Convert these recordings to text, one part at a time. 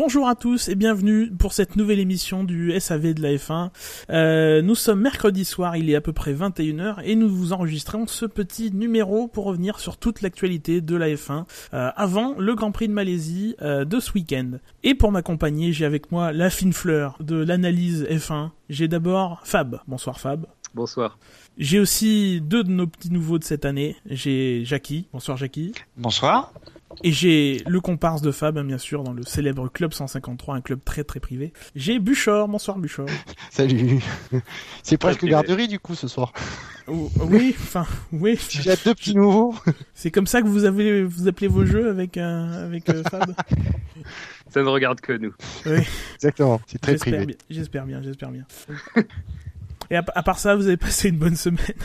Bonjour à tous et bienvenue pour cette nouvelle émission du SAV de la F1. Euh, nous sommes mercredi soir, il est à peu près 21h et nous vous enregistrons ce petit numéro pour revenir sur toute l'actualité de la F1 euh, avant le Grand Prix de Malaisie euh, de ce week-end. Et pour m'accompagner, j'ai avec moi la fine fleur de l'analyse F1. J'ai d'abord Fab. Bonsoir Fab. Bonsoir. J'ai aussi deux de nos petits nouveaux de cette année. J'ai Jackie. Bonsoir Jackie. Bonsoir. Et j'ai le comparse de Fab, hein, bien sûr, dans le célèbre Club 153, un club très très privé. J'ai Buchor, bonsoir Buchor. Salut. C'est presque garderie du coup ce soir. Oh, oui, enfin, oui. J'ai deux petits nouveaux. C'est comme ça que vous avez vous appelez vos jeux avec euh, avec euh, Fab? Ça ne regarde que nous. Oui. Exactement. C'est très J'espère privé. bien, j'espère bien, j'espère bien. Et à, à part ça, vous avez passé une bonne semaine?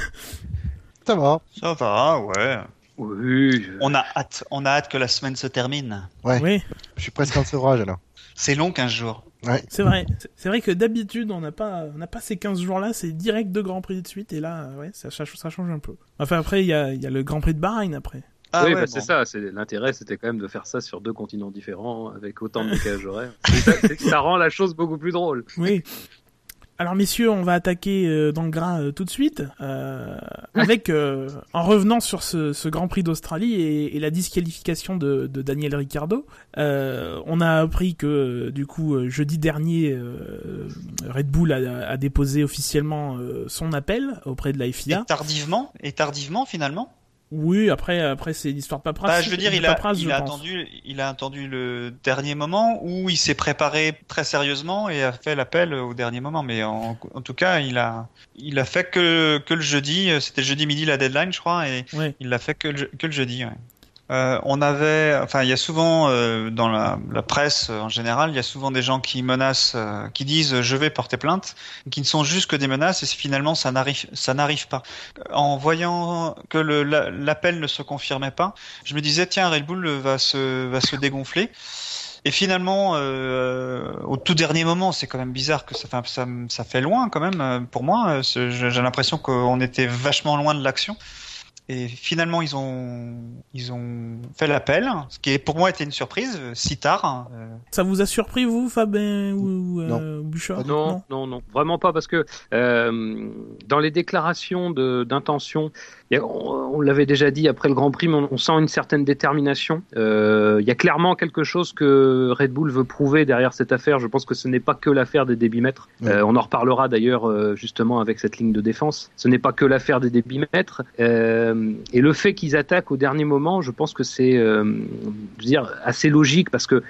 Ça va. Ça va, ouais. Oui. On a hâte, on a hâte que la semaine se termine. Ouais. Oui, Je suis presque en sevrage alors. C'est long 15 jours. c'est vrai. C'est- vrai que d'habitude, on n'a pas on n'a pas ces 15 jours-là, c'est direct deux Grands Prix de suite et là, ouais, ça, ça, ça change un peu. Enfin après, il y a, il y a le Grand Prix de Bahreïn après. Ah oui, ouais, bah, bon. c'est ça. C'est l'intérêt, c'était quand même de faire ça sur deux continents différents avec autant de décalage horaire. Ça, c'est que ça rend la chose beaucoup plus drôle. Oui. Alors messieurs, on va attaquer euh, dans le gras euh, tout de suite, euh, avec euh, en revenant sur ce, ce Grand Prix d'Australie et, et la disqualification de, de Daniel Ricciardo. On a appris que du coup jeudi dernier, Red Bull a, a déposé officiellement son appel auprès de la FIA. Et tardivement, et tardivement finalement? Oui, après après c'est l'histoire de paperasse. Bah, je veux dire, il a, paperasse, il je a pense. attendu, il a attendu le dernier moment où il s'est préparé très sérieusement et a fait l'appel au dernier moment. Mais en, en tout cas, il a, il a fait que que le jeudi. C'était le jeudi midi la deadline, je crois, et il l'a fait que le, que le jeudi. Ouais. Euh, on avait, enfin, il y a souvent euh, dans la, la presse euh, en général, il y a souvent des gens qui menacent, euh, qui disent euh, je vais porter plainte, qui ne sont juste que des menaces et finalement ça n'arrive, ça n'arrive pas. En voyant que le- la- l'appel ne se confirmait pas, je me disais tiens Red Bull va se, va se dégonfler. Et finalement, euh, au tout dernier moment, c'est quand même bizarre que ça fait, ça, ça fait loin quand même euh, pour moi. Euh, J'ai l'impression qu'on était vachement loin de l'action. Et finalement, ils ont, ils ont fait l'appel, ce qui est pour moi était une surprise, si tard. hein. Euh, Ça vous a surpris vous, Fabien ou euh, Bouchard Non, non, non, vraiment pas parce que euh, dans les déclarations de- d'intention, a- on, on l'avait déjà dit après le Grand Prix, mais on, on sent une certaine détermination. Euh, Il y a clairement quelque chose que Red Bull veut prouver derrière cette affaire. Je pense que ce n'est pas que l'affaire des débitmètres. Ouais. Euh, on en reparlera d'ailleurs euh, justement avec cette ligne de défense. Ce n'est pas que l'affaire des débitmètres. Euh, et le fait qu'ils attaquent au dernier moment, je pense que c'est euh, dire assez logique parce que euh,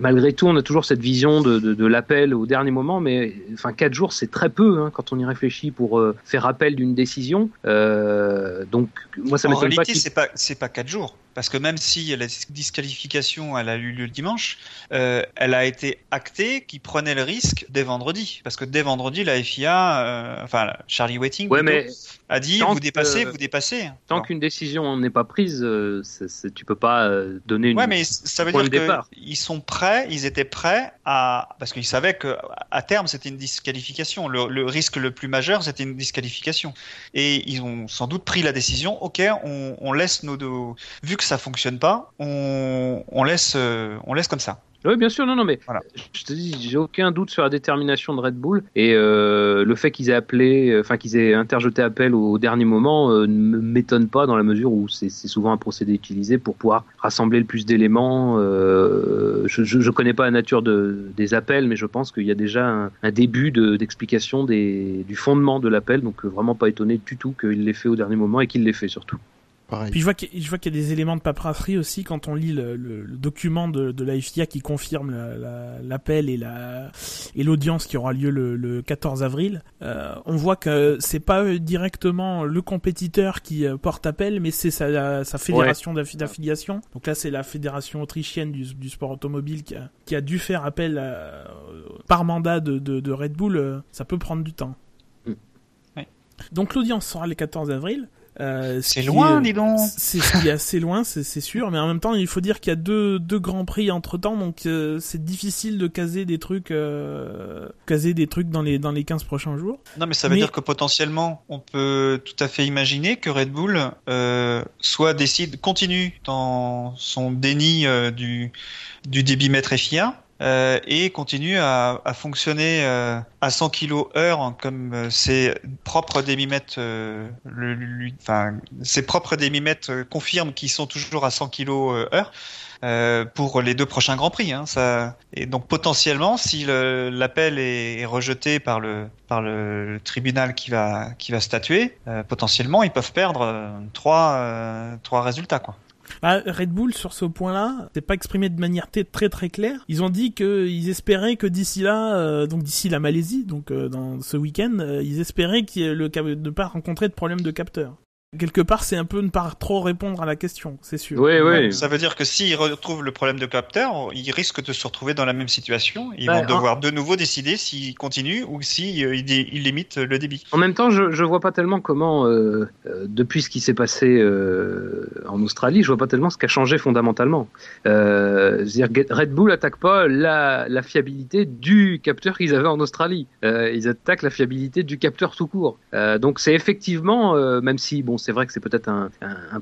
malgré tout, on a toujours cette vision de, de, de l'appel au dernier moment, mais enfin quatre jours, c'est très peu hein, quand on y réfléchit pour euh, faire appel d'une décision. Euh, donc moi, ça en m'étonne pas. réalité, qu'ils- c'est pas, c'est pas quatre jours. Parce que même si la disqualification, elle a eu lieu le dimanche, euh, elle a été actée qui prenait le risque dès vendredi. Parce que dès vendredi, la FIA, euh, enfin, Charlie Waiting, Ouais, plutôt, mais a dit, vous dépassez, que- vous dépassez. tant Bon. qu'une décision n'est pas prise, euh, c'est- c'est- tu peux pas euh, donner une. Ouais, mais ça veut dire qu'ils sont prêts, ils étaient prêts à, parce qu'ils savaient que à terme c'était une disqualification. Le, le risque le plus majeur c'était une disqualification. Et ils ont sans doute pris la décision. Ok, on, on laisse nos, nos- vu que ça fonctionne pas, on, on laisse, euh, on laisse comme ça. Oui, bien sûr, non, non, mais Voilà. je te dis, j'ai aucun doute sur la détermination de Red Bull et euh, le fait qu'ils aient appelé, euh, enfin qu'ils aient interjeté appel au, dernier moment euh, ne m'étonne pas dans la mesure où c'est souvent un procédé utilisé pour pouvoir rassembler le plus d'éléments. Euh, je, je, je connais pas la nature de, des appels, mais je pense qu'il y a déjà un, un début de- d'explication du fondement de l'appel, donc vraiment pas étonné du tout qu'il l'ait fait au dernier moment et qu'il l'ait fait surtout. Pareil. Puis je vois qu'il y a des éléments de paperasserie aussi quand on lit le, le- le document de, de la FIA qui confirme la- la- l'appel et la et l'audience qui aura lieu le, le 14 avril. Euh, on voit que c'est pas euh, directement le compétiteur qui euh, porte appel, mais c'est sa, sa fédération d'affi- d'affiliation. Donc là, c'est la fédération autrichienne du, du sport automobile qui a, qui a dû faire appel à- par mandat de, de, de Red Bull. Ça peut prendre du temps. Mm. Donc l'audience sera le 14 avril. Euh, ce C'est loin, est- dis donc. c'est ce qui est assez loin, c'est sûr, mais en même temps, il faut dire qu'il y a deux, deux grands prix entre temps, donc euh, c'est difficile de caser des trucs, euh, caser des trucs dans les dans les 15 prochains jours. Non, mais ça veut Mais- dire que potentiellement, on peut tout à fait imaginer que Red Bull euh, soit décide, continue dans son déni euh, du, du débitmètre FIA euh, et continue à, fonctionner euh, à 100 kg heure comme euh, ses propres démimètres, le, enfin ses propres démimètres confirment qu'ils sont toujours à 100 kg heure. pour les deux prochains grands prix. Hein, ça... Et donc potentiellement, si l'appel est, rejeté par le par le, tribunal qui va qui va statuer, potentiellement ils peuvent perdre euh, trois trois résultats quoi. Ah, Red Bull sur ce point-là, c'est pas exprimé de manière très très claire. Ils ont dit qu'ils espéraient que d'ici là, euh, donc d'ici la Malaisie, donc euh, dans ce week-end, euh, ils espéraient qu'il y ait le cap- de ne pas rencontrer de problème de capteur. Quelque part, c'est un peu ne pas trop répondre à la question, c'est sûr. Oui, oui. Ça veut dire que s'ils retrouvent le problème de capteur, ils risquent de se retrouver dans la même situation. Ils Bah, vont devoir de nouveau décider s'ils continuent ou s'ils euh, ils ils limitent le débit. En même temps, je, je vois pas tellement comment, euh, euh, depuis ce qui s'est passé euh, en Australie, je vois pas tellement ce qui a changé fondamentalement. Euh, c'est-à-dire que Red Bull attaque pas la, la fiabilité du capteur qu'ils avaient en Australie. Euh, ils attaquent la fiabilité du capteur tout court. Euh, donc c'est effectivement, euh, même si bon, c'est vrai que c'est peut-être un,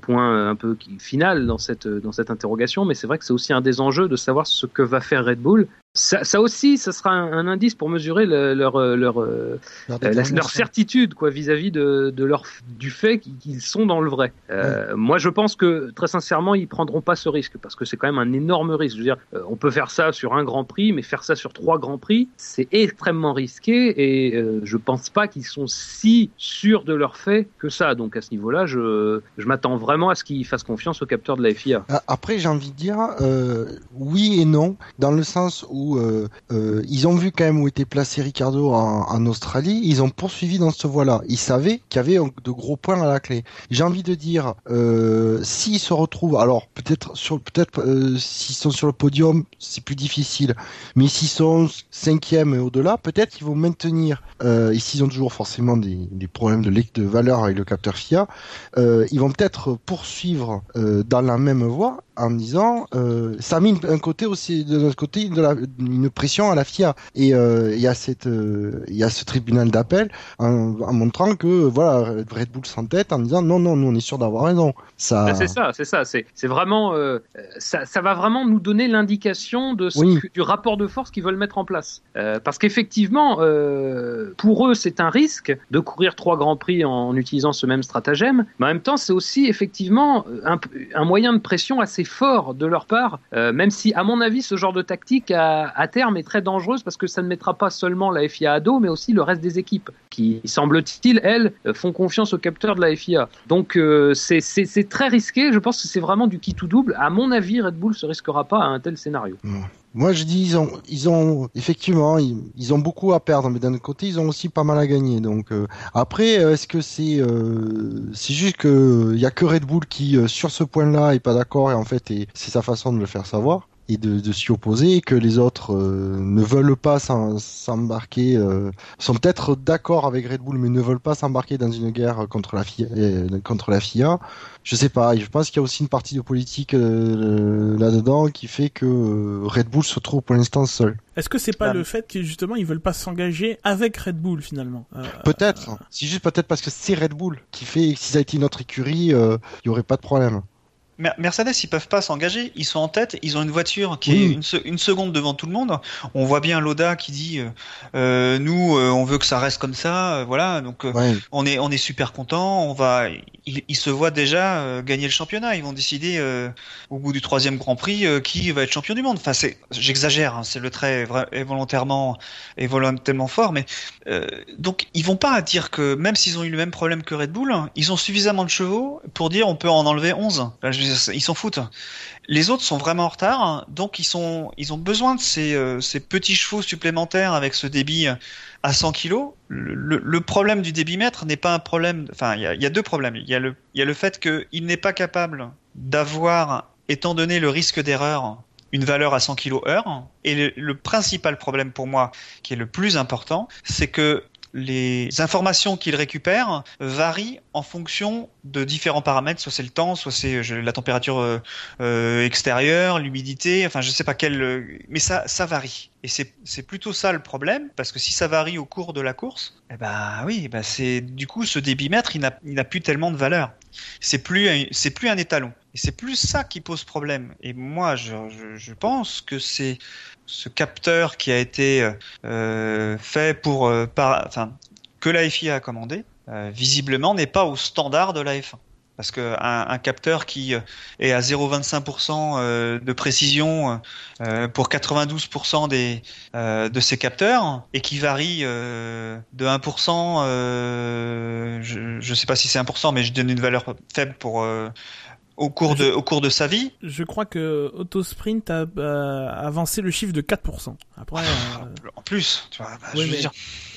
point un peu final cette dans cette interrogation, mais c'est vrai que c'est aussi un des enjeux de savoir ce que va faire Red Bull. Ça, ça aussi, ça sera un, un indice pour mesurer le- leur euh, leur euh, Leur euh, la- leur détermination. certitude quoi vis-à-vis de, de leur du fait qu'ils- sont dans le vrai. Euh, Moi, je pense que très sincèrement, ils prendront pas ce risque parce que c'est quand même un énorme risque. Je veux dire, on peut faire ça sur un Grand Prix, mais faire ça sur trois Grands Prix, c'est extrêmement risqué et euh, je pense pas qu'ils sont si sûrs de leur fait que ça. Donc à ce niveau-là, je je m'attends vraiment à ce qu'ils fassent confiance au capteur de la FIA. Après, j'ai envie de dire euh, oui et non, dans le sens où euh, euh, ils ont vu quand même où était placé Ricardo en, Australie, ils ont poursuivi dans ce voie-là. Ils savaient qu'il y avait de gros points à la clé. J'ai envie de dire, euh, s'ils se retrouvent, alors peut-être peut-être s'ils sont sur le podium, c'est plus difficile, mais s'ils sont cinquième et au-delà, peut-être qu'ils vont maintenir. Ici, ils ont toujours forcément des, problèmes de, de valeur avec le capteur FIA. Ils vont peut-être poursuivre dans la même voie en disant euh, ça a mis une- un côté aussi de notre côté de la, une pression à la FIA et euh, il y a cette euh, il y a ce tribunal d'appel en, en montrant que voilà Red Bull s'entête en disant non non nous on est sûr d'avoir raison ça Ben, c'est ça, c'est ça. C'est c'est vraiment euh, ça, ça va vraiment nous donner l'indication de ce Oui. que- du rapport de force qu'ils veulent mettre en place. Parce qu'effectivement, pour eux, c'est un risque de courir trois grands prix en, utilisant ce même stratagème. Mais en même temps, c'est aussi effectivement un, un moyen de pression assez fort de leur part. euh, même si, à mon avis, ce genre de tactique à, terme est très dangereuse parce que ça ne mettra pas seulement la FIA à dos, mais aussi le reste des équipes qui, semble-t-il, elles, font confiance au capteur de la FIA. Donc euh, c'est très risqué. Je pense que c'est vraiment du qui tout double. À mon avis, Red Bull se risquera pas à un tel scénario. Moi, je dis, ils ont, ils ont effectivement, ils, ont beaucoup à perdre, mais d'un autre côté, ils ont aussi pas mal à gagner. Donc, euh, après, euh, est-ce que c'est, euh, c'est juste que il y a que Red Bull qui, euh, sur ce point-là, est pas d'accord et en fait, c'est sa façon de le faire savoir? Et de, de s'y opposer, et que les autres euh, ne veulent pas s'embarquer, euh, sont peut-être d'accord avec Red Bull, mais ne veulent pas s'embarquer dans une guerre contre la FIA. euh, contre la FIA. Je sais pas. Je pense qu'il y a aussi une partie de politique euh, là-dedans qui fait que euh, Red Bull se trouve pour l'instant seul. Est-ce que c'est pas Ah. le fait que justement ils veulent pas s'engager avec Red Bull finalement Euh, Peut-être. C'est juste peut-être parce que c'est Red Bull qui fait que si ça a été une autre écurie, euh, il y aurait pas de problème. Mer- Mercedes, ils peuvent pas s'engager. Ils sont en tête. Ils ont une voiture qui Oui. est une, se- une seconde devant tout le monde. On voit bien Loda qui dit euh, euh, nous, euh, on veut que ça reste comme ça. euh, voilà. Donc Ouais. on est on est super content. On va. Ils, ils se voient déjà gagner le championnat. Ils vont décider euh, au bout du troisième Grand Prix euh, qui va être champion du monde. Enfin, c'est j'exagère. hein, c'est le trait est volontairement est volontairement fort, mais euh, donc ils vont pas dire que même s'ils ont eu le même problème que Red Bull, ils ont suffisamment de chevaux pour dire on peut en enlever 11. Enfin, je veux dire, ils s'en foutent. Les autres sont vraiment en retard, donc ils ont besoin de ces, euh, ces petits chevaux supplémentaires avec ce débit à 100 kg. Le, problème du débitmètre n'est pas un problème. Enfin, il y a, deux problèmes. Il y a le fait qu'il n'est pas capable d'avoir, étant donné le risque d'erreur, une valeur à 100 kg heure. Et le principal problème pour moi, qui est le plus important, c'est que les informations qu'il récupère varient en fonction de différents paramètres, soit c'est le temps, soit c'est je- la température euh, euh, extérieure, l'humidité, enfin je sais pas quel, euh, mais ça varie. Et c'est plutôt ça le problème, parce que si ça varie au cours de la course, eh ben oui, eh ben c'est du coup ce débitmètre il n'a plus tellement de valeur. c'est plus c'est plus un étalon. Et c'est plus ça qui pose problème. Et moi, je, pense que c'est ce capteur qui a été euh, fait pour par, enfin que la FIA a commandé, visiblement n'est pas au standard de la F1 parce qu'un un capteur qui euh, est à 0,25% euh, de précision euh, pour 92% des, de ses capteurs et qui varie de 1%, je ne sais pas si c'est 1%, mais je donne une valeur faible pour au cours de au cours de sa vie. Je crois que Autosprint a, avancé le chiffre de 4%. Après en plus, tu vois, bah,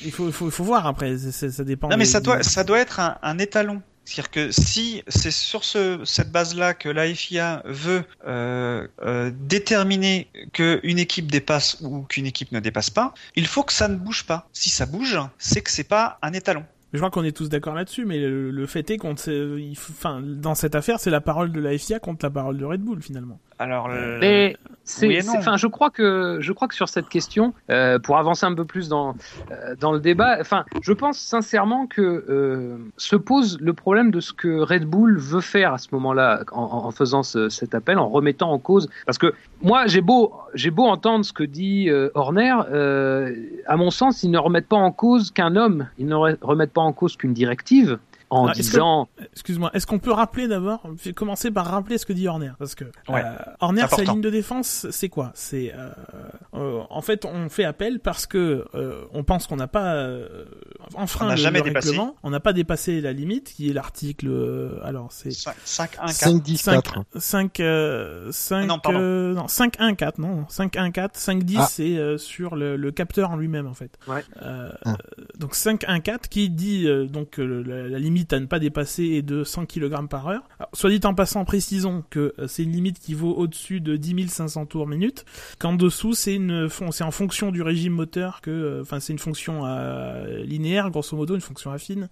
il faut, faut, faut voir après, ça dépend. Non mais ça doit ça doit être un, un étalon. C'est-à-dire que si c'est sur ce, cette base-là que la FIA veut euh, euh, déterminer qu'une équipe dépasse ou qu'une équipe ne dépasse pas, il faut que ça ne bouge pas. Si ça bouge, c'est que c'est pas un étalon. Je crois qu'on est tous d'accord là-dessus, mais le, fait est qu'on, enfin, dans cette affaire, c'est la parole de la FIA contre la parole de Red Bull finalement. Alors, mais c'est, enfin, je crois que je crois que sur cette question, euh, pour avancer un peu plus dans euh, dans le débat, enfin, je pense sincèrement que euh, se pose le problème de ce que Red Bull veut faire à ce moment-là en, en faisant ce, cet appel, en remettant en cause, parce que moi, j'ai beau j'ai beau entendre ce que dit euh, Horner, euh, à mon sens, ils ne remettent pas en cause qu'un homme, ils ne remettent pas en cause qu'une directive en ah, disant. Excuse-moi, est-ce qu'on peut rappeler d'abord, commencer par rappeler ce que dit Horner, parce que euh, Horner, sa ligne de défense, c'est quoi? C'est euh, euh, en fait, on fait appel parce que euh, on pense qu'on n'a pas euh, enfreint le, jamais le règlement, on n'a pas dépassé la limite, qui est l'article. alors c'est 5 1 5 10 4 5 5 non, non 5 1 4 non 5 1 4 5 10 c'est sur le, le, capteur en lui-même en fait. Ouais. Ah. Donc 5 1 4 qui dit donc la, la limite à ne pas dépasser de 100 kg par heure. soit dit en passant, précisons que euh, c'est une limite qui vaut au-dessus de 10 500 tours minute, qu'en dessous c'est une en fonction du régime moteur que, euh, enfin c'est une fonction euh, linéaire, grosso modo une fonction affine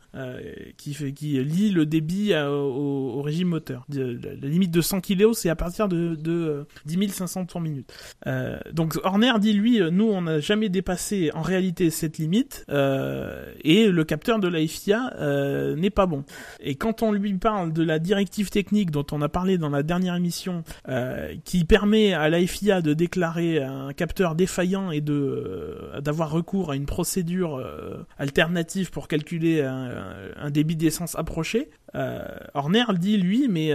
qui fait qui lie le débit au, régime moteur. La, limite de 100 kg c'est à partir de, de 10 500 tours minute. donc Horner dit lui, nous on n'a jamais dépassé en réalité cette limite et le capteur de la FIA n'est pas bon. Et quand on lui parle de la directive technique dont on a parlé dans la dernière émission, euh, qui permet à la FIA de déclarer un capteur défaillant et de euh, d'avoir recours à une procédure euh, alternative pour calculer un, débit d'essence approché, Horner dit lui, mais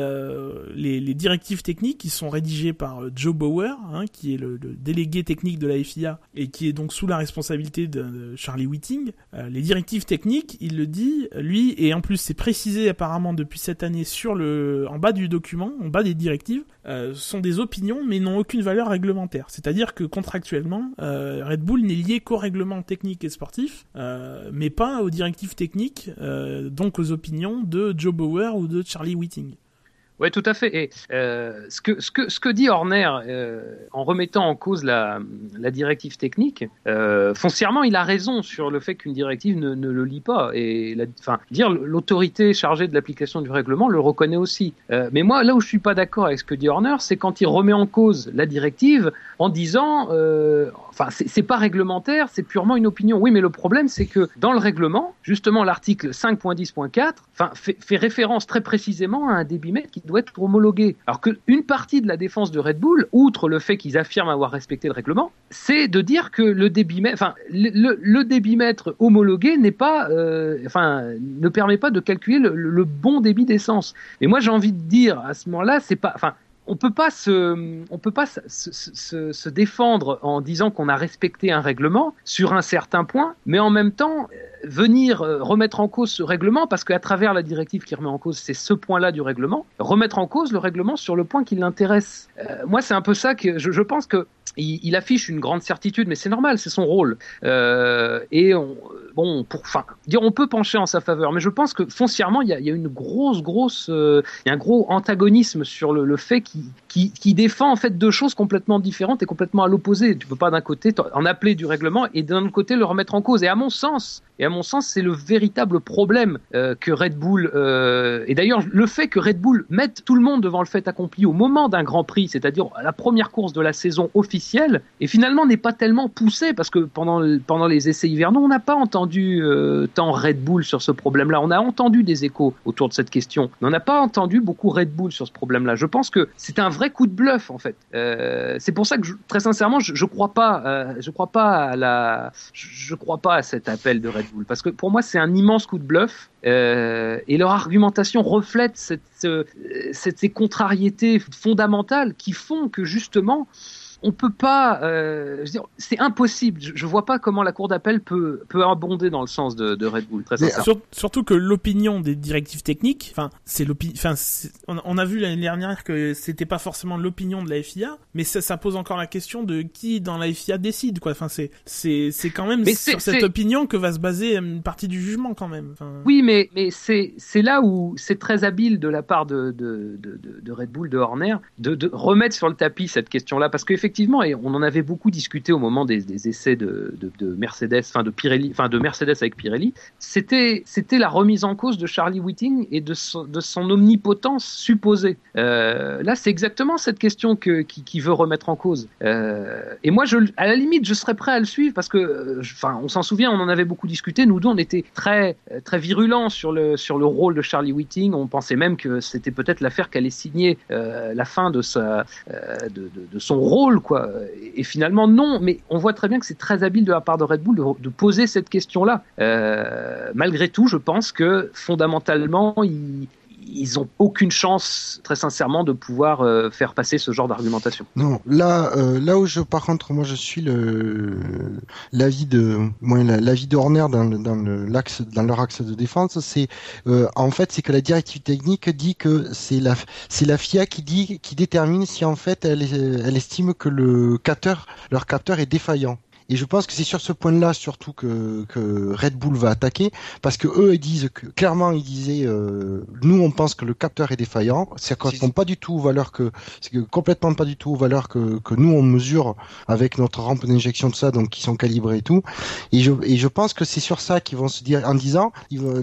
les, directives techniques qui sont rédigées par Joe Bauer, hein, qui est le, délégué technique de la FIA et qui est donc sous la responsabilité de, Charlie Whiting, les directives techniques, il le dit, lui, et en plus c'est précisé apparemment depuis cette année sur le, en bas du document, en bas des directives, euh, sont des opinions mais n'ont aucune valeur réglementaire. C'est-à-dire que contractuellement, euh, Red Bull n'est lié qu'au règlement technique et sportif, euh, mais pas aux directives techniques, donc aux opinions de Joe Bauer ou de Charlie Whiting. Oui, tout à fait. Et euh, ce, que, ce, que, ce que dit Horner euh, en remettant en cause la, directive technique, euh, foncièrement, il a raison sur le fait qu'une directive ne, le lit pas. Et enfin, dire l'autorité chargée de l'application du règlement le reconnaît aussi. Mais moi, là où je suis pas d'accord avec ce que dit Horner, c'est quand il remet en cause la directive en disant, enfin, c'est pas réglementaire, c'est purement une opinion. Oui, mais le problème, c'est que dans le règlement, justement, l'article 5.10.4, enfin, fait, fait référence très précisément à un débitmètre qui doit être homologué. Alors qu'une partie de la défense de Red Bull, outre le fait qu'ils affirment avoir respecté le règlement, c'est de dire que le débitmètre, enfin, le, homologué n'est pas, euh, enfin, ne permet pas de calculer le, bon débit d'essence. Mais moi, j'ai envie de dire à ce moment-là, c'est pas, enfin, on peut pas se, on peut pas se, défendre en disant qu'on a respecté un règlement sur un certain point, mais en même temps euh, venir euh, remettre en cause ce règlement parce qu'à travers la directive qui remet en cause c'est ce point-là du règlement, remettre en cause le règlement sur le point qui l'intéresse. Euh, moi, c'est un peu ça que je, pense que il, affiche une grande certitude, mais c'est normal, c'est son rôle. Et on, bon, pour, enfin, dire, on peut pencher en sa faveur, mais je pense que foncièrement, il y a, une grosse, grosse, euh, un gros antagonisme sur le, fait qui, qui, défend en fait deux choses complètement différentes et complètement à l'opposé. Tu peux pas d'un côté en appeler du règlement et d'un autre côté le remettre en cause. Et à mon sens, et à mon sens, c'est le véritable problème euh, que Red Bull. Euh, et d'ailleurs, le fait que Red Bull mette tout le monde devant le fait accompli au moment d'un Grand Prix, c'est-à-dire la première course de la saison officielle, et finalement n'est pas tellement poussé parce que pendant pendant les essais hivernaux, on n'a pas entendu entendu euh, tant Red Bull sur ce problème-là. On a entendu des échos autour de cette question, mais on n'a pas entendu beaucoup Red Bull sur ce problème-là. Je pense que c'est un vrai coup de bluff en fait. Euh, c'est pour ça que très sincèrement, je, je crois pas, euh, je crois pas à la, je, je, crois pas à cet appel de Red Bull parce que pour moi c'est un immense coup de bluff euh, et leur argumentation reflète cette, cette, ces contrariétés fondamentales qui font que justement on peut pas. Euh, c'est impossible. Je, je, vois pas comment la cour d'appel peut peut abonder dans le sens de, de Red Bull. Très sur, surtout que l'opinion des directives techniques, enfin c'est l'opinion. Enfin, on, on, a vu l'année dernière que c'était pas forcément l'opinion de la FIA, mais ça, ça, pose encore la question de qui dans la FIA décide quoi. Enfin, c'est c'est c'est quand même mais sur cette opinion que va se baser une partie du jugement quand même. Enfin... Oui, mais mais c'est c'est là où c'est très habile de la part de de, de, de Red Bull, de Horner, de, de remettre sur le tapis cette question-là, parce qu'effectivement effectivement, et on en avait beaucoup discuté au moment des, essais de, de, de, Mercedes, enfin de Pirelli, enfin de Mercedes avec Pirelli, c'était c'était la remise en cause de Charlie Whiting et de son, omnipotence supposée. Euh, là, c'est exactement cette question que qui, veut remettre en cause. Euh, et moi, je, à la limite, je serais prêt à le suivre parce que, enfin, on s'en souvient, on en avait beaucoup discuté. Nous deux, on était très très virulents sur le sur le rôle de Charlie Whiting. On pensait même que c'était peut-être l'affaire qu'elle allait signer euh, la fin de sa de son rôle Et finalement, non, mais on voit très bien que c'est très habile de la part de Red Bull de, de poser cette question-là. Euh, malgré tout, je pense que fondamentalement, il, ils ont aucune chance, très sincèrement, de pouvoir euh, faire passer ce genre d'argumentation. Non, là, euh, là où je, par contre, moi, je suis le l'avis de, moi, l'avis de Horner dans, le, dans le, l'axe, dans leur axe de défense, c'est euh, en fait, c'est que la directive technique dit que c'est la, c'est la FIA qui dit, qui détermine si en fait elle, elle estime que le capteur, leur capteur est défaillant. Et je pense que c'est sur ce point-là surtout que, que Red Bull va attaquer, parce que eux ils disent que clairement ils disaient euh, nous on pense que le capteur est défaillant, ça correspond pas du tout aux valeurs que c'est complètement pas du tout aux valeurs que, que nous on mesure avec notre rampe d'injection de ça, donc qui sont calibrées et tout. Et je et je pense que c'est sur ça qu'ils vont se dire en disant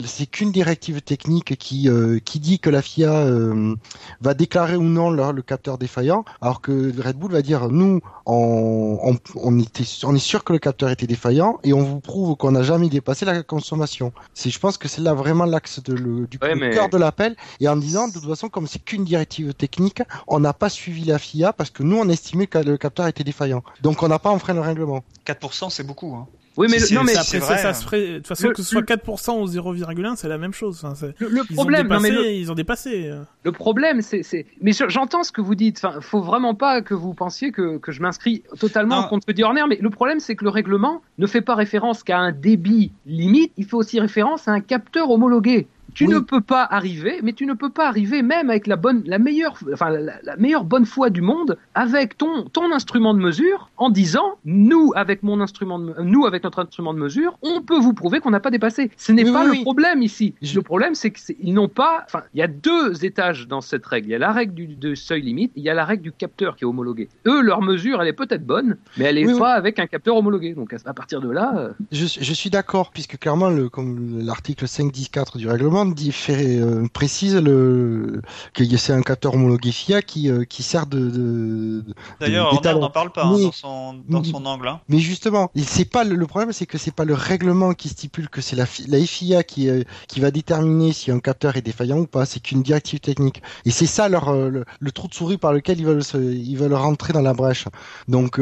c'est qu'une directive technique qui euh, qui dit que la FIA euh, va déclarer ou non le, le capteur défaillant, alors que Red Bull va dire nous on on, on était on est sûr que le capteur était défaillant et on vous prouve qu'on n'a jamais dépassé la consommation. C'est, je pense que c'est là vraiment l'axe de le, du ouais, mais... cœur de l'appel. Et en disant, de toute façon, comme c'est qu'une directive technique, on n'a pas suivi la FIA parce que nous, on estimait que le capteur était défaillant. Donc, on n'a pas enfreint le règlement. 4%, c'est beaucoup. Hein. Oui, mais si non, mais après, ça, ça se ferait, de toute façon, le, que ce soit 4% ou 0,1, c'est la même chose. Enfin, le, le, problème, ils ont dépassé, non, mais le, ils ont dépassé. Le problème, c'est, mais j'entends ce que vous dites. Enfin, faut vraiment pas que vous pensiez que, que je m'inscris totalement non. contre Horner, mais le problème, c'est que le règlement ne fait pas référence qu'à un débit limite, il fait aussi référence à un capteur homologué. Tu oui. ne peux pas arriver, mais tu ne peux pas arriver même avec la bonne, la meilleure, enfin la, la, meilleure bonne foi du monde, avec ton ton instrument de mesure, en disant nous avec mon instrument de, nous avec notre instrument de mesure, on peut vous prouver qu'on n'a pas dépassé. Ce n'est pas oui, le problème ici. Le problème c'est qu'ils n'ont pas, enfin il y a deux étages dans cette règle. Il y a la règle du de seuil limite, il y a la règle du capteur qui est homologué. Eux leur mesure elle est peut-être bonne, mais elle est pas avec un capteur homologué. Donc à partir de là, euh... je, je suis d'accord puisque clairement le comme l'article 5.10.4 du règlement fait, euh, précise le que c'est un capteur homologué FIA qui euh, qui sert de. D'ailleurs, Horner n'en parle pas mais, hein, dans son dans son angle. Hein. Mais justement, c'est pas le, le, problème, c'est que c'est pas le règlement qui stipule que c'est la la FIA qui euh, qui va déterminer si un capteur est défaillant ou pas. C'est qu'une directive technique. Et c'est ça leur le, le, trou de souris par lequel ils veulent se, ils veulent rentrer dans la brèche. Donc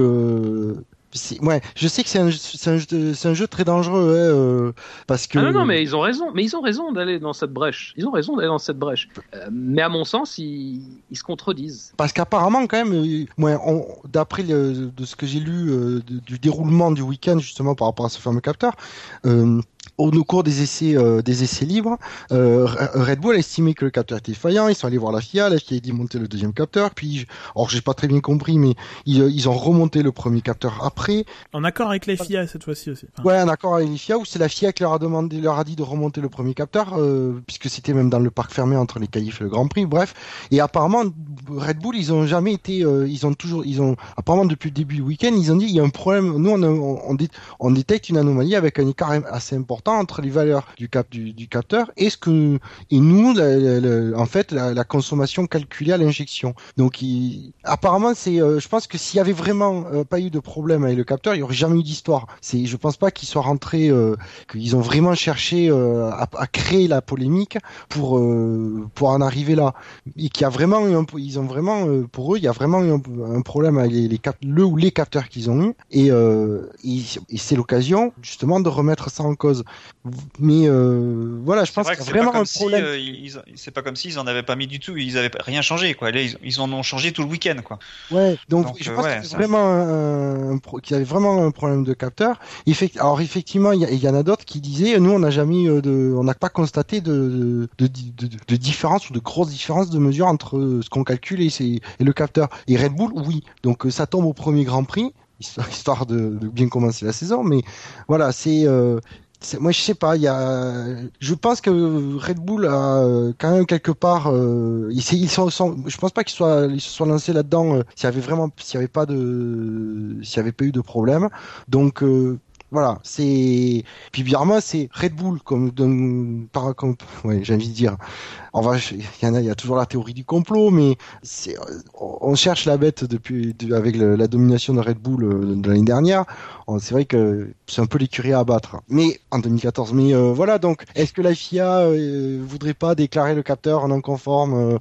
Ouais, je sais que c'est un, un, jeu, un jeu très dangereux, hein, euh, parce que. Ah non, non, mais ils ont raison, mais ils ont raison d'aller dans cette brèche. Ils ont raison d'aller dans cette brèche. Euh, mais à mon sens, ils, ils se contredisent. Parce qu'apparemment, quand même, euh, ouais, d'après de ce que j'ai lu euh, du déroulement du week-end justement par rapport à ce fameux capteur. Euh, au cours des essais, euh, des essais libres, euh, Red Bull a estimé que le capteur était défaillant. Ils sont allés voir la FIA. La FIA a dit monter le deuxième capteur. Puis, alors j'ai pas très bien compris, mais ils, ils, ont remonté le premier capteur après. En accord avec la FIA cette fois-ci aussi. Enfin... Ouais, en accord avec la FIA où c'est la FIA qui leur a demandé, leur a dit de remonter le premier capteur, euh, puisque c'était même dans le parc fermé entre les qualifs et le Grand Prix. Bref, et apparemment, Red Bull, ils ont jamais été, euh, ils ont toujours, ils ont apparemment depuis le début du week-end, ils ont dit il y a un problème. Nous, on, on, on, détecte une anomalie avec un écart assez important entre les valeurs du cap du, capteur et ce que et nous, en fait, la, consommation calculée à l'injection. Donc, apparemment, c'est, euh, je pense que s'il y avait vraiment euh, pas eu de problème avec le capteur, il y aurait jamais eu d'histoire. C'est, je pense pas qu'ils soient rentrés, qu'ils ont vraiment cherché à, créer la polémique pour pour en arriver là et qu'il y a vraiment un, ils ont vraiment euh, pour eux il y a vraiment eu un, problème avec les, les le ou les capteurs qu'ils ont eu et, euh, et, c'est l'occasion justement de remettre ça en cause mais euh, voilà je pense qu'il y a vraiment un problème euh, c'est pas comme s'ils en avaient pas mis du tout ils avaient rien changé quoi ils, ils en ont changé tout le week-end quoi ouais donc, je pense qu'il y vraiment qu'il y avait vraiment un problème de capteur alors effectivement il y, en a d'autres qui disaient nous on n'a jamais de on n'a pas constaté de de, de, de, de différence ou de grosses différences de mesure entre ce qu'on calcule et, et, le capteur. Et Red Bull, oui. Donc euh, ça tombe au premier Grand Prix, histoire de, bien commencer la saison. Mais voilà, c'est euh, moi je sais pas, il y a, je pense que Red Bull a euh, quand même quelque part, ils, ils sont, je pense pas qu'ils soient, ils se soient lancés là-dedans s'il y avait vraiment, s'il y avait pas de, s'il y avait pas eu de problème. Donc voilà, c'est puis bizarrement c'est Red Bull comme, par comme ouais, j'ai envie de dire il y a, toujours la théorie du complot, mais on cherche la bête depuis, avec la domination de Red Bull euh, de l'année dernière. C'est vrai que c'est un peu l'écurie à abattre. Mais en 2014, mais euh, voilà. Donc, est-ce que la FIA euh, voudrait pas déclarer le capteur non conforme,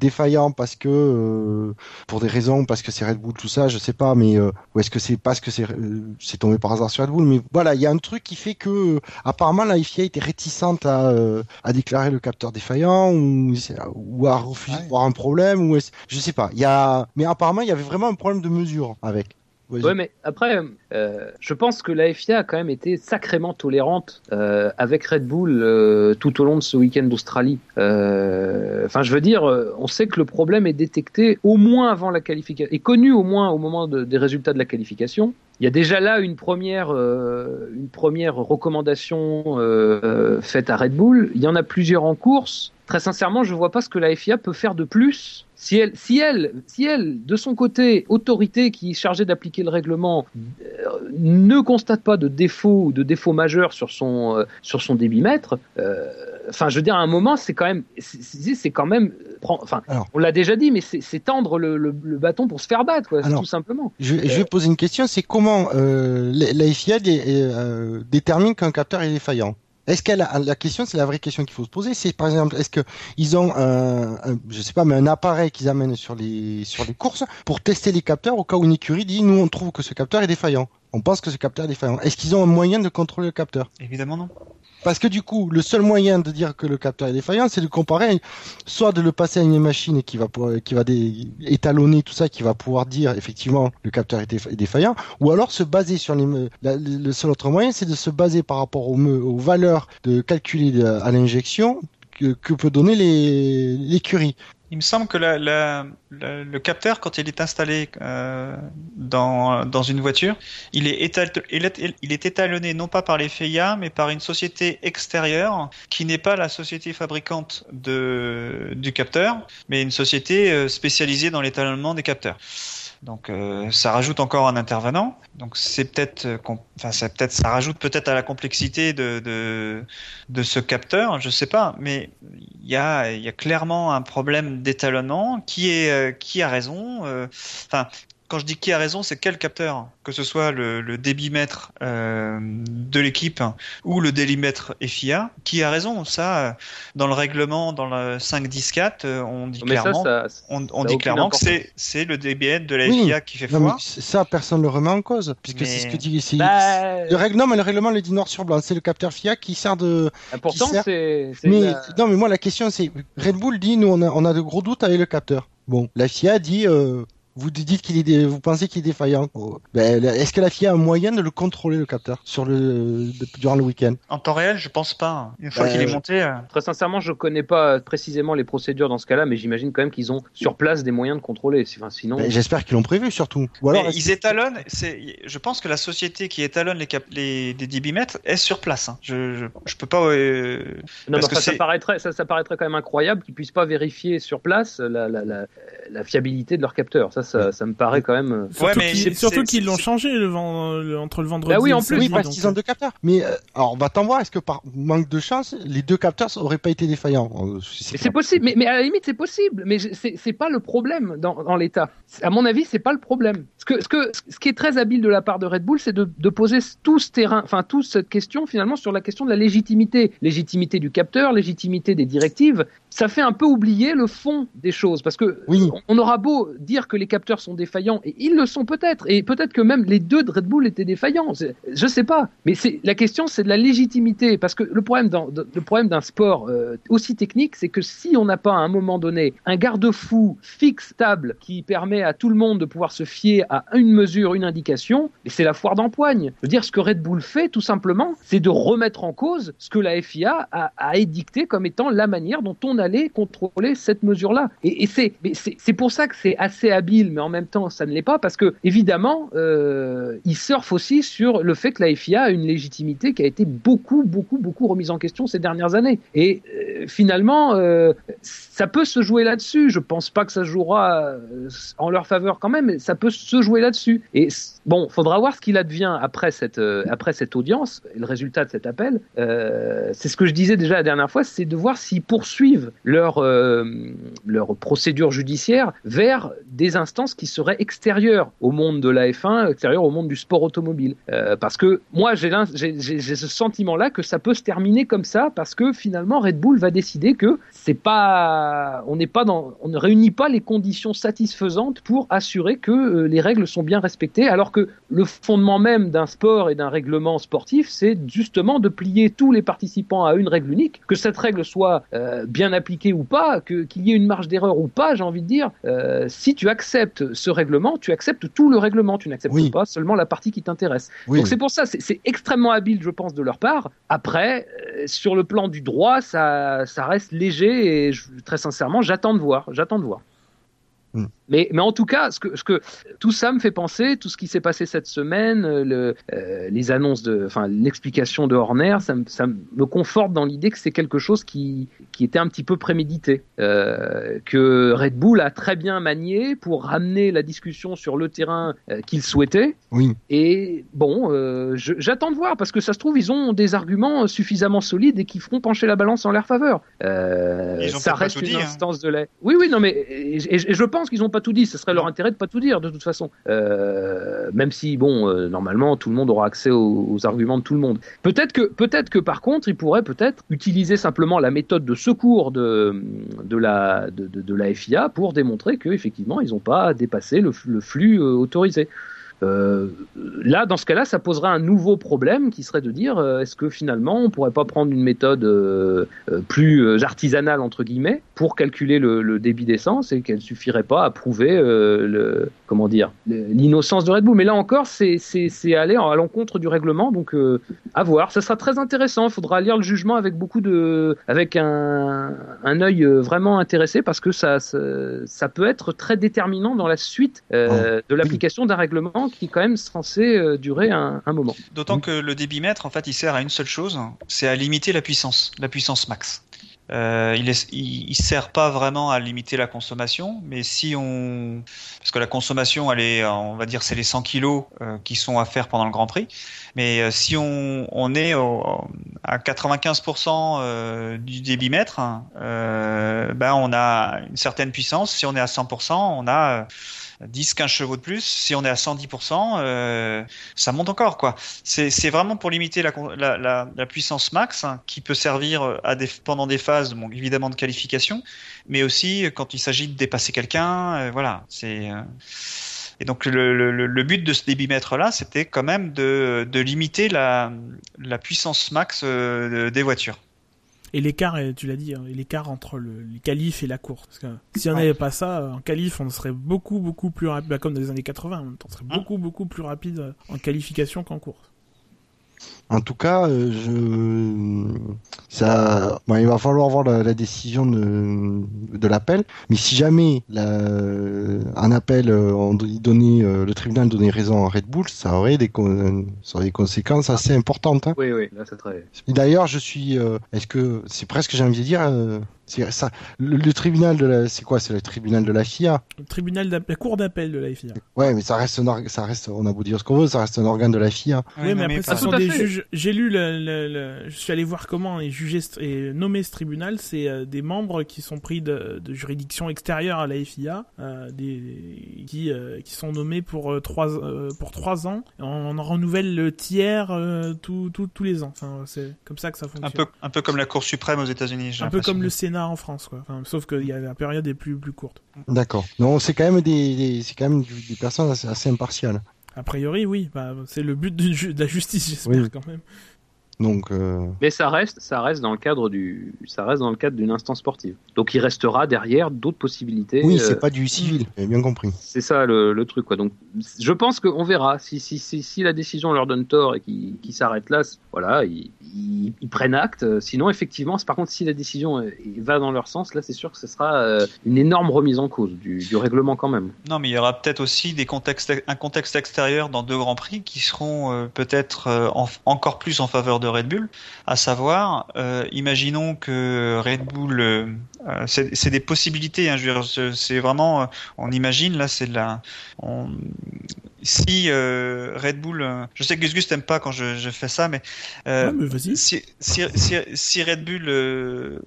défaillant parce que pour des raisons, parce que c'est Red Bull, tout ça, je sais pas. Mais ou est-ce que c'est parce que c'est tombé par hasard sur Red Bull? Mais voilà, il y a un truc qui fait que apparemment la FIA était réticente à déclarer le capteur défaillant ou, à refuser voir un problème ou je sais pas. Il y a, mais apparemment il y avait vraiment un problème de mesure avec. Ouais, mais après, euh, je pense que la FIA a quand même été sacrément tolérante euh, avec Red Bull euh, tout au long de ce week-end d'Australie. Enfin, je veux dire, on sait que le problème est détecté au moins avant la qualification, est connu au moins au moment des résultats de la qualification. Il y a déjà là une première, une première recommandation faite à Red Bull. Il y en a plusieurs en course très sincèrement, je ne vois pas ce que la FIA peut faire de plus. Si elle, si elle, si elle, de son côté, autorité qui est chargée d'appliquer le règlement, euh, ne constate pas de défaut ou de défaut majeur sur son, euh, sur son débitmètre, euh, enfin, je veux dire, à un moment, c'est quand même, c'est quand même, enfin, on l'a déjà dit, mais c'est tendre le, le, bâton pour se faire battre, quoi, tout simplement. Je, je, vais poser une question, c'est comment la FIA détermine qu'un capteur est défaillant est-ce qu'elle la question, c'est la vraie question qu'il faut se poser, c'est par exemple, est-ce que ils ont un, je sais pas, mais un appareil qu'ils amènent sur les sur les courses pour tester les capteurs au cas où une écurie dit nous on trouve que ce capteur est défaillant. On pense que ce capteur est défaillant. Est-ce qu'ils ont un moyen de contrôler le capteur? Évidemment non. Parce que du coup, le seul moyen de dire que le capteur est défaillant, c'est de comparer, soit de le passer à une machine qui va qui va étalonner tout ça, qui va pouvoir dire effectivement le capteur est défaillant, ou alors se baser sur les, le seul autre moyen, c'est de se baser par rapport aux, valeurs de calculer à l'injection que, peut donner l'écurie. Il me semble que le capteur, quand il est installé euh, dans, une voiture, il est, étalonné non pas par les FIA, mais par une société extérieure qui n'est pas la société fabricante du capteur, mais une société euh, spécialisée dans l'étalonnement des capteurs. Donc euh, ça rajoute encore un intervenant. Donc c'est peut-être, euh, enfin ça peut-être, ça rajoute peut-être à la complexité de, de, ce capteur, je sais pas. Mais il y a, y a clairement un problème d'étalonnement qui est, euh, qui a raison. Enfin, quand je dis qui a raison, c'est quel capteur Que ce soit le, le débitmètre euh, de l'équipe ou le débitmètre FIA, qui a raison Ça, dans le règlement, dans le 5.10.4, euh, on dit clairement, on, dit clairement que c'est, c'est le débitmètre de la FIA qui fait foi. Ça, personne ne le remet en cause, puisque c'est ce que dit ici. Bah... Le règlement, mais le règlement le dit noir sur blanc. C'est le capteur FIA qui sert de. Important, c'est. Mais non, mais moi la question c'est Red Bull dit nous on a, on a de gros doutes avec le capteur. Bon, la FIA dit euh, vous dites qu'il est, dé- vous pensez qu'il est défaillant. Oh. Ben, est-ce que la FIA a un moyen de le contrôler le capteur sur le durant le week-end? En temps réel, je pense pas. Une fois Bah, qu'il est monté, euh, Très sincèrement, je connais pas précisément les procédures dans ce cas-là, mais j'imagine quand même qu'ils ont sur place des moyens de contrôler. Enfin, sinon, Ben, J'espère qu'ils l'ont prévu surtout. Ou alors, ils étalonnent. C'est, je pense que la société qui étalonne les, cap- les des débitmètres est sur place. hein. Je, je, je peux pas. euh, Non, Parce que ça, paraîtrait, ça, ça paraîtrait quand même incroyable qu'ils puissent pas vérifier sur place la, la, la, la fiabilité de leur capteur. Ça, ça, ça me paraît quand même. euh, Surtout mais qu'ils- c'est- surtout qu'ils l'ont changé le vend- le- entre le vendredi Bah oui, en plus, Oui, parce qu'ils ont deux capteurs. Mais euh, alors, on va t'en voir. Est-ce que par manque de chance, les deux capteurs auraient pas été défaillants Euh, Mais c'est possible, mais, mais à la limite c'est possible, mais c'est c'est pas le problème dans, dans l'état. À mon avis, c'est pas le problème. Ce que, ce que ce qui est très habile de la part de Red Bull, c'est de, de poser tout ce terrain, enfin toute cette question finalement sur la question de la légitimité, légitimité du capteur, légitimité des directives. Ça fait un peu oublier le fond des choses parce que Oui. on aura beau dire que les capteurs sont défaillants et ils le sont peut-être et peut-être que même les deux de Red Bull étaient défaillants. Je sais pas, mais la question, c'est de la légitimité parce que le problème dans, le problème d'un sport euh, aussi technique, c'est que si on n'a pas à un moment donné un garde-fou fixe, stable, qui permet à tout le monde de pouvoir se fier à une mesure, une indication, et c'est la foire d'empoigne. Je veux dire, ce que Red Bull fait, tout simplement, c'est de remettre en cause ce que la FIA a, édicté comme étant la manière dont on allait contrôler cette mesure-là. Et, et c'est pour ça que c'est assez habile, mais en même temps, ça ne l'est pas, parce que évidemment, euh, il surfe aussi sur le fait que la FIA a une légitimité qui a été beaucoup, beaucoup, beaucoup remise en question ces dernières années. Et euh, finalement, euh, ça peut se jouer là-dessus. Je pense pas que ça jouera en leur faveur quand même, mais ça peut se jouer là-dessus. Et bon, faudra voir ce qu'il advient après cette euh, après cette audience, le résultat de cet appel. Euh, c'est ce que je disais déjà la dernière fois, c'est de voir s'ils poursuivent leur euh, leur procédure judiciaire vers des instances qui seraient extérieures au monde de la F1, extérieures au monde du sport automobile. Parce que moi, j'ai ce sentiment-là que ça peut se terminer comme ça, parce que finalement, Red Bull va décider que c'est pas, on n'est pas dans, on ne réunit pas les conditions satisfaisantes pour assurer que les règles sont bien respectées, alors que le fondement même d'un sport et d'un règlement sportif, c'est justement de plier tous les participants à une règle unique, que cette règle soit euh, bien appliquée ou pas, que qu'il y ait une marge d'erreur ou pas, j'ai envie de dire. euh, si tu acceptes ce règlement, tu acceptes tout le règlement, tu n'acceptes Oui. pas seulement la partie qui t'intéresse. Oui. Donc c'est pour ça, c'est- c'est extrêmement habile, je pense, de leur part. Après, euh, sur le plan du droit, ça, ça reste léger et je- très sincèrement, j'attends de voir. J'attends de voir. Hmm. Mais, mais en tout cas, ce que, ce que tout ça me fait penser, tout ce qui s'est passé cette semaine, euh, le, euh, les annonces de, enfin l'explication de Horner, ça, me- ça me conforte dans l'idée que c'est quelque chose qui, qui était un petit peu prémédité, euh, que Red Bull a très bien manié pour ramener la discussion sur le terrain euh, qu'il souhaitait. Oui. Et bon, euh, j'attends de voir parce que ça se trouve ils ont des arguments suffisamment solides et qui feront pencher la balance en leur faveur. Euh, Ils ont ça reste tout une dit, hein. instance de la. Oui, oui, non, mais et, et- et je pense qu'ils n'ont pas tout dit. Ce serait leur intérêt de pas tout dire de toute façon. Euh, même si bon, euh, normalement tout le monde aura accès aux, aux arguments de tout le monde. Peut-être que, peut-être que par contre, ils pourraient peut-être utiliser simplement la méthode de secours de de la de, de- de la FIA pour démontrer que effectivement ils n'ont pas dépassé le flux euh, autorisé. Euh, là, dans ce cas-là, ça poserait un nouveau problème qui serait de dire euh, est-ce que finalement on pourrait pas prendre une méthode euh, plus artisanale entre guillemets pour calculer le, le débit d'essence et qu'elle suffirait pas à prouver le comment dire l'innocence de Red Bull. Mais là encore, c'est aller à l'encontre du règlement, donc à voir. Ça sera très intéressant. Il faudra lire le jugement avec beaucoup de avec un un œil vraiment intéressé parce que ça ça, ça peut être très déterminant dans la suite euh, de l'application d'un règlement qui est quand même censé euh, durer un, un moment. D'autant que le débitmètre, en fait, il sert à une seule chose, c'est à limiter la puissance, la puissance max. Euh, il, est, il, il sert pas vraiment à limiter la consommation, mais si on, parce que la consommation, elle est, on va dire, c'est les 100 kilos euh, qui sont à faire pendant le Grand Prix. Mais euh, si on, on est au, à 95% euh, du débitmètre, euh, ben on a une certaine puissance. Si on est à 100%, on a euh, 10-15 chevaux de plus. Si on est à 110%, euh, ça monte encore quoi. C'est vraiment pour limiter la, puissance max hein, qui peut servir des, pendant des phases, évidemment de qualification, mais aussi quand il s'agit de dépasser quelqu'un. euh, voilà, euh, et donc le, but de ce débitmètre là, c'était quand même de, limiter la, puissance max euh, des voitures. Et l'écart, tu l'as dit, hein, l'écart entre le, les qualifs et la course. Parce que si on n'avait pas ça, en qualif, on serait beaucoup, beaucoup plus rapide, bah, comme dans les années 80, on serait Hein beaucoup, beaucoup plus rapide en qualification qu'en course. En tout cas, euh, je ça, bon, il va falloir voir la, la décision de, de l'appel. Mais si jamais la, un appel, euh, on donnait, euh, le tribunal donnait raison à Red Bull, ça aurait des, con- ça aurait des conséquences assez importantes. hein. Oui, oui, là, c'est très. D'ailleurs, je suis. euh, Est-ce que c'est presque, j'ai envie de dire, euh, ça. Le, le tribunal de la, c'est quoi C'est le tribunal de la FIA. Le tribunal, la cour d'appel de la FIA. Ouais, mais ça reste, un ça reste. On a beau dire ce qu'on veut, ça reste un organe de la FIA. Oui, mais après, tout sont des juges. J'ai lu le, le- le- Je suis allé voir comment est jugé et nommé ce tribunal. C'est euh, des membres qui sont pris de, de juridiction extérieure à la FIA, euh, des, qui, euh, qui sont nommés pour euh, trois euh, pour trois ans. On, en renouvelle le tiers euh, tout- tout- tous les ans. Enfin, c'est comme ça que ça fonctionne. Un peu, un peu comme la Cour suprême aux États-Unis. Un peu comme le Sénat en France, quoi. Enfin, sauf que y a, la période est plus plus courte. D'accord. Non, c'est quand même des, des- c'est quand même des personnes assez, assez impartiales. A priori, oui. Bah, c'est le but de la justice, j'espère Oui. quand même. Donc, euh, Mais ça reste, ça reste dans le cadre du, ça reste dans le cadre d'une instance sportive. Donc il restera derrière d'autres possibilités. oui, euh, c'est pas du civil. J'ai bien compris. C'est ça le, le truc quoi. Donc je pense qu'on verra si, si, si, si la décision leur donne tort et qu'ils s'arrêtent là, voilà, ils, ils, prennent acte. Sinon effectivement, par contre si la décision euh, va dans leur sens, là c'est sûr que ce sera euh, une énorme remise en cause du, règlement quand même. Non, mais il y aura peut-être aussi un contexte extérieur dans deux grands prix qui seront euh, peut-être euh, en- encore plus en faveur de Red Bull. À savoir, euh, imaginons que Red Bull, euh, euh, c'est des possibilités. Hein, c'est- vraiment, euh, on imagine là, c'est de la. Si euh, Red Bull, euh, je sais que Gus Gus t'aime pas quand je, je fais ça, mais euh, mais vas-y. si, si, si, si Red Bull euh,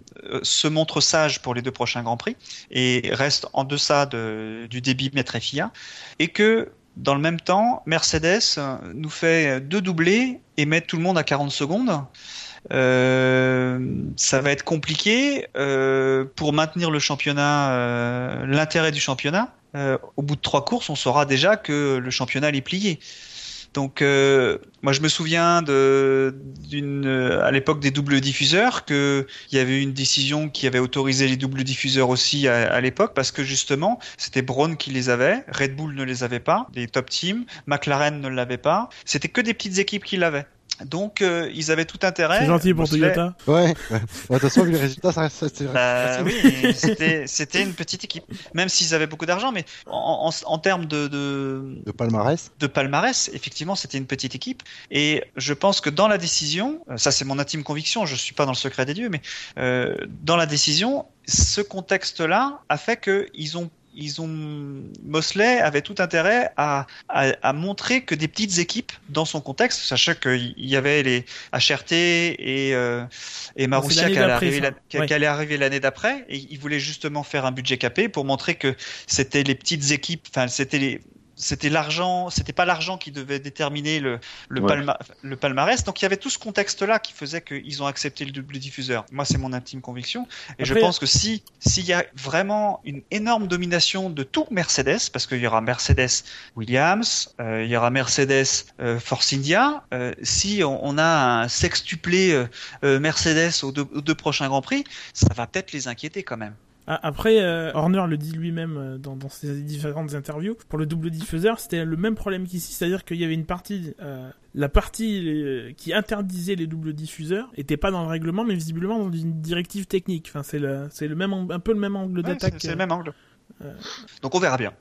se montre sage pour les deux prochains Grands Prix et reste en deçà de, du débit maître FIA, et que dans le même temps, Mercedes nous fait deux doublés et met tout le monde à 40 secondes. Euh, ça va être compliqué euh, pour maintenir le championnat, euh, l'intérêt du championnat. Euh, au bout de trois courses, on saura déjà que le championnat est plié. Donc, euh, moi, je me souviens euh, à l'époque des doubles diffuseurs, que il y avait une décision qui avait autorisé les doubles diffuseurs aussi à, à l'époque, parce que justement, c'était Braun qui les avait, Red Bull ne les avait pas, les top teams, McLaren ne l'avait pas. C'était que des petites équipes qui l'avaient. Donc, euh, ils avaient tout intérêt. C'est gentil pour Toyota. Ouais. ouais. De toute façon, vu les résultats, ça reste. ça- c'est- Bah oui, c'était c'était une petite équipe. Même s'ils avaient beaucoup d'argent, mais en, en, en termes de, de, De palmarès. de palmarès, effectivement, c'était une petite équipe. Et je pense que dans la décision, euh, ça c'est mon intime conviction, je suis pas dans le secret des dieux, mais euh, dans la décision, ce contexte-là a fait qu'ils ont ils ont Mosley avait tout intérêt à, à, à montrer que des petites équipes dans son contexte, sachant qu'il y avait les HRT et euh, et Marussia allait arriver, Ouais. qui allait arriver l'année d'après et il voulait justement faire un budget capé pour montrer que c'était les petites équipes, enfin c'était les c'était l'argent, c'était pas l'argent qui devait déterminer le, le, Ouais. palma- le palmarès. Donc il y avait tout ce contexte-là qui faisait qu'ils ont accepté le double diffuseur. Moi, c'est mon intime conviction. Et je pense que si s'il y a vraiment une énorme domination de tout Mercedes, parce qu'il y aura Mercedes Williams, euh, il y aura Mercedes euh, Force India, euh, si on, on a un sextuplé Mercedes aux deux, aux deux prochains grands prix, ça va peut-être les inquiéter quand même. Ah, Après, euh, Horner le dit lui-même euh, dans, dans ses différentes interviews. Pour le double diffuseur, c'était le même problème qu'ici, c'est-à-dire qu'il y avait une partie, euh, la partie qui interdisait les doubles diffuseurs était pas dans le règlement, mais visiblement dans une directive technique. Enfin, c'est le, c'est le même, un peu le même angle Ouais, d'attaque. c'est le même angle. Donc on verra bien.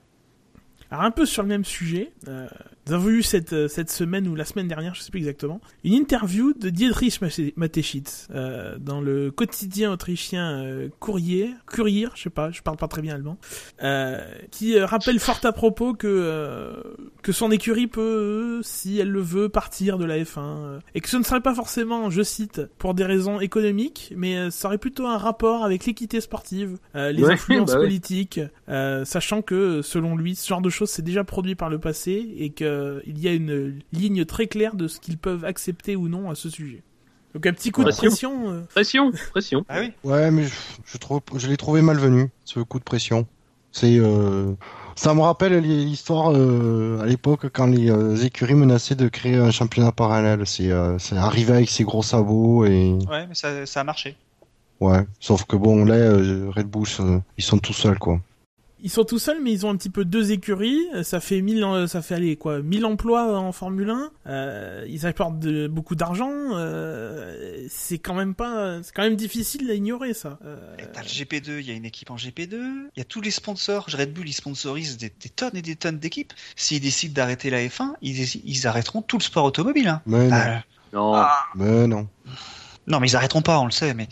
Alors un peu sur le même sujet, euh, nous avons eu cette, euh, cette semaine ou la semaine dernière, je sais plus exactement, une interview de Dietrich Mate- Mateschitz euh, dans le quotidien autrichien euh, Courrier, Courrier, je sais pas, je parle pas très bien allemand, euh, qui euh, rappelle fort à propos que euh, que son écurie peut, si elle le veut, partir de la F1 euh, et que ce ne serait pas forcément, je cite, pour des raisons économiques, mais ça aurait plutôt un rapport avec l'équité sportive, euh, les Ouais, influences bah ouais. politiques, euh, sachant que selon lui, ce genre de choses c'est déjà produit par le passé et qu'il y a une ligne très claire de ce qu'ils peuvent accepter ou non à ce sujet. Donc un petit coup de Pression. pression. euh, Pression, pression. Ah oui. Ouais, mais je, je trouve, je l'ai trouvé malvenu, ce coup de pression. C'est, euh, ça me rappelle l'histoire euh, à l'époque quand les euh, écuries menaçaient de créer un championnat parallèle. C'est, euh, c'est arrivé avec ses gros sabots et Ouais, mais ça, ça a marché. Ouais, sauf que bon, là, euh, Red Bull, euh, ils sont tout seuls, quoi. Ils sont tout seuls, mais ils ont un petit peu deux écuries. Ça fait 1000, en- ça fait aller quoi, 1000 emplois en Formule 1. Euh, ils apportent de- beaucoup d'argent. Euh, c'est quand même pas, c'est quand même difficile à ignorer ça. Euh, T'as le GP2, il y a une équipe en GP2, il y a tous les sponsors. Red Bull, ils sponsorisent des, des tonnes et des tonnes d'équipes. S'ils décident d'arrêter la F1, ils, ils arrêteront tout le sport automobile. Hein. Mais non, Ah, Non. mais non. Non, mais ils arrêteront pas, on le sait. Mais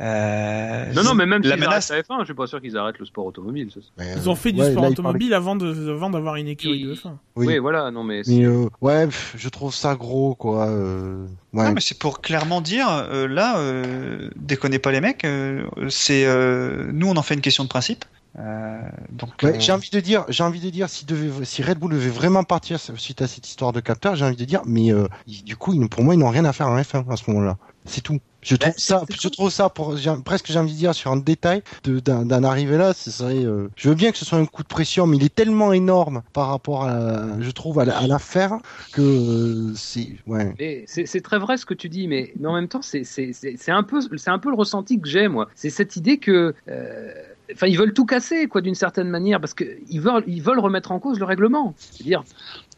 euh, non, non, mais même la s'ils menace. arrêtent la F1, je suis pas sûr qu'ils arrêtent le sport automobile. ça, c'est- Mais, ils ont fait du ouais, sport là, il parlait- automobile avant de, avant d'avoir une écurie de F1. Oui. Oui, voilà, non, mais. euh, ouais, pff, je trouve ça gros, quoi. euh, ouais. Non, mais c'est pour clairement dire, euh, là, euh, déconnez pas les mecs, euh, c'est euh, nous on en fait une question de principe. Euh, donc, Ouais, euh, j'ai envie de dire, j'ai envie de dire, si, devait, si Red Bull devait vraiment partir suite à cette histoire de capteur, j'ai envie de dire, mais euh, ils- du coup, ils, pour moi, ils n'ont rien à faire en F1 à ce moment-là. C'est tout. Je trouve c'est- ça, je trouve ça pour, presque j'ai envie de dire sur un détail d'un d'en arriver là, ce serait. euh, je veux bien que ce soit un coup de pression, mais il est tellement énorme par rapport à, je trouve, à, la- à l'affaire que euh, c'est, ouais. Mais c'est c'est très vrai ce que tu dis, mais, mais en même temps, c'est c'est- c'est- c'est un, peu- c'est un peu le ressenti que j'ai, moi. C'est cette idée que. euh, Enfin, ils veulent tout casser, quoi, d'une certaine manière, parce qu'ils veulent, ils veulent remettre en cause le règlement. C'est-à-dire,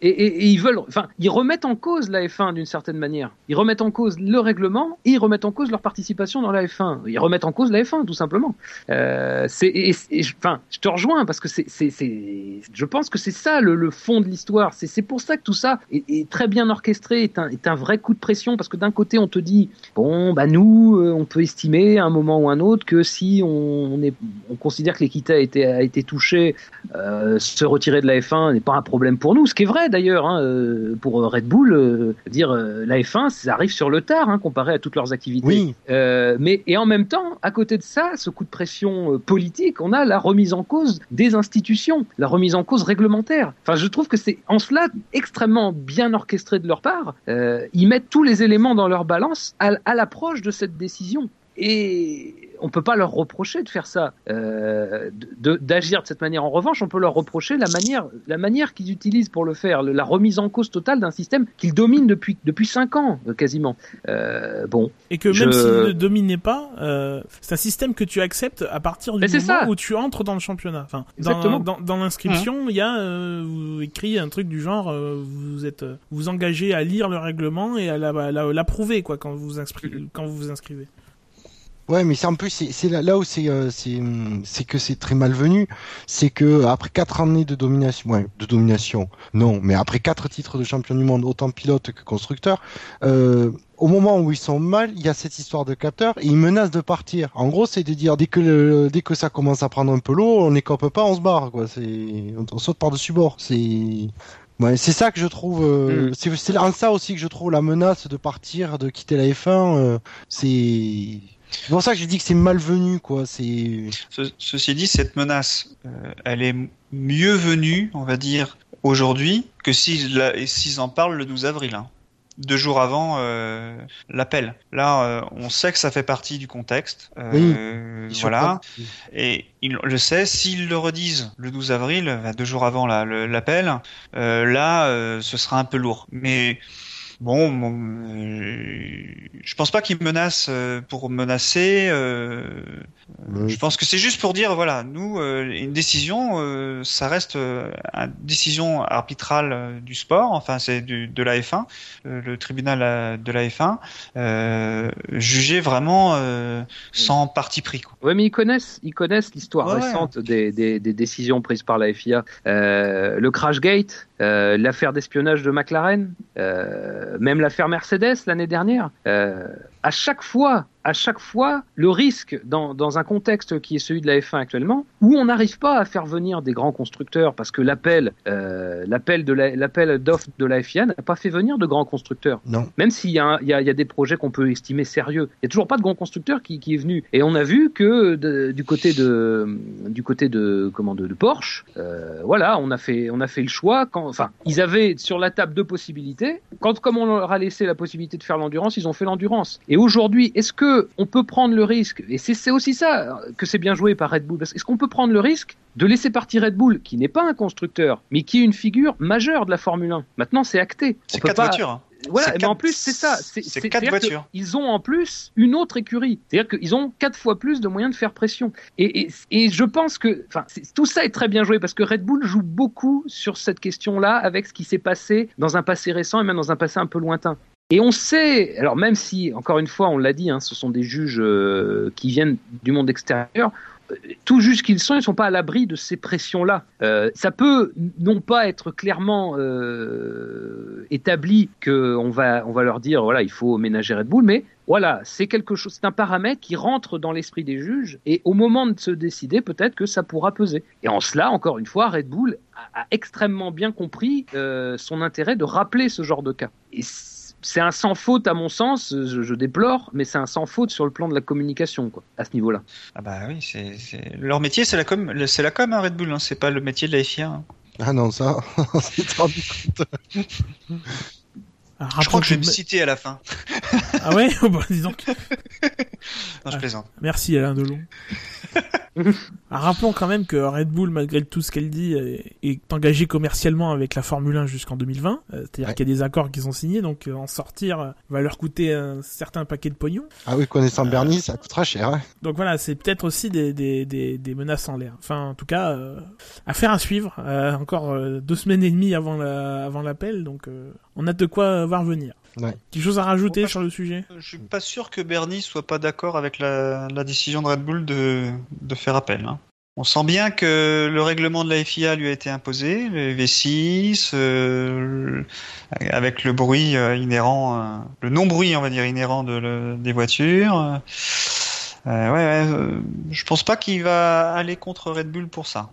et, ils veulent, enfin, ils remettent en cause la F1 d'une certaine manière. Ils remettent en cause le règlement et ils remettent en cause leur participation dans la F1. Ils remettent en cause la F1, tout simplement. Euh, je- te rejoins parce que je pense que c'est ça le, fond de l'histoire. C'est, pour ça que tout ça est, très bien orchestré, est un, vrai coup de pression parce que d'un côté on te dit, bon, bah nous, euh, on peut estimer à un moment ou un autre que si on, considère que l'équité a été, a été touchée, euh, se retirer de la F1 n'est pas un problème pour nous. Ce qui est vrai d'ailleurs hein, euh, pour Red Bull, euh, dire euh, la F1, ça arrive sur le tard hein, comparé à toutes leurs activités. Oui, Euh, mais et en même temps, à côté de ça, ce coup de pression euh, politique, on a la remise en cause des institutions, la remise en cause réglementaire. Enfin, je trouve que c'est en cela extrêmement bien orchestré de leur part. Euh, ils mettent tous les éléments dans leur balance à, à l'approche de cette décision. Et on peut pas leur reprocher de faire ça, euh, de- d'agir de, cette manière. En revanche, on peut leur reprocher la manière, la manière qu'ils utilisent pour le faire, le- la remise en cause totale d'un système qu'ils dominent depuis depuis cinq ans euh, quasiment. Euh, bon, Et que Je- même s'il ne dominait pas, euh, c'est un système que tu acceptes à partir du Mais moment ça. où tu entres dans le championnat. Enfin, dans, Exactement. dans, dans l'inscription, il y a euh, vous écrit un truc du genre euh, vous êtes vous engagez à lire le règlement et à la- à la- l'approuver quoi quand vous quand vous vous inscrivez. Ouais, mais c'est un peu c'est là, là où c'est euh, c'est que c'est très malvenu, c'est que après quatre années de domination, ouais, de domination, non, mais après quatre titres de champion du monde, autant pilote que constructeur, euh, au moment où ils sont mal, il y a cette histoire de capteur et ils menacent de partir. En gros, c'est de dire dès que le, dès que ça commence à prendre un peu l'eau, on n'écope pas, on se barre quoi. C'est on, on saute par dessus bord. C'est Ouais, c'est ça que je trouve. euh, Mm. C'est c'est en ça aussi que je trouve la menace de partir, de quitter la F1. euh, c'est c'est pour ça que je dis que c'est malvenu, quoi. C'est Ce- ceci dit, cette menace, euh, elle est mieux venue, on va dire, aujourd'hui que s'ils s'ils en parlent le 12 avril. hein. Deux jours avant euh, l'appel. Là, euh, on sait que ça fait partie du contexte. Euh, se voilà. Et ils le sait, s'ils le redisent le 12 avril, deux jours avant l'appel, là, ce sera un peu lourd. Mais bon, bon, euh, je pense pas qu'ils menacent euh, pour menacer. euh, je pense que c'est juste pour dire, voilà, nous, euh, une décision, euh, ça reste euh, une décision arbitrale du sport, enfin c'est du- de la F1, euh, le tribunal de la F1, euh, jugé vraiment euh, sans parti pris. Quoi. Ouais, mais ils connaissent, ils connaissent l'histoire Ouais, ouais. récente des, des, des décisions prises par la FIA. Euh, le Crashgate, euh, l'affaire d'espionnage de McLaren, euh, même l'affaire Mercedes l'année dernière. Euh, à chaque fois, à chaque fois, le risque dans, dans un contexte qui est celui de la F1 actuellement, où on n'arrive pas à faire venir des grands constructeurs parce que l'appel, euh, l'appel de la- l'appel d'offre de la FIA n'a pas fait venir de grands constructeurs. Non. Même s'il y, y, y a des projets qu'on peut estimer sérieux, il n'y a toujours pas de grand constructeur qui, qui est venu. Et on a vu que de- du côté de, du côté de, comment, de, de Porsche, euh, voilà, on a fait, on a fait le choix. Quand, enfin, ils avaient sur la table deux possibilités. Quand, comme on leur a laissé la possibilité de faire l'endurance, ils ont fait l'endurance. Et aujourd'hui, est-ce que on peut prendre le risque Et c'est aussi ça que c'est bien joué par Red Bull. Est-ce qu'on peut prendre le risque de laisser partir Red Bull, qui n'est pas un constructeur, mais qui est une figure majeure de la Formule 1 Maintenant, c'est acté. C'est quatre pas- voitures. hein. voilà, mais quatre- en plus c'est ça. c'est quatre voitures. Ils ont en plus une autre écurie. C'est-à-dire qu'ils ont quatre fois plus de moyens de faire pression. Et, et, et je pense que, tout ça est très bien joué parce que Red Bull joue beaucoup sur cette question-là avec ce qui s'est passé dans un passé récent et même dans un passé un peu lointain. Et on sait, alors même si, encore une fois, on l'a dit, hein, ce sont des juges euh, qui viennent du monde extérieur, euh, tout juge qu'ils sont, ils ne sont pas à l'abri de ces pressions-là. Euh, ça peut non pas être clairement euh, établi qu'on va, on va leur dire, voilà, il faut ménager Red Bull, mais voilà, c'est quelque chose, c'est un paramètre qui rentre dans l'esprit des juges, et au moment de se décider, peut-être que ça pourra peser. Et en cela, encore une fois, Red Bull a, extrêmement bien compris euh, son intérêt de rappeler ce genre de cas. C'est un sans faute à mon sens, je, je déplore, mais c'est un sans faute sur le plan de la communication, quoi, à ce niveau-là. Ah bah oui, c'est c'est- leur métier, c'est la com, le- c'est la com, hein, Red Bull. Hein, c'est pas le métier de la FIA. hein. Ah non, ça, on s'est rendu compte. Je crois que je vais me citer à la fin. Ah ouais Oh, bah, dis donc. Non, je Ah. plaisante. Merci Alain Delon. Ah, rappelons quand même que Red Bull, malgré tout ce qu'elle dit, est, est engagé commercialement avec la Formule 1 jusqu'en 2020. Euh, C'est-à-dire Ouais. qu'il y a des accords qui sont signés, donc euh, en sortir euh, va leur coûter un certain paquet de pognon. Ah oui, connaissant Bernie, ça coûtera cher. hein. Donc voilà, c'est peut-être aussi des, des, des, des menaces en l'air. Enfin, en tout cas, euh, affaire à suivre. Euh, encore euh, deux semaines et demie avant la, avant l'appel, donc euh, on a de quoi voir venir. Ouais. Quelque chose à rajouter Bon, sur le sujet? Je suis pas sûr que Bernie soit pas d'accord avec la, la décision de Red Bull de, de faire appel. hein. On sent bien que le règlement de la FIA lui a été imposé, le V6, euh, avec le bruit euh, inhérent, euh, le non-bruit, on va dire, inhérent de, le- des voitures. Euh, ouais, ouais, euh, je pense pas qu'il va aller contre Red Bull pour ça.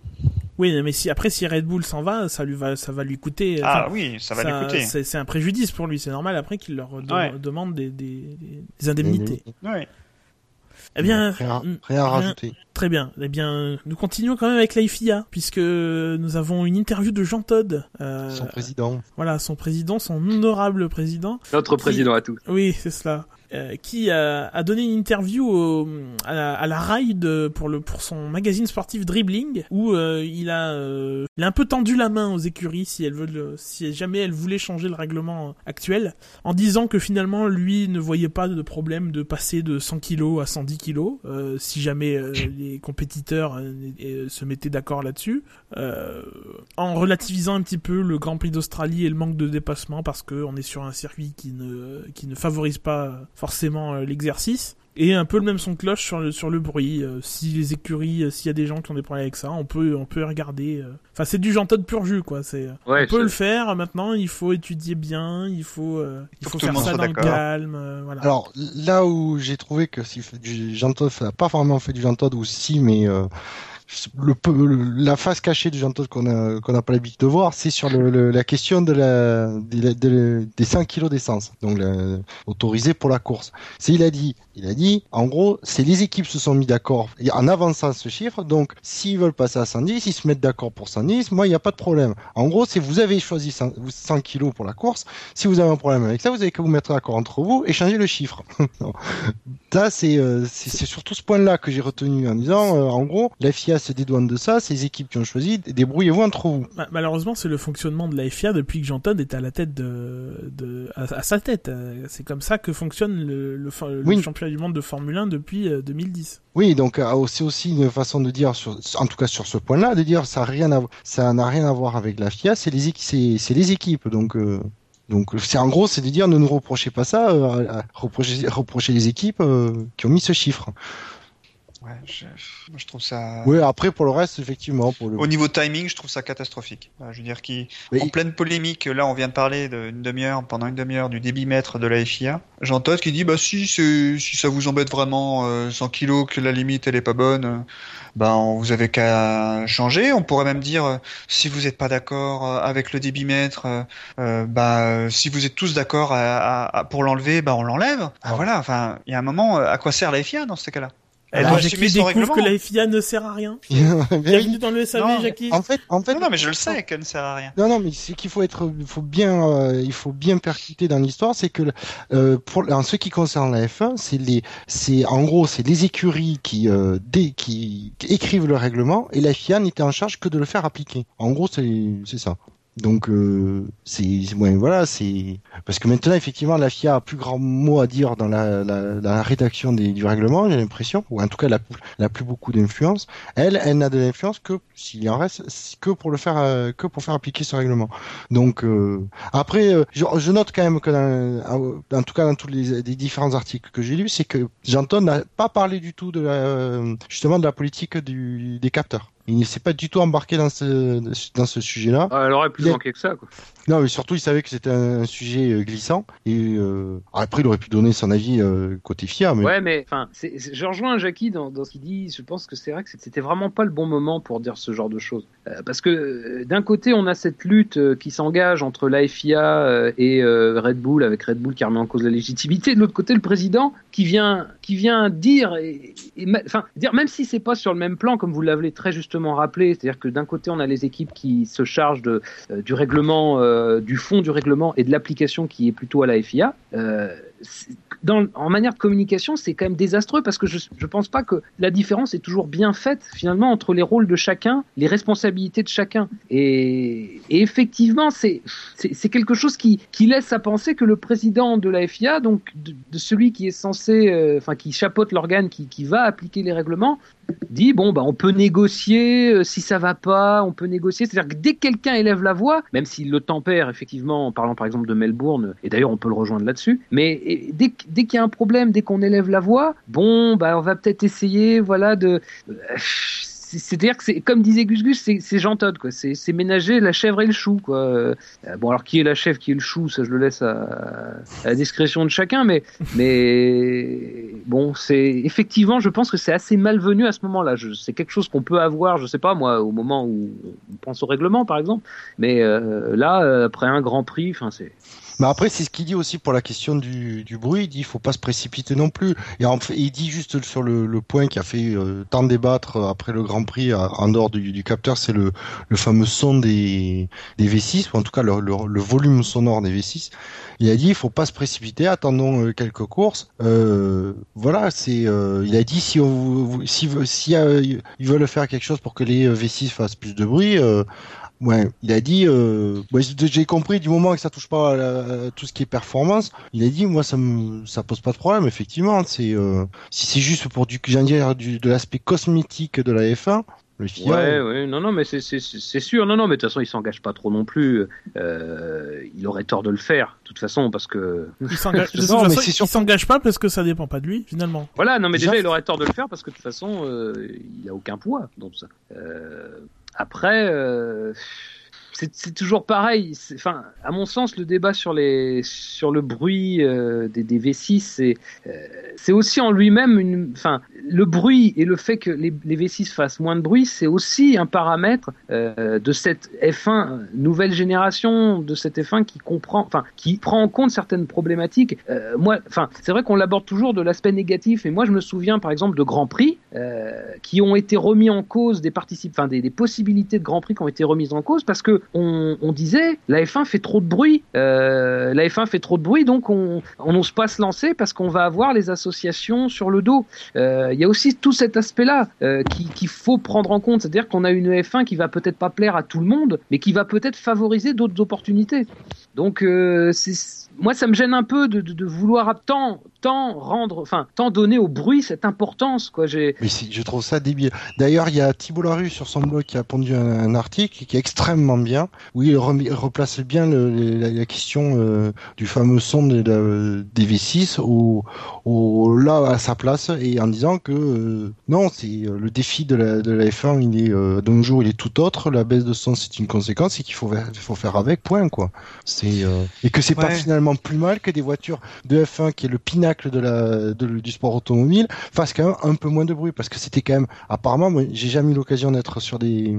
Oui, mais si après si Red Bull s'en va, ça lui va, ça va lui coûter. Ah enfin, oui, ça va ça- lui coûter. C'est c'est un préjudice pour lui. C'est normal après qu'il leur de- Ouais. demande des, des, des indemnités. Ouais. Eh bien, Rien, à- mm, rien à rien- rajouter. Très bien. Eh bien, nous continuons quand même avec la FIA, puisque nous avons une interview de Jean Todt. euh, Son président. Voilà, son président, son honorable président. Notre Qui- président à tous. Oui, c'est cela. Euh, qui a, donné une interview à, la, Ride pour son magazine sportif Dribbling où euh, il a euh, il a un peu tendu la main aux écuries si elles veulent si jamais elles voulaient changer le règlement actuel en disant que finalement lui ne voyait pas de problème de passer de 100 kilos à 110 kilos euh, si jamais les compétiteurs se mettaient d'accord là-dessus en relativisant un petit peu le Grand Prix d'Australie et le manque de dépassement parce que on est sur un circuit qui ne qui ne favorise pas forcément euh, l'exercice. Et un peu le même son de cloche sur le sur le bruit Euh, si les écuries euh, s'il y a des gens qui ont des problèmes avec ça on peut on peut regarder euh. enfin c'est du de pur jus quoi c'est Ouais, on peut le faire maintenant il faut étudier bien il faut euh, il Faut faire ça dans le calme euh, voilà. Alors là où j'ai trouvé que s'il fait du Jean Todt n'a pas vraiment fait du Jean Todt ou si, mais euh, le, le- la face cachée du Jean Todt qu'on n'a pas l'habitude de voir, c'est sur le, la question de la des, des, des 5 kilos d'essence, donc la- autorisé pour la course. C'est il a dit, il a dit, en gros, c'est les équipes se sont mis d'accord en avançant ce chiffre. Donc s'ils veulent passer à 110, ils se mettent d'accord pour 110. Moi, il n'y a pas de problème. En gros, c'est vous avez choisi 100, 100 kilos pour la course. Si vous avez un problème avec ça, vous avez qu'à vous mettre d'accord entre vous et changer le chiffre. Ça, c'est euh, surtout ce point-là que j'ai retenu en disant, euh, en gros, la FIA se dédouane de ça, c'est les équipes qui ont choisi, débrouillez-vous entre vous. Ma- Malheureusement, c'est le fonctionnement de la FIA depuis que Jean Todt est à la tête de, de à, à sa tête. Euh, C'est comme ça que fonctionne le, le, for- le Oui. championnat du monde de Formule 1 depuis euh, 2010. Oui, donc euh, c'est aussi une façon de dire, en tout cas sur ce point-là, de dire ça n'a rien à voir avec la FIA, c'est les, équipes. Donc, euh, donc c'est en gros, c'est de dire ne nous reprochez pas ça, euh, reprochez, les équipes euh, qui ont mis ce chiffre. Ouais, je, moi, je trouve ça. Oui, après pour le reste, effectivement, pour le. Au niveau timing, je trouve ça catastrophique. Bah, Je veux dire, qui, en pleine polémique, là, on vient de parler d'une demi-heure, pendant une demi-heure, du débitmètre de la FIA. Jean Todt qui dit, bah si, si ça vous embête vraiment, euh, 100 kilos, que la limite elle est pas bonne, euh, bah on- vous avez qu'à changer. On pourrait même dire, euh, si vous n'êtes pas d'accord euh, avec le débitmètre, euh, euh, bah euh, si vous êtes tous d'accord pour l'enlever, bah on l'enlève. Ah, voilà. Enfin, il y a un moment, euh, à quoi sert la FIA dans ce cas-là? Elle Alors, Jackie découvre que la FIA ne sert à rien. Bien Bienvenue dans le SAV, Non, Jackie. En fait, en fait, Non, non, mais je le sais qu'elle ne sert à rien. Non, non, mais c'est qu'il faut être, il faut bien, euh, il faut bien percuter dans l'histoire, c'est que euh, pour en ce qui concerne la F1, c'est les, c'est en gros, c'est les écuries qui, euh, dès, qui, qui écrivent le règlement et la FIA n'était en charge que de le faire appliquer. En gros, c'est, c'est ça. Donc euh, c'est ouais, voilà, c'est parce que maintenant effectivement la FIA a plus grand mot à dire dans la, la, la rédaction des, du règlement, j'ai l'impression, ou en tout cas elle a, plus beaucoup d'influence. Elle, elle n'a de l'influence que s'il en reste que pour le faire euh, que pour faire appliquer ce règlement. Donc euh, après, euh, je, je, note quand même que dans, en tout cas dans tous les, les différents articles que j'ai lus, c'est que Janton n'a pas parlé du tout de la, justement de la politique du, des capteurs. Il ne s'est pas du tout embarqué dans ce, dans ce sujet-là. Ah, elle aurait plus manqué que ça, quoi. Non, mais surtout, il savait que c'était un, sujet euh, glissant. Et euh, après, il aurait pu donner son avis euh, côté FIA. Mais... Ouais, mais enfin, je rejoins Jackie dans, dans ce qu'il dit. Je pense que c'est vrai que c'était vraiment pas le bon moment pour dire ce genre de choses. parce que d'un côté, on a cette lutte qui s'engage entre la FIA et Red Bull, avec Red Bull qui remet en cause la légitimité. De l'autre côté, le président qui vient, qui vient dire, et, enfin, dire même si c'est pas sur le même plan, comme vous l'avez très justement rappelé, c'est-à-dire que d'un côté on a les équipes qui se chargent euh, du règlement, euh, du fond du règlement et de l'application qui est plutôt à la FIA. Euh, en manière de communication, c'est quand même désastreux parce que je ne pense pas que la différence est toujours bien faite finalement entre les rôles de chacun, les responsabilités de chacun. Et, effectivement, c'est quelque chose qui, laisse à penser que le président de la FIA, donc de, celui qui est censé, enfin qui chapeaute l'organe qui, va appliquer les règlements, dit bon bah on peut négocier euh, si ça va pas, on peut négocier. C'est-à-dire que dès que quelqu'un élève la voix, même s'il le tempère effectivement en parlant par exemple de Melbourne, et d'ailleurs on peut le rejoindre là-dessus, mais dès, dès qu'il y a un problème, dès qu'on élève la voix, bon, bah, on va peut-être essayer, voilà, de. C'est-à-dire que c'est comme disait Gus Gus, c'est gentode quoi. C'est ménager la chèvre et le chou quoi. Euh, bon alors qui est la chèvre, qui est le chou, ça je le laisse à, à la discrétion de chacun, mais mais bon c'est effectivement je pense que c'est assez malvenu à ce moment-là. C'est quelque chose qu'on peut avoir, je sais pas moi, au moment où on pense au règlement par exemple, mais euh, là après un Grand Prix, enfin c'est mais après, c'est ce qu'il dit aussi pour la question du, du bruit. Il dit il faut pas se précipiter non plus. Et en fait, il dit juste sur le, le point qui a fait euh, tant débattre après le Grand Prix en dehors du, du capteur, c'est le, le fameux son des, des V6, ou en tout cas le, le, volume sonore des V6. Il a dit il faut pas se précipiter, attendons euh, quelques courses. Euh, voilà, c'est. Euh, il a dit si on, si, si, ils veulent faire quelque chose pour que les V6 fassent plus de bruit Ouais, il a dit, euh, j'ai compris du moment que ça touche pas à, tout ce qui est performance, il a dit, moi ça me, ça pose pas de problème, effectivement. C'est, euh, si c'est juste pour du, dire, du, de l'aspect cosmétique de la F1, le FIA, ouais, ouais, non, non, mais c'est sûr, non, non, mais de toute façon, il s'engage pas trop non plus. Euh, il aurait tort de le faire, de toute façon, parce que. Il s'engage, il s'engage pas parce que ça dépend pas de lui, finalement. Voilà, non, mais déjà, il aurait tort de le faire parce que de toute façon, euh, il a aucun poids dans tout ça. Euh, après, euh, c'est toujours pareil. Enfin, à mon sens, le débat sur les sur le bruit euh, des, des, V6, c'est euh, c'est aussi en lui-même une. Le bruit et le fait que les, les V6 fassent moins de bruit, c'est aussi un paramètre euh, de cette F1 nouvelle génération, de cette F1 qui comprend, enfin, qui prend en compte certaines problématiques. Euh, moi, enfin, c'est vrai qu'on l'aborde toujours de l'aspect négatif. Et moi, je me souviens, par exemple, de Grands Prix qui ont été remis en cause des participants, enfin, des, des possibilités de Grands Prix qui ont été remises en cause parce que on, disait la F1 fait trop de bruit, euh, la F1 fait trop de bruit, donc on n'ose pas se lancer parce qu'on va avoir les associations sur le dos. Euh, y a aussi tout cet aspect-là euh, qu'il faut prendre en compte, c'est-à-dire qu'on a une F1 qui va peut-être pas plaire à tout le monde, mais qui va peut-être favoriser d'autres opportunités. Donc c'est moi, ça me gêne un peu de, de, de, vouloir tant, tant rendre, enfin, tant donner au bruit cette importance, quoi. Mais je trouve ça débile. D'ailleurs, il y a Thibault Larue sur son blog qui a pondu un, article qui est extrêmement bien, où il replace bien la, question euh, du fameux son de, des V6 au, au, là à sa place et en disant que euh, non, c'est euh, le défi de la, de la F1, il est d'un jour il est tout autre. La baisse de son, c'est une conséquence et qu'il faut, faire avec. Point, et que c'est pas finalement plus mal que des voitures de F1 qui est le pinacle de la du sport automobile fassent quand même un peu moins de bruit. Parce que c'était quand même apparemment moi j'ai jamais eu l'occasion d'être sur des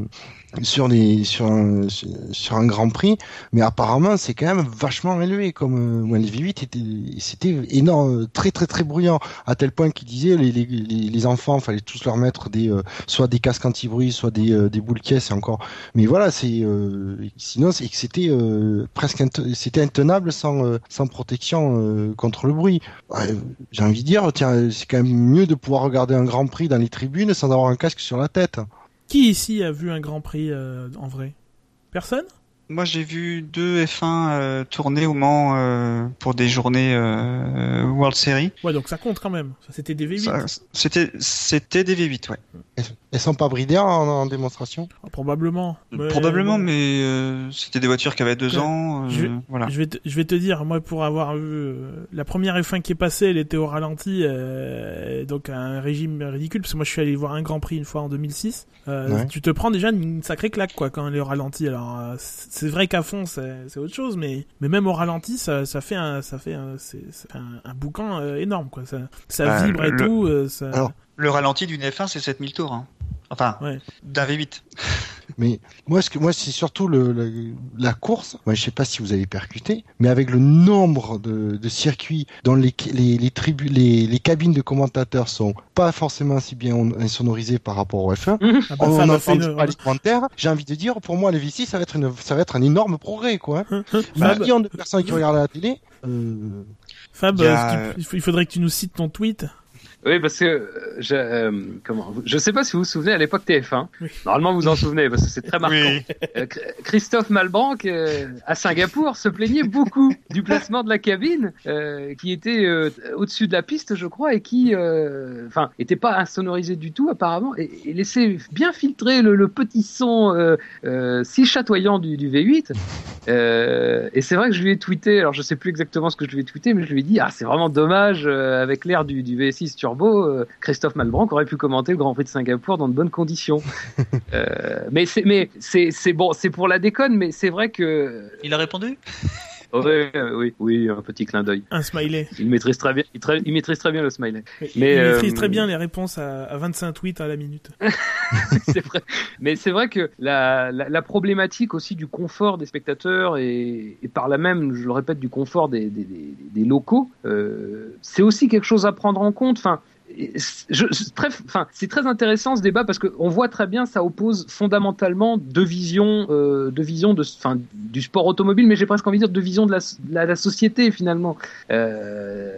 sur les sur un, sur un Grand Prix, mais apparemment c'est quand même vachement élevé comme euh, le V8 était c'était énorme, très très très bruyant à tel point qu'il disait les, les, les enfants fallait tous leur mettre des euh, soit des casques anti-bruit, soit des euh, des boules caisses encore. Mais voilà, c'est euh, sinon c'est que c'était presque c'était intenable sans sans protection contre le bruit. J'ai envie de dire tiens, c'est quand même mieux de pouvoir regarder un Grand Prix dans les tribunes sans avoir un casque sur la tête. Qui ici a vu un Grand Prix euh, en vrai? Personne? Moi, j'ai vu deux F1 euh, tourner au Mans euh, pour des journées euh, World Series. Ouais, donc ça compte quand même. Ça, c'était des V8. Ça- C'était, c'était des V8, ouais. Elles, sont pas bridées en, en démonstration? Ah, probablement. Mais- Probablement, mais euh, c'était des voitures qui avaient deux Ouais. ans. euh, Je- voilà. Je vais, te, je vais te dire, moi, pour avoir vu euh, la première F1 qui est passée, elle était au ralenti, euh, donc à un régime ridicule, parce que moi je suis allé voir un Grand Prix une fois en 2006. Euh, Ouais. Tu te prends déjà une sacrée claque, quoi, quand elle est au ralenti. Alors, euh, c'est vrai qu'à fond, c'est autre chose, mais, mais même au ralenti, ça, ça fait un, ça fait un, c'est- c'est un, un boucan euh, énorme, quoi. Ça, ça Bah, vibre et le- tout. euh, ça... Alors, Le ralenti d'une F1, c'est 7000 tours. Hein. Enfin, Ouais. d'un V8. Mais moi, ce que moi, c'est surtout le, le- la course. Moi, je sais pas si vous avez percuté, mais avec le nombre de, de circuits dont les les les, tribus, les les cabines de commentateurs sont pas forcément si bien insonorisées par rapport au F1. Ah bah, on Fab en a fait entend une- pas les commentaires. J'ai envie de dire, pour moi, les V6, ça va être une, ça va être un énorme progrès, quoi. hein. Fab, Millions de personnes qui regardent la télé. Euh, Fab, a, il faudrait que tu nous cites ton tweet? Oui, parce que euh, je, euh, comment Je sais pas si vous vous souvenez à l'époque TF1. Oui. Normalement, vous en souvenez parce que c'est très marquant. Oui. Euh, Chr- Christophe Malbranck euh, à Singapour se plaignait beaucoup du placement de la cabine euh, qui était euh, au-dessus de la piste, je crois, et qui, euh, enfin, était pas insonorisé du tout apparemment, et, et laissait bien filtrer le, le petit son euh, euh, si chatoyant du, du V8. Euh, et c'est vrai que je lui ai tweeté, alors je sais plus exactement ce que je lui ai tweeté, mais je lui ai dit ah c'est vraiment dommage euh, avec l'air du, du V6 Turbo, euh, Christophe Malbranck aurait pu commenter le Grand Prix de Singapour dans de bonnes conditions. Euh, mais c'est mais c'est c'est bon, c'est pour la déconne, mais c'est vrai que Il a répondu? Ouais, euh, oui oui un petit clin d'œil. Un smiley. Il maîtrise très bien, il, tra- il maîtrise très bien le smiley. Mais, Mais, il euh, maîtrise très bien les réponses à, à 25 tweets à la minute. c'est vrai. Mais c'est vrai que la, la, la problématique aussi du confort des spectateurs et, et par là même, je le répète, du confort des, des, des, des locaux, euh, c'est aussi quelque chose à prendre en compte. Enfin, je- très, enfin, c'est très intéressant ce débat parce qu'on voit très bien ça oppose fondamentalement deux visions, euh, deux visions de, enfin, du sport automobile, mais j'ai presque envie de dire deux visions de la, de la, la société finalement. Euh,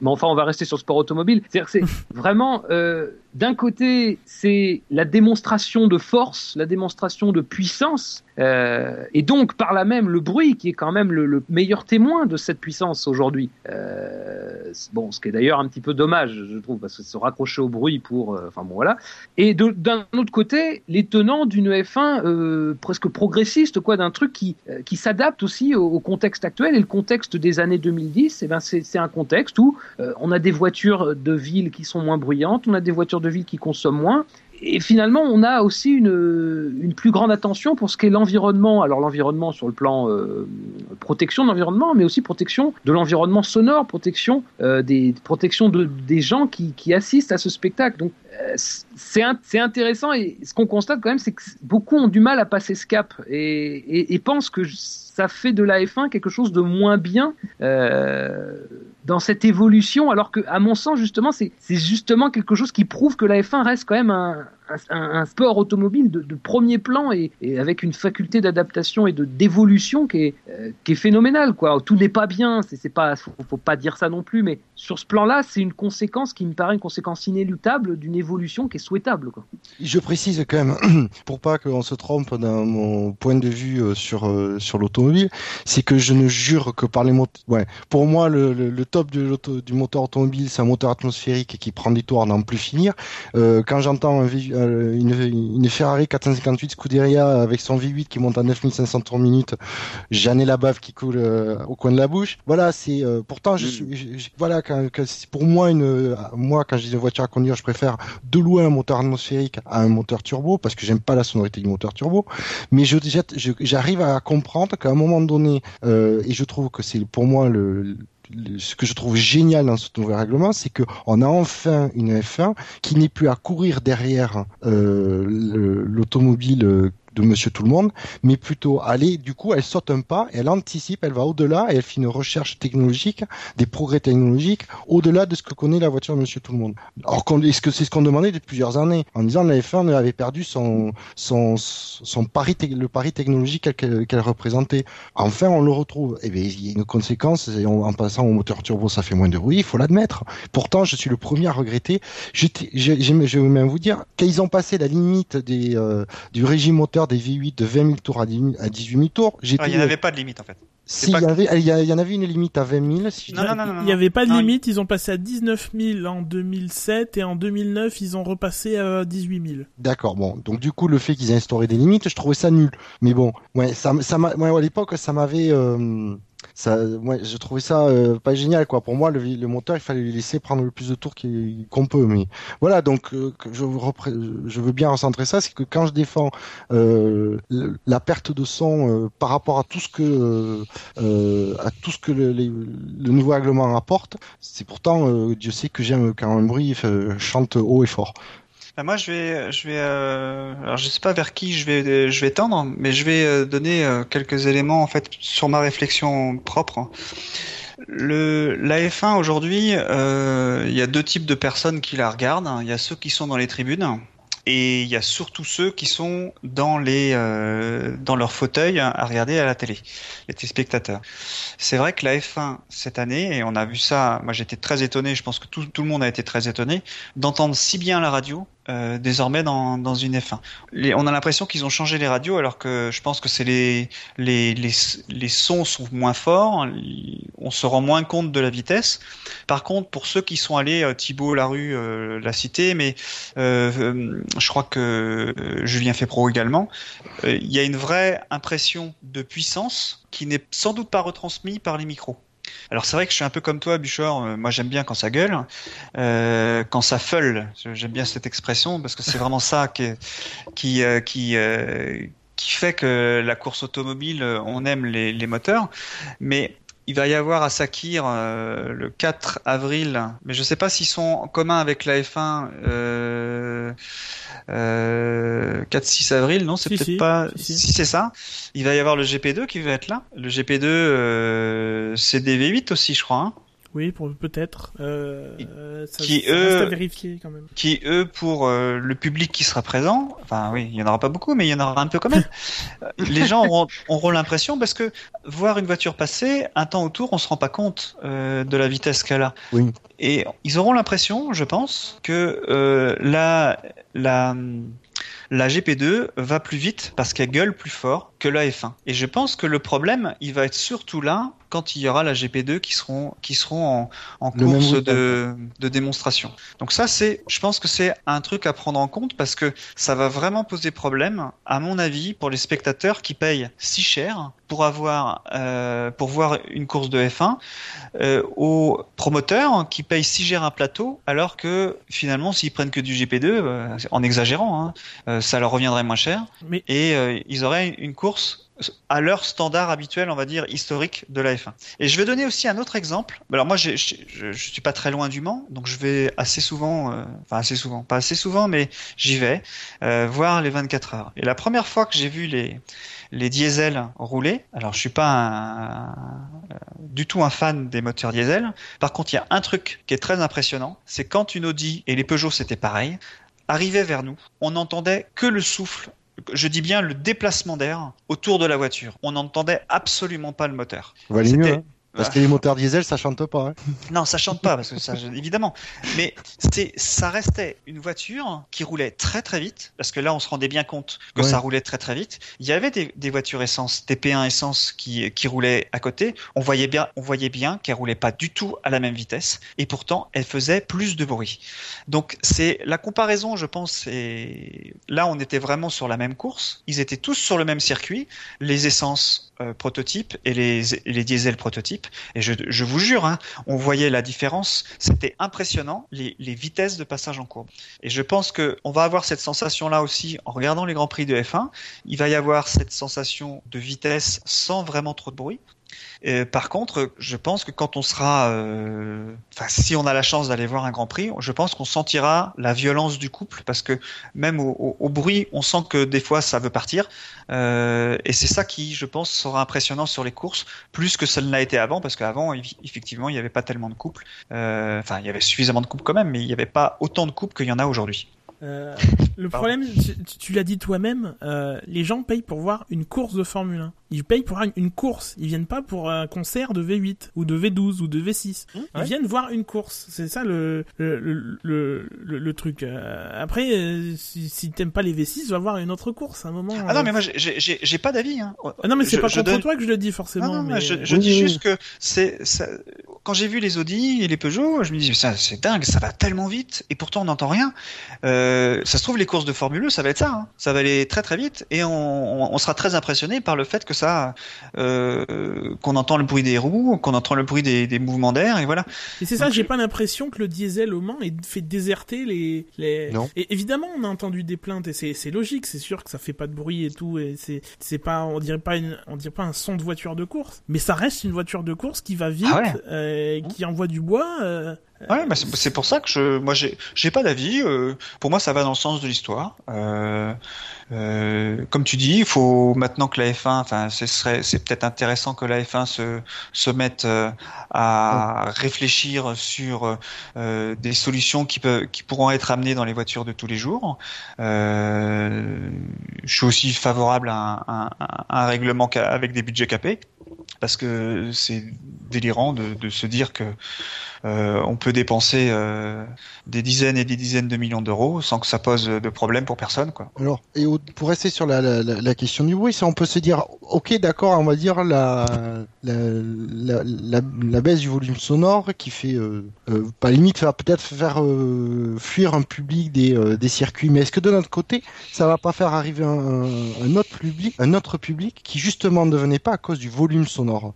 mais enfin, on va rester sur le sport automobile. C'est-à-dire que c'est vraiment, euh, d'un côté, c'est la démonstration de force, la démonstration de puissance, euh, et donc par là même le bruit qui est quand même le, le meilleur témoin de cette puissance aujourd'hui. Euh, bon, ce qui est d'ailleurs un petit peu dommage, je trouve, parce que se raccrocher au bruit pour, euh, enfin bon voilà. Et d'un autre côté, les tenants d'une F1 euh, presque progressiste, quoi, d'un truc qui qui s'adapte aussi au, contexte actuel et le contexte des années 2010. Et ben c'est un contexte où on a des voitures de ville qui sont moins bruyantes, on a des voitures de ville qui consomment moins. Et finalement, on a aussi une, une plus grande attention pour ce qu'est l'environnement. Alors l'environnement sur le plan euh, protection de l'environnement, mais aussi protection de l'environnement sonore, protection euh, des protection de, des gens qui, qui assistent à ce spectacle. C'est intéressant et ce qu'on constate quand même, c'est que beaucoup ont du mal à passer ce cap et, pensent que ça fait de la F1 quelque chose de moins bien euh, dans cette évolution, alors que, à mon sens, justement, c'est justement quelque chose qui prouve que la F1 reste quand même un, un, sport automobile de, premier plan et, avec une faculté d'adaptation et de d'évolution qui est euh, qui est phénoménale. Quoi, tout n'est pas bien, c'est pas, faut, pas dire ça non plus, mais sur ce plan-là, c'est une conséquence qui me paraît une conséquence inéluctable d'une évolution qui est souhaitable. Quoi. Je précise quand même, pour pas qu'on se trompe dans mon point de vue euh, sur euh, sur l'automobile, c'est que je ne jure que par les moteurs. Pour moi, le, top du moteur automobile, c'est un moteur atmosphérique qui prend des tours à n'en plus finir. Quand j'entends un euh, une, une Ferrari 458 Scuderia avec son V8 qui monte à 9500 tours minute, j'en ai la bave qui coule euh, au coin de la bouche. Voilà, c'est euh, pourtant je Mm. suis, je- je- voilà, quand, pour moi une, moi quand j'ai une voiture à conduire, je préfère de loin un moteur atmosphérique à un moteur turbo parce que j'aime pas la sonorité du moteur turbo. Mais je j'arrive à comprendre qu'à un moment donné, et je trouve que c'est pour moi le- ce que je trouve génial dans ce nouveau règlement, c'est que on a enfin une F1 qui n'est plus à courir derrière euh, le- l'automobile euh, de Monsieur Tout le Monde, mais plutôt aller, du coup, elle saute un pas, elle anticipe, elle va au-delà et elle fait une recherche technologique, des progrès technologiques au-delà de ce que connaît la voiture de Monsieur Tout le Monde. Alors, est-ce que c'est ce qu'on demandait depuis plusieurs années, en disant la F1 avait perdu son son son pari, le pari technologique qu'elle représentait. Enfin, on le retrouve. Et bien, il y a une conséquence. en, passant au moteur turbo, ça fait moins de bruit. Il faut l'admettre. Pourtant, je suis le premier à regretter. Je vais même vous dire qu'ils ont passé la limite des, euh, du régime moteur des V8 de 20 000 tours à 18 000 tours. Ah, il n'y avait pas de limite en fait. Si, il, y avait, il y en avait une limite à 20 000. Si non, non, non, non, Il n'y avait pas de limite, ils ont passé à 19 000 en 2007 et en 2009 ils ont repassé à 18 000. D'accord, bon. Donc du coup, le fait qu'ils aient instauré des limites, je trouvais ça nul. Mais bon, ouais, ça, ça ouais, à l'époque, ça m'avait... Euh ça, moi, je trouvais ça euh, pas génial, quoi. Pour moi, le, le, moteur, il fallait lui laisser prendre le plus de tours qu'on peut. Mais voilà, donc euh, je, je veux bien recentrer ça, c'est que quand je défends euh, la perte de son euh, par rapport à tout ce que à tout ce que le, le nouveau règlement apporte, c'est pourtant Dieu sait que j'aime quand un bruit chante haut et fort. Bah, moi, je vais, je vais, euh, alors je sais pas vers qui je vais, je vais tendre, mais je vais euh, donner euh, quelques éléments en fait sur ma réflexion propre. Le, la F1 aujourd'hui, il y a deux types de personnes qui la regardent. Il y a ceux qui sont dans les tribunes et il y a surtout ceux qui sont dans les euh, dans à regarder à la télé, les téléspectateurs. C'est vrai que la F1 cette année, et on a vu ça, moi j'étais très étonné, je pense que tout, tout le monde a été très étonné, d'entendre si bien la radio euh, désormais dans, une F1. Les, on a l'impression qu'ils ont changé les radios alors que je pense que c'est les, sons sont moins forts, on se rend moins compte de la vitesse. Par contre, pour ceux qui sont allés, euh, Thibault Larue euh, l'a cité, mais euh, je crois que Julien Fepro également, il y a une vraie impression de puissance qui n'est sans doute pas retransmise par les micros. Alors c'est vrai que je suis un peu comme toi, Buchor. Euh, moi j'aime bien quand ça gueule, euh, quand ça feule. J'aime bien cette expression parce que c'est vraiment ça qui qui euh, qui, qui fait que la course automobile, on aime les, les moteurs. Mais il va y avoir à Sakir le 4 avril, mais je ne sais pas s'ils sont en commun avec la F1. Euh, 4-6 euh, avril, non, c'est peut-être pas. Si, c'est ça. Il va y avoir le GP2 qui va être là. Le GP2, euh, c'est des V8 aussi, je crois. Hein. Oui, pour peut-être. Euh, qui eux, Qui eux, pour euh, le public qui sera présent, enfin oui, il y en aura pas beaucoup, mais il y en aura un peu quand même. les gens auront, auront l'impression parce que voir une voiture passer, un temps autour, on se rend pas compte euh, de la vitesse qu'elle a. Oui. Et ils auront l'impression, je pense, que euh, la la la GP2 va plus vite parce qu'elle gueule plus fort que la F1. Et je pense que le problème, il va être surtout là quand il y aura la GP2 qui seront qui seront en, en course de, de, démonstration. Donc ça c'est, je pense que c'est un truc à prendre en compte parce que ça va vraiment poser problème, à mon avis, pour les spectateurs qui payent si cher pour avoir euh, pour voir une course de F1 euh, aux promoteurs qui payent si cher un plateau alors que finalement s'ils prennent que du GP2 euh, en exagérant hein, euh, ça leur reviendrait moins cher Mais... et euh, ils auraient une course à leur standard habituel, on va dire, historique de la F1. Et je vais donner aussi un autre exemple. Alors moi, je, suis pas très loin du Mans, donc je vais assez souvent, euh, enfin assez souvent, pas assez souvent, mais j'y vais euh, voir les 24 heures. Et la première fois que j'ai vu les les diesels rouler, alors je suis pas un, euh, du tout un fan des moteurs diesel. Par contre, il y a un truc qui est très impressionnant, c'est quand une Audi et les Peugeot c'était pareil, arrivaient vers nous, on n'entendait que le souffle je dis bien le déplacement d'air autour de la voiture. On n'entendait absolument pas le moteur. Parce que les moteurs diesel, ça chante pas. Hein. Non, ça chante pas, parce que ça, évidemment. Mais c'est, ça restait une voiture qui roulait très très vite, parce que là, on se rendait bien compte que ça roulait très très vite. Il y avait des, des voitures essence, TP1 essence qui, qui roulaient à côté. On voyait bien, on voyait bien qu'elles roulaient pas du tout à la même vitesse, et pourtant, elles faisaient plus de bruit. Donc, c'est la comparaison, je pense. Et là, on était vraiment sur la même course. Ils étaient tous sur le même circuit. Les essences euh, prototypes et les, les diesels prototypes. Et je, vous jure, hein, on voyait la différence. C'était impressionnant, les, vitesses de passage en courbe. Et je pense que on va avoir cette sensation-là aussi en regardant les grands prix de F1. Il va y avoir cette sensation de vitesse sans vraiment trop de bruit par contre, je pense que quand on sera, euh, enfin, si on a la chance d'aller voir un Grand Prix, je pense qu'on sentira la violence du couple parce que même au, au, bruit, on sent que des fois ça veut partir. Euh, et c'est ça qui, je pense, sera impressionnant sur les courses, plus que ça ne l'a été avant, parce qu'avant, effectivement, il n'y avait pas tellement de couples. Euh, enfin, il y avait suffisamment de couples quand même, mais il n'y avait pas autant de couples qu'il y en a aujourd'hui. Euh, le problème, tu, tu l'as dit toi-même, euh, les gens payent pour voir une course de Formule 1. Ils payent pour une, une course. Ils viennent pas pour un concert de V8 ou de V12 ou de V6. Ils ouais. viennent voir une course. C'est ça le le, le, le, le- le truc. Euh, après, si, si t'aimes pas les V6, va voir une autre course à un moment. Ah non, euh. mais moi, j'ai- pas d'avis. Hein. Ah non, mais c'est pas je contre donne- toi que je le dis forcément. Non, non, mais... je, je Oui, dis oui, juste que c'est ça- quand j'ai vu les Audi et les Peugeot, je me dis ça c'est dingue, ça va tellement vite et pourtant on n'entend rien. Euh, ça se trouve les courses de Formule 1, ça va être ça, hein. ça va aller très très vite et on, sera très impressionné par le fait que ça euh, qu'on entend le bruit des roues, qu'on entend le bruit des, des mouvements d'air et voilà. Et c'est ça, Donc, j'ai je- pas l'impression que le diesel au Mans ait fait déserter les. les... Non. Et évidemment, on a entendu des plaintes et c'est c'est logique, c'est sûr que ça fait pas de bruit et tout et c'est c'est pas on dirait pas une on dirait pas un son de voiture de course, mais ça reste une voiture de course qui va vite, Ah ouais. euh, qui envoie du bois. Ouais, c'est pour ça que je, moi, j'ai, pas d'avis. euh, pour moi, ça va dans le sens de l'histoire. Euh, euh, comme tu dis, il faut maintenant que la F1, enfin, ce serait, c'est peut-être intéressant que la F1 se, se mette euh, à réfléchir sur euh, des solutions qui peuvent, qui pourront être amenées dans les voitures de tous les jours. Euh, je suis aussi favorable à un, un- un- règlement avec des budgets capés parce que c'est délirant de, de se dire que euh, on peut dépenser euh, des dizaines et des dizaines de millions d'euros sans que ça pose de problème pour personne. Alors, et pour rester sur la, question du bruit, on peut se dire, ok, d'accord, on va dire la, baisse du volume sonore qui fait, euh, pas limite, va peut-être faire fuir un public des, circuits. Mais est-ce que de notre côté, ça va pas faire arriver un autre public, un autre public qui justement ne venait pas à cause du volume sonore?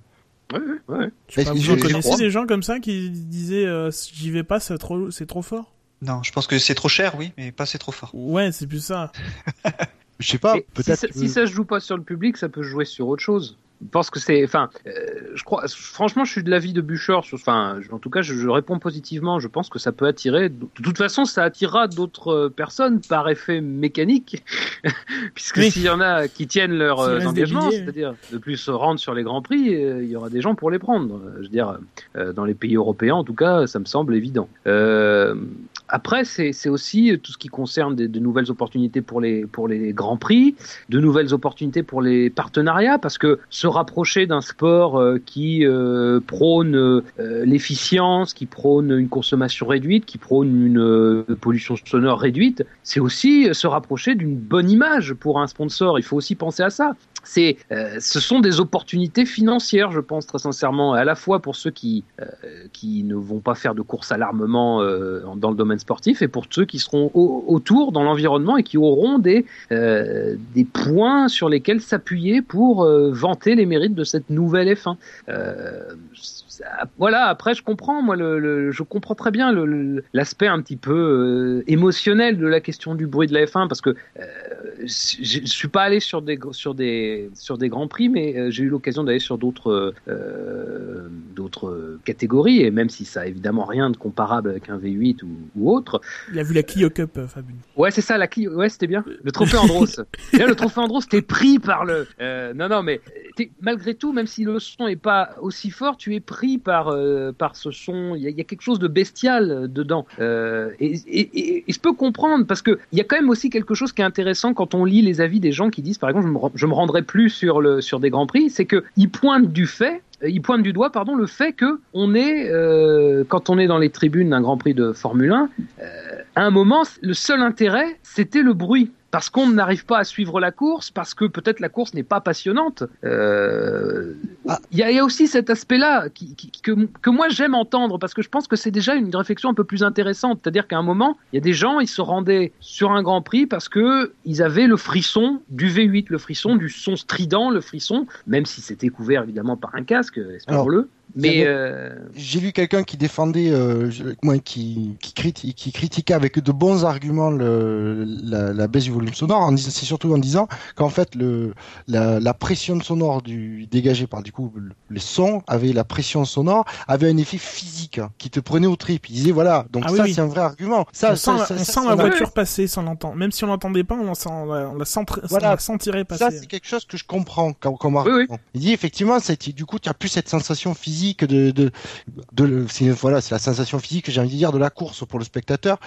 Ouais, ouais, ouais. je sais pas, vous connaissez des gens comme ça qui disaient euh, j'y vais pas, c'est trop c'est trop fort? Non, je pense que c'est trop cher, oui, mais pas c'est trop fort. Ouais, c'est plus ça. Je sais pas, Et si, peut-être. ça, si ça se joue pas sur le public, ça peut se jouer sur autre chose. Je pense que c'est, enfin, euh, je crois, franchement, je suis de l'avis de Bûcher. sur- Enfin, en tout cas, je, je réponds positivement. Je pense que ça peut attirer. De toute façon, ça attirera d'autres euh, personnes par effet mécanique, puisque Oui. s'il y en a qui tiennent leur euh, engagement, c'est-à-dire de plus se rendre sur les grands prix, il y aura des gens pour les prendre. Je veux dire, dans les pays européens, en tout cas, ça me semble évident. Euh, après, c'est aussi tout ce qui concerne de nouvelles opportunités pour les pour les grands prix de nouvelles opportunités pour les partenariats parce que se rapprocher d'un sport euh, qui euh, prône euh, l'efficience, qui prône une consommation réduite, qui prône une pollution sonore réduite, c'est aussi se rapprocher d'une bonne image pour un sponsor. Il faut aussi penser à ça. C'est, ce sont des opportunités financières, je pense très sincèrement, à la fois pour ceux qui qui ne vont pas faire de course à l'armement dans le domaine sportif et pour ceux qui seront au- autour dans l'environnement et qui auront des euh, des points sur lesquels s'appuyer pour euh, vanter les mérites de cette nouvelle F1. Voilà, après je comprends, moi, le, le- je comprends très bien l'aspect un petit peu euh, émotionnel de la question du bruit de la F1 parce que euh, je je suis pas allé sur des sur des sur des grands prix, mais euh, j'ai eu l'occasion d'aller sur d'autres d'autres catégories et même si ça a évidemment rien de comparable avec un V8 ou, ou autre, Il a vu la Clio Cup, Fabien. Ouais, c'est ça, la Clio. Ouais, c'était bien. Le trophée Andros. Là, le trophée Andros, t'es pris par le. Non, non, mais malgré tout, même si le son est pas aussi fort, tu es pris par euh, par ce son. Il y, a- quelque chose de bestial euh, dedans. Euh, et, je peux comprendre parce que il y a quand même aussi quelque chose qui est intéressant quand on lit les avis des gens qui disent, par exemple, je me, me rendrai plus sur le sur des grands prix, c'est que ils pointent du fait pointe du doigt pardon le fait que on est quand on est dans les tribunes d'un Grand Prix de Formule 1 à un moment, le seul intérêt, c'était le bruit. Parce qu'on n'arrive pas à suivre la course, parce que peut-être la course n'est pas passionnante. Euh, Il Ah. y, a, il y a aussi cet aspect-là qui, qui- que, que moi j'aime entendre, parce que je pense que c'est déjà une réflexion un peu plus intéressante. C'est-à-dire qu'à un moment, il y a des gens, ils se rendaient sur un Grand Prix parce que ils avaient le frisson du V8, le frisson du son strident, le frisson, même si c'était couvert évidemment par un casque, espérons-le. Mais euh, J'ai lu quelqu'un qui défendait, euh, qui, qui, criti- qui critiquait avec de bons arguments le, la, la baisse du volume sonore. En disant- C'est surtout en disant qu'en fait, le, la, la pression sonore du, dégagée par du coup le- les sons avait la pression sonore avait un effet physique hein, qui te prenait au trip. Il disait voilà, donc Ah oui, ça oui. c'est un vrai argument. Ça, on sent, ça, la- ça, on ça, sent ça, la ça, voiture passer sans l'entendre. Même si on l'entendait pas, on la, sent, on la, on la, sent, Voilà. on la sentirait passer. Ça, c'est quelque chose que je comprends comme, comme Oui, argument. Il dit effectivement, du coup, tu as plus cette sensation physique c'est, voilà, c'est la sensation physique, j'ai envie de dire, de la course pour le spectateur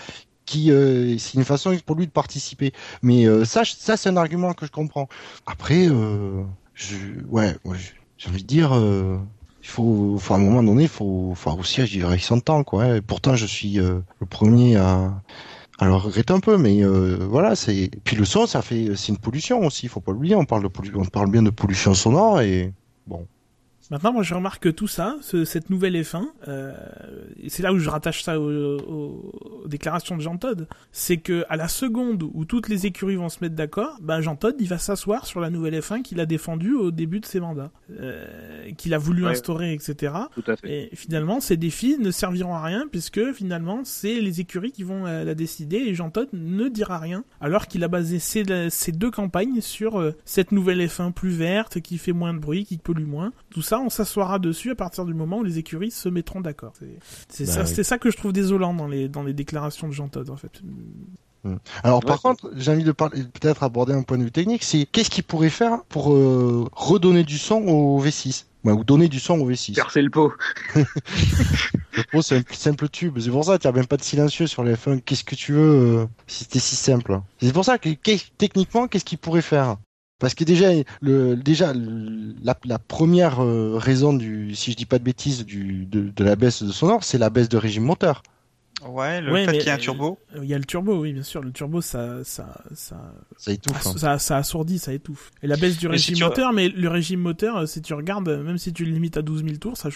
qui euh, c'est une façon pour lui de participer. Mais euh, ça, ça c'est un argument que je comprends. Après, euh, ouais, j'ai envie de dire, il faut, à un moment donné, il faut, aussi agir avec son temps, quoi. hein. Pourtant, je suis le premier à, le regretter un peu, mais voilà. Puis le son, ça fait, c'est une pollution aussi. Faut pas l'oublier. On parle on parle bien de pollution sonore et bon. Maintenant, moi, je remarque que tout ça, ce- cette nouvelle F1, euh, c'est là où je rattache ça aux, aux- aux déclarations de Jean Todt, c'est que à la seconde où toutes les écuries vont se mettre d'accord, ben Jean Todt, il va s'asseoir sur la nouvelle F1 qu'il a défendue au début de ses mandats, euh, qu'il a voulu Ouais. instaurer, etc. Tout à fait. Et finalement, ces défis ne serviront à rien puisque finalement, c'est les écuries qui vont euh, la décider et Jean Todt ne dira rien alors qu'il a basé ses, ses deux campagnes sur euh, cette nouvelle F1 plus verte qui fait moins de bruit, qui pollue moins. Tout ça, on s'assoira dessus à partir du moment où les écuries se mettront d'accord. C'est Bah ça, oui. ça que je trouve désolant dans les dans les déclarations de Jean Todt en fait. Alors Ouais, par contre, j'ai envie de parler, peut-être aborder un point de vue technique, c'est qu'est-ce qu'il pourrait faire pour euh, redonner du son au V6 Ouais, ou donner du son au V6. Percer le pot. Le pro, c'est un simple tube. C'est pour ça qu'il n'y a même pas de silencieux sur les F1. Qu'est-ce que tu veux euh, si c'était si simple? C'est pour ça que techniquement, qu'est-ce qu'il pourrait faire? Parce que déjà, le, déjà la, première euh, raison du, si je dis pas de bêtises, du, de, de la baisse de sonore, c'est la baisse de régime moteur. Ouais, le Ouais, fait mais- qu'il y ait un turbo. Euh, Il y a le turbo, oui, bien sûr. Le turbo, ça, ça, ça, Ça étouffe. Ah, hein. ça, ça assourdit, ça étouffe. Et la baisse du Mais si régime tu- moteur, mais le régime moteur, euh, si tu regardes, euh, même si tu le limites à 12 000 tours, ça,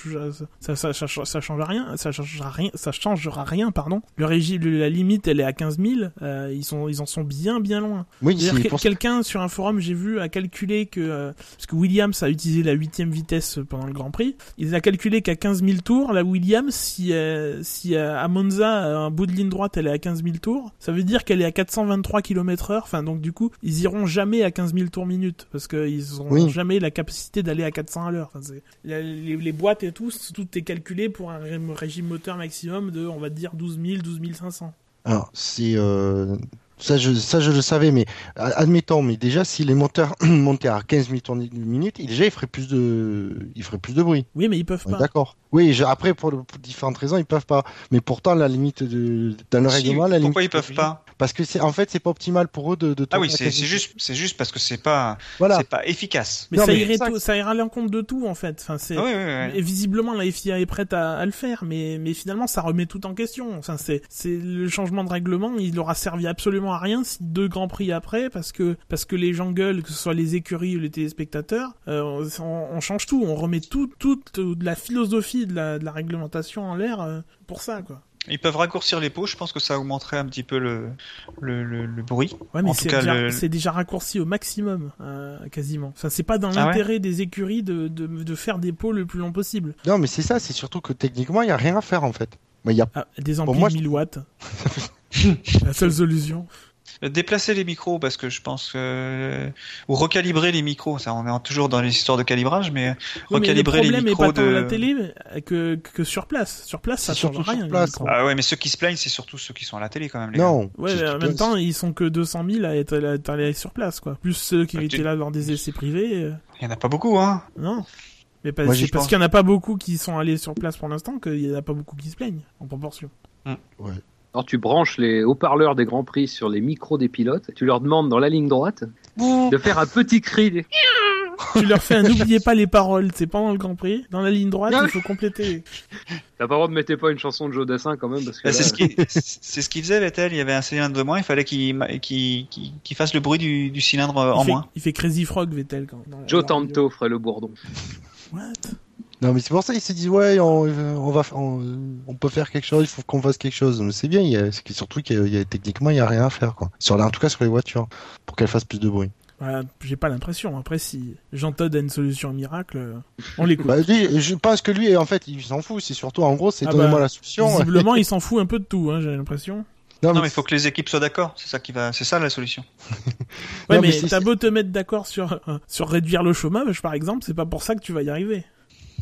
ça, ça, ça, ça, ça change rien, ça changera rien, ça changera rien, pardon. Le régime, la limite, elle est à 15 000, euh, ils sont, ils en sont bien, bien loin. Oui, C'est-à-dire c'est que pour ça. quelqu'un sur un forum, j'ai vu, a calculé que, euh, parce que Williams a utilisé la huitième vitesse pendant le Grand Prix, il a calculé qu'à 15 000 tours, la Williams, si, euh, si euh, à Monza, un bout de ligne droite, elle est à 15 000 tours, ça veut dire qu'elle est à 423 km heure, enfin, donc du coup, ils iront jamais à 15 000 tours minute, parce qu'ils auront Oui. jamais la capacité d'aller à 400 à l'heure. Enfin, les, les boîtes et tout, tout est calculé pour un ré- régime moteur maximum de, on va dire, 12 000, 12 500. Alors, c'est euh, ça, je, ça, je le savais, mais admettons, mais déjà, si les moteurs montaient à 15 000 tours minute, déjà, il ferait plus de, il ferait plus de bruit. Oui, mais ils peuvent pas. D'accord. Oui, je- après, pour, différentes raisons, ils peuvent pas. Mais pourtant, la limite de, dans le Si, règlement, la limite. pourquoi ils peuvent pas? Parce que c'est, en fait, c'est pas optimal pour eux de, de Ah oui, c'est 15 c'est 000. juste, c'est juste parce que c'est pas, Voilà. c'est pas efficace. Mais, Non, ça, mais irait ça- tout- ça ira à l'encontre de tout, en fait. Enfin, c'est... Ah oui, oui, oui. Et visiblement, la FIA est prête à, à le faire, mais, mais finalement, ça remet tout en question. Enfin, c'est, c'est le changement de règlement, il aura servi absolument à rien si deux grands prix après, parce que, parce que les gens gueulent, que ce soit les écuries ou les téléspectateurs, euh, on, on change tout, on remet tout, toute de la philosophie de la, de la réglementation en l'air euh, pour ça, quoi. Ils peuvent raccourcir les pots. Je pense que ça augmenterait un petit peu le, le, le, le bruit. Ouais, mais En tout c'est cas, déjà, le- c'est déjà raccourci au maximum, euh, quasiment. Enfin, c'est pas dans Ah ouais l'intérêt des écuries de, de, de faire des pots le plus long possible. Non, mais c'est ça, c'est surtout que techniquement, il y a rien à faire, en fait. Mais il y a, Ah, des Pour amplis moi, de je- 1000 watts. la seule solution. Déplacer les micros parce que je pense que ou recalibrer les micros. Ça, on est toujours dans les histoires de calibrage, mais Oui, mais recalibrer le les problème est micros pas de. la télé que, que sur place. Sur place, ça change surtout rien. place. micros. Ah ouais, mais ceux qui se plaignent, c'est surtout ceux qui sont à la télé quand même. Les gars. non. Ouais, mais en même temps, ils sont que 200 000 à être, à être allés sur place, quoi. Plus ceux qui Ah, tu- étaient là lors des essais privés. euh, il y en a pas beaucoup, hein. non. Mais pas- Moi, j'y c'est parce pense. qu'il n'y en a pas beaucoup qui sont allés sur place pour l'instant qu'il n'y en a pas beaucoup qui se plaignent, en proportion. Alors tu branches les haut-parleurs des Grands Prix sur les micros des pilotes, tu leur demandes dans la ligne droite de faire un petit cri. tu leur fais un n'oubliez pas les paroles, c'est pendant le Grand Prix. Dans la ligne droite, il faut compléter. T'as pas le droit de mettre pas une chanson de Joe Dassin quand même parce que Bah, là, c'est ce qui, c'est ce qu'il faisait Vettel. Il y avait un cylindre de moins. Il fallait qu'il, qu'il, qu'il, qu'il fasse le bruit du, du cylindre en il, fait, moins. il fait Crazy Frog, Vettel. Quand, Joe Tanto ferait le bourdon. What? Non, mais c'est pour ça qu'ils se disent, ouais, on, on va, on, on peut faire quelque chose, il faut qu'on fasse quelque chose. Mais c'est bien, il y a, c'est que surtout qu'il y a, il y a- techniquement, il y a rien à faire, quoi. Sur, en tout cas, sur les voitures. Pour qu'elles fassent plus de bruit. Voilà, J'ai pas l'impression. Après, si Jean Todt a une solution miracle, on l'écoute. Bah, lui, je pense que lui, en fait, il s'en fout. C'est surtout, en gros, c'est Ah donnez-moi bah, la solution. Visiblement, il s'en fout un peu de tout, hein, j'ai l'impression. Non, mais il faut que les équipes soient d'accord. C'est ça qui va, c'est ça la solution. Ouais, Non, mais mais, c'est- t'as beau te mettre d'accord sur, euh, sur réduire le chômage, par exemple, c'est pas pour ça que tu vas y arriver.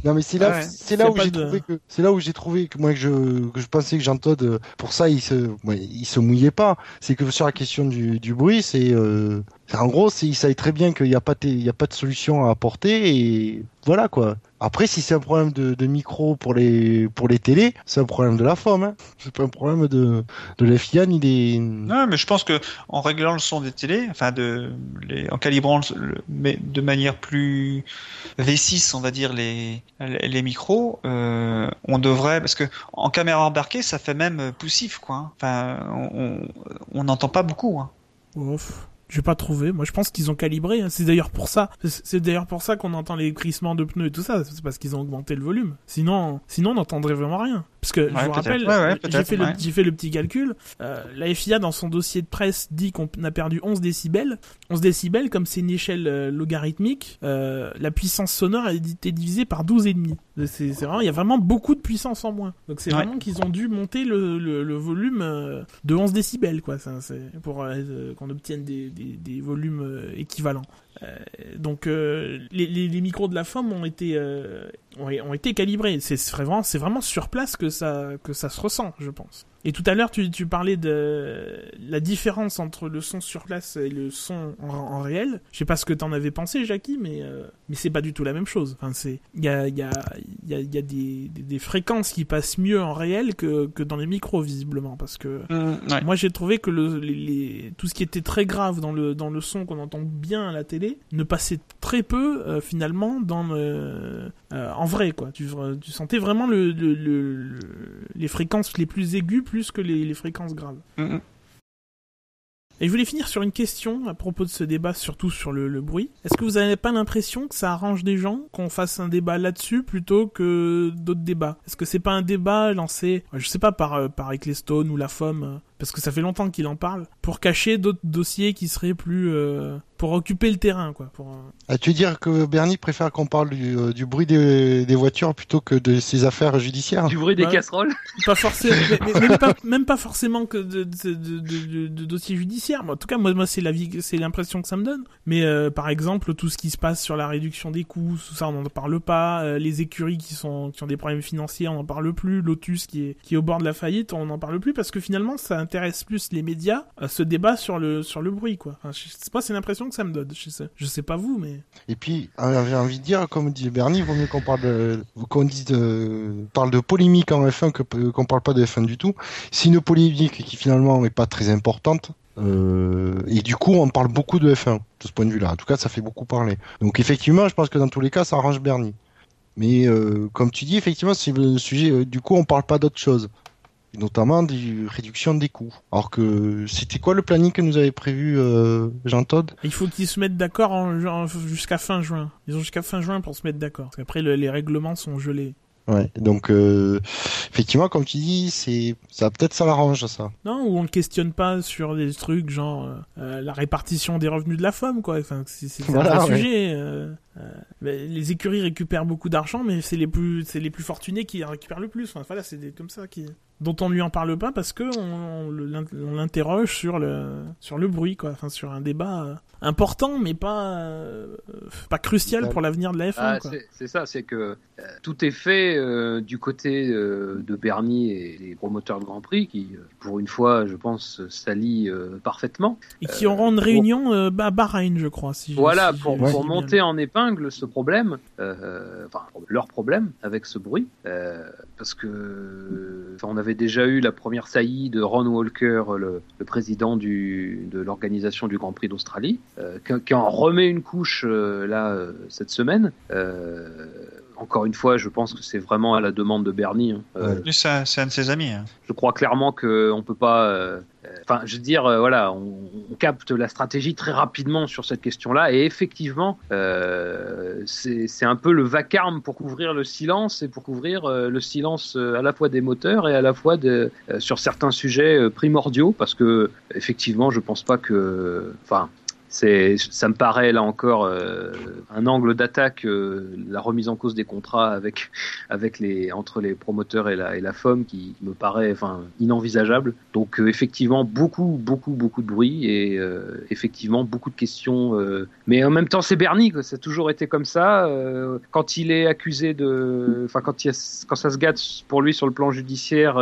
Non mais c'est là, ouais. c'est là C'est où j'ai de- trouvé que c'est là où j'ai trouvé que moi que je que je pensais que Jean Todt euh, pour ça il se il se mouillait pas. C'est que sur la question du, du bruit c'est euh, En gros, il savait très bien qu'il n'y a pas, il y a pas de solution à apporter et voilà quoi. Après, si c'est un problème de, de, micro pour les pour les télés, c'est un problème de la forme. Hein. C'est pas un problème de de la FIA ni des. Non, mais je pense que en réglant le son des télés, enfin de les, en calibrant le, mais de manière plus V6, on va dire les les micros, euh, on devrait parce que en caméra embarquée, ça fait même poussif quoi. Hein. Enfin, on n'entend pas beaucoup. Hein. Ouf. J'ai pas trouvé. Moi, je pense qu'ils ont calibré. Hein. C'est d'ailleurs pour ça. C'est d'ailleurs pour ça qu'on entend les crissements de pneus et tout ça. C'est parce qu'ils ont augmenté le volume. Sinon, sinon, on n'entendrait vraiment rien. Parce que je vous rappelle, j'ai fait, fait, le petit calcul. Euh, la FIA dans son dossier de presse dit qu'on a perdu 11 décibels. 11 décibels, comme c'est une échelle euh, logarithmique, euh, la puissance sonore a été divisée par 12 et demi. C'est vraiment, il y a vraiment beaucoup de puissance en moins. Donc c'est vraiment qu'ils ont dû monter le, le, le volume euh, de 11 décibels, quoi. C'est pour euh, qu'on obtienne des, des, des volumes équivalents. Euh, donc les, les, micros de la FOM ont été ont, été calibrés. C'est vraiment, c'est vraiment sur place que ça se ressent, je pense. Et tout à l'heure, tu, tu parlais de la différence entre le son sur place et le son en, réel. Je sais pas ce que t'en avais pensé, Jackie, mais euh, mais c'est pas du tout la même chose. Enfin, c'est il y a il y a il y a, y a des, des, fréquences qui passent mieux en réel que que dans les micros visiblement, parce que mmh, moi j'ai trouvé que le les, tout ce qui était très grave dans le dans le son qu'on entend bien à la télé ne passait très peu euh, finalement dans le euh, en vrai quoi. Tu, tu sentais vraiment le, le, le, les fréquences les plus aiguës plus que les, les fréquences graves. Mm-hmm. Et je voulais finir sur une question à propos de ce débat, surtout sur le, le bruit. Est-ce que vous n'avez pas l'impression que ça arrange des gens qu'on fasse un débat là-dessus plutôt que d'autres débats? Est-ce que c'est pas un débat lancé, je sais pas, par, euh, par Ecclestone ou la FOM, euh, parce que ça fait longtemps qu'il en parle, pour cacher d'autres dossiers qui seraient plus... Euh, pour occuper le terrain, quoi. Pour, euh... tu veux dire que Bernie préfère qu'on parle du, euh, du bruit des, des, voitures plutôt que de ses affaires judiciaires? Du bruit des casseroles Pas forcément, même, pas, même, pas, forcément que de, de, de, de dossiers judiciaires. En tout cas, moi, moi c'est la vie, c'est l'impression que ça me donne. Mais euh, par exemple, tout ce qui se passe sur la réduction des coûts, tout ça, on n'en parle pas. Euh, les écuries qui sont qui ont des problèmes financiers, on n'en parle plus. Lotus qui est qui est au bord de la faillite, on n'en parle plus parce que finalement, ça intéresse plus les médias ce débat sur le sur le bruit, quoi. Pas, c'est l'impression que ça me donne. Je sais, je sais pas vous, mais. Et puis, euh, j'ai envie de dire, comme dit Bernie, il vaut mieux qu'on parle de, qu'on dise parle de polémique en F1 que qu'on parle pas de F1 du tout. Si une polémique qui finalement n'est pas très importante, euh, et du coup, on parle beaucoup de F1 de ce point de vue-là. En tout cas, ça fait beaucoup parler. Donc, effectivement, je pense que dans tous les cas, ça arrange Bernie. Mais euh, comme tu dis, effectivement, c'est le sujet. Euh, du coup, on parle pas d'autre chose notamment des réductions des coûts. Alors que c'était quoi le planning que nous avait prévu euh, Jean Todd Il faut qu'ils se mettent d'accord jusqu'à fin juin. Ils ont jusqu'à fin juin pour se mettre d'accord. Parce qu'après les règlements sont gelés. Ouais, donc euh, effectivement, comme tu dis, c'est ça peut-être ça l'arrange ça. Non, ou on ne questionne pas sur des trucs genre euh, la répartition des revenus de la femme, quoi. Enfin, c'est un sujet. Euh, les écuries récupèrent beaucoup d'argent, mais c'est les plus c'est les plus fortunés qui récupèrent le plus. Enfin, voilà, c'est comme ça qui dont on lui en parle pas parce que on, on l'interroge sur le sur le bruit quoi. Enfin sur un débat euh, important mais pas euh, pas crucial pour l'avenir de la F1 ah, c'est ça c'est que euh, tout est fait du côté de Bernie et des promoteurs de Grand Prix qui pour une fois je pense s'allient parfaitement. Et qui auront une réunion à Bahreïn je crois si voilà pour, pour monter en épingle ce problème enfin leur problème avec ce bruit parce que on avait déjà eu la première saillie de Ron Walker, le, président de l'organisation du Grand Prix d'Australie, euh, qui, en remet une couche euh, là euh, cette semaine. Encore une fois, je pense que c'est vraiment à la demande de Bernie. Hein. c'est un de ses amis. Hein. Je crois clairement qu'on peut pas Enfin, je veux dire, euh, voilà, on, capte la stratégie très rapidement sur cette question-là, et effectivement, euh, c'est un peu le vacarme pour couvrir le silence et pour couvrir euh, le silence à la fois des moteurs et à la fois de, sur certains sujets primordiaux, parce que effectivement, je pense pas que, enfin, c'est, ça me paraît là encore euh, un angle d'attaque, euh, la remise en cause des contrats avec, avec les, entre les promoteurs et la, et la FOM qui me paraît enfin, inenvisageable. Donc euh, effectivement, beaucoup, beaucoup, beaucoup de bruit et effectivement beaucoup de questions. mais en même temps, c'est Bernie, quoi. ça a toujours été comme ça. quand il est accusé de, enfin quand, il quand ça se gâte pour lui sur le plan judiciaire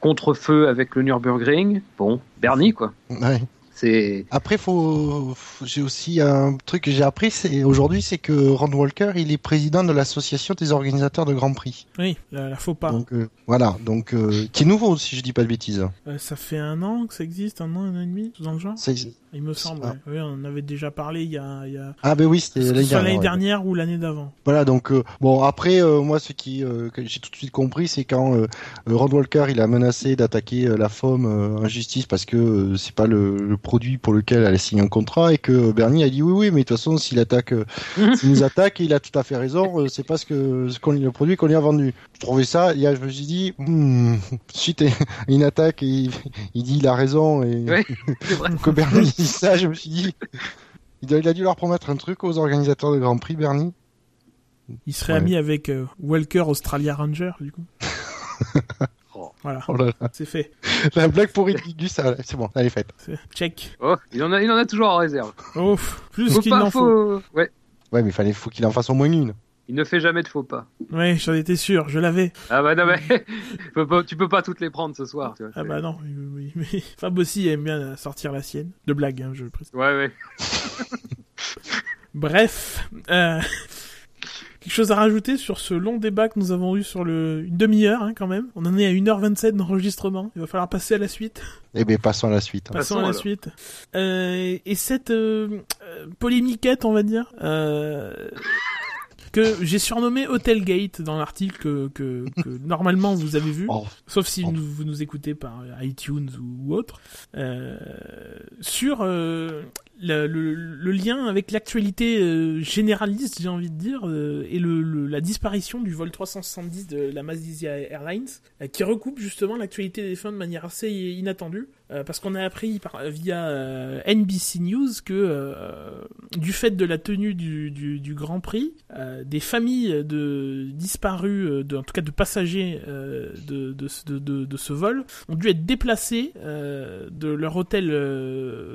contre feu avec le Nürburgring, bon, Bernie quoi. Ouais C'est Après, faut, faut- j'ai aussi un truc que j'ai appris, c'est aujourd'hui, c'est que Ron Walker, il est président de l'association des organisateurs de Grand Prix. Oui, la, la faux pas. Donc euh, voilà, donc euh, qui est nouveau, si je dis pas de bêtises. Euh, ça fait un an que ça existe, un an, un an et demi, tout dans le genre. Il me semble. Ah. ouais. Oui, on en avait déjà parlé il y a, il y a... Ah ben oui, c'était l'année dernière. l'année ouais. dernière ou l'année d'avant. Voilà, donc euh, bon après, euh, moi, ce qui euh, que j'ai tout de suite compris, c'est quand euh, Ron Walker, il a menacé d'attaquer euh, la FOM euh, en justice parce que euh, c'est pas le, le produit pour lequel elle a signé un contrat et que Bernie a dit oui, oui, mais de toute façon, s'il attaque, euh, s'il nous attaque, il a tout à fait raison. euh, c'est pas ce que ce qu'on le produit qu'on lui a vendu. Je trouvais ça, il y a, je me suis dit, hmm, suite à une attaque, et il, il dit il a raison et Ouais, que Bernie dit ça, je me suis dit. Il a dû leur promettre un truc aux organisateurs de Grand Prix, Bernie. Il serait Ouais. ami avec euh, Walker Australia Ranger, du coup. Oh. Voilà, Oh c'est fait. La blague Gus, ça, c'est bon, elle est faite. Check. Oh, il en a, il en a toujours en réserve. Oh, plus qu'il n'en faut. faut. Ouais. Ouais, mais fallait, faut qu'il en fasse au moins une. Il ne fait jamais de faux pas. Ouais, j'en étais sûr, je l'avais. Ah bah non mais pas- tu peux pas toutes les prendre ce soir. Tu vois, Ah bah non, oui, oui, mais Fab aussi aime bien sortir la sienne. De blague, hein, je le précise. Ouais ouais. Bref, euh, quelque chose à rajouter sur ce long débat que nous avons eu sur le une demi-heure hein, quand même? On en est à 1h27 d'enregistrement. Il va falloir passer à la suite. Eh ben, passons à la suite. hein. Passons Passons, à la alors. suite. Euh, et cette euh, polémiquette, on va dire, euh, que j'ai surnommé Hotel Gate dans l'article que, que, que normalement vous avez vu, Oh, sauf si Oh. vous nous écoutez par iTunes ou, ou autre, euh, sur euh, le, lien avec l'actualité euh, généraliste, j'ai envie de dire, euh, et le, la disparition du vol 370 de la Malaysia Airlines, euh, qui recoupe justement l'actualité des fins de manière assez inattendue, euh, parce qu'on a appris via NBC News que du fait de la tenue du, du, Grand Prix, des familles de disparus, en tout cas de passagers de, de, de, ce vol, ont dû être déplacés de leur hôtel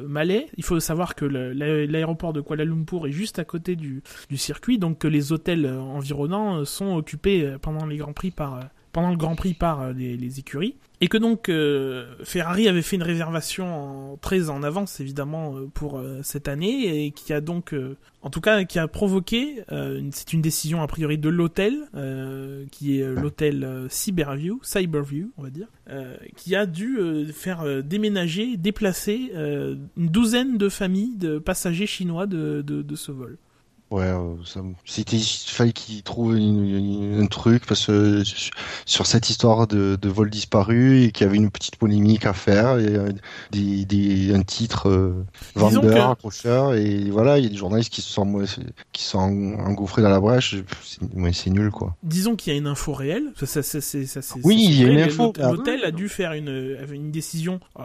malais. Il faut savoir que l'aéroport de Kuala Lumpur est juste à côté du, du circuit, donc que les hôtels euh, environnants euh, sont occupés euh, pendant les Grands Prix par... pendant le Grand Prix par euh, les, écuries. Et que donc euh, Ferrari avait fait une réservation en, très en avance évidemment euh, pour cette année et qui a donc en tout cas qui a provoqué c'est une décision a priori de l'hôtel qui est l'hôtel Cyberview Cyberview on va dire qui a dû faire déménager déplacer une douzaine de familles de passagers chinois de, de ce vol. ouais, euh, ça, c'était, il fallait qu'il trouve une- une- un truc parce que sur- cette histoire de, de vol disparu et qu'il y avait une petite polémique à faire et euh, des, des, un titre euh, vendeur, que- accrocheur et voilà, il y a des journalistes qui se sont, qui sont engouffrés dans la brèche. C'est, ouais, c'est nul quoi. Disons qu'il y a une info réelle. Ça, ça, ça, c'est- ça, c'est- Oui, il y a une info. L'hôtel- Ah. A dû faire une, une décision euh,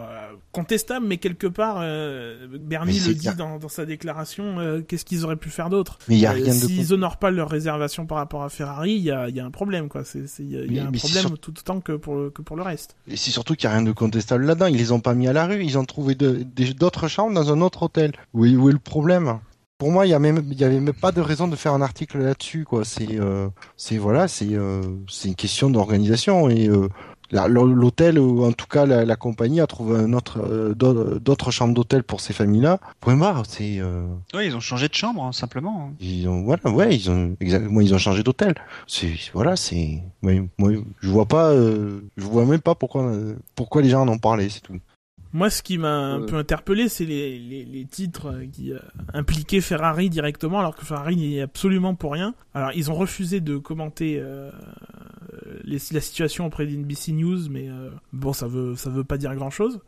contestable, mais quelque part, euh, Bernie Mais le dit dans, dans sa déclaration. euh, Qu'est-ce qu'ils auraient pu faire d'autre? Mais il y a Euh, rien de S'ils honorent pas leur réservation par rapport à Ferrari, il y a, y a un problème, quoi. C'est, il y a, y un problème sur- tout autant que pour le, que pour le reste. Et c'est surtout qu'il n'y a rien de contestable là-dedans. Ils les ont pas mis à la rue. Ils ont trouvé d'autres chambres dans un autre hôtel. Où, est- où est le problème? Pour moi, il y y avait même pas de raison de faire un article là-dessus, quoi. C'est, euh, c'est voilà, c'est, euh, c'est une question d'organisation et euh, l'hôtel ou en tout cas la, la compagnie a trouvé un autre, euh, d'au- d'autres chambres d'hôtel pour ces familles-là. Point barre. C'est, euh, Oui, ils ont changé de chambre, hein, simplement. ils ont, voilà, ouais, ils ont exactement, ils ont changé d'hôtel. C'est, voilà, c'est, ouais, moi, je vois pas, euh, je vois même pas pourquoi, euh, pourquoi les gens en ont parlé, c'est tout. Moi, ce qui m'a un peu interpellé, c'est les, les, les titres euh, qui euh, impliquaient Ferrari directement, alors que Ferrari n'y est absolument pour rien. Alors, ils ont refusé de commenter euh, les- la situation auprès d'NBC News, mais euh, bon, ça veut ça veut pas dire grand chose.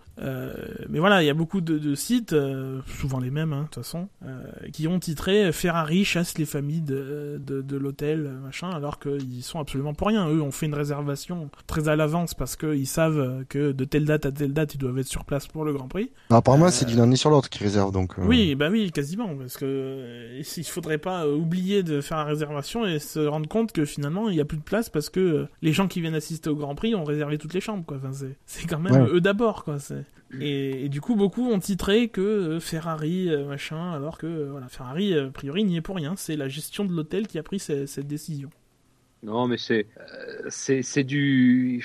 mais voilà, il y a beaucoup de, de sites, souvent les mêmes, hein, de toute façon, qui ont titré Ferrari chasse les familles de, de, de l'hôtel, machin, alors qu'ils sont absolument pour rien. Eux ont fait une réservation très à l'avance parce qu'ils savent que de telle date à telle date, ils doivent être sur place pour le Grand Prix. Non, apparemment, Euh, c'est d'une année sur l'autre qui réserve, donc. euh, Oui, bah oui, quasiment, parce que euh, il faudrait pas oublier de faire la réservation et se rendre compte que finalement il y a plus de place parce que les gens qui viennent assister au Grand Prix ont réservé toutes les chambres, quoi. Enfin, c'est c'est quand même Ouais. eux d'abord, quoi. c'est- Et, et du coup, beaucoup ont titré que Ferrari machin, alors que voilà, Ferrari a priori n'y est pour rien. C'est la gestion de l'hôtel qui a pris ce- cette décision. Non, mais c'est euh, c'est du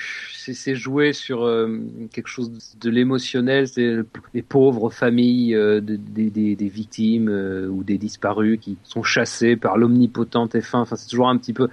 c'est jouer sur euh, quelque chose de l'émotionnel. C'est les pauvres familles euh, de- des des des victimes euh, ou des disparus qui sont chassés par l'omnipotente F1. Enfin, c'est toujours un petit peu.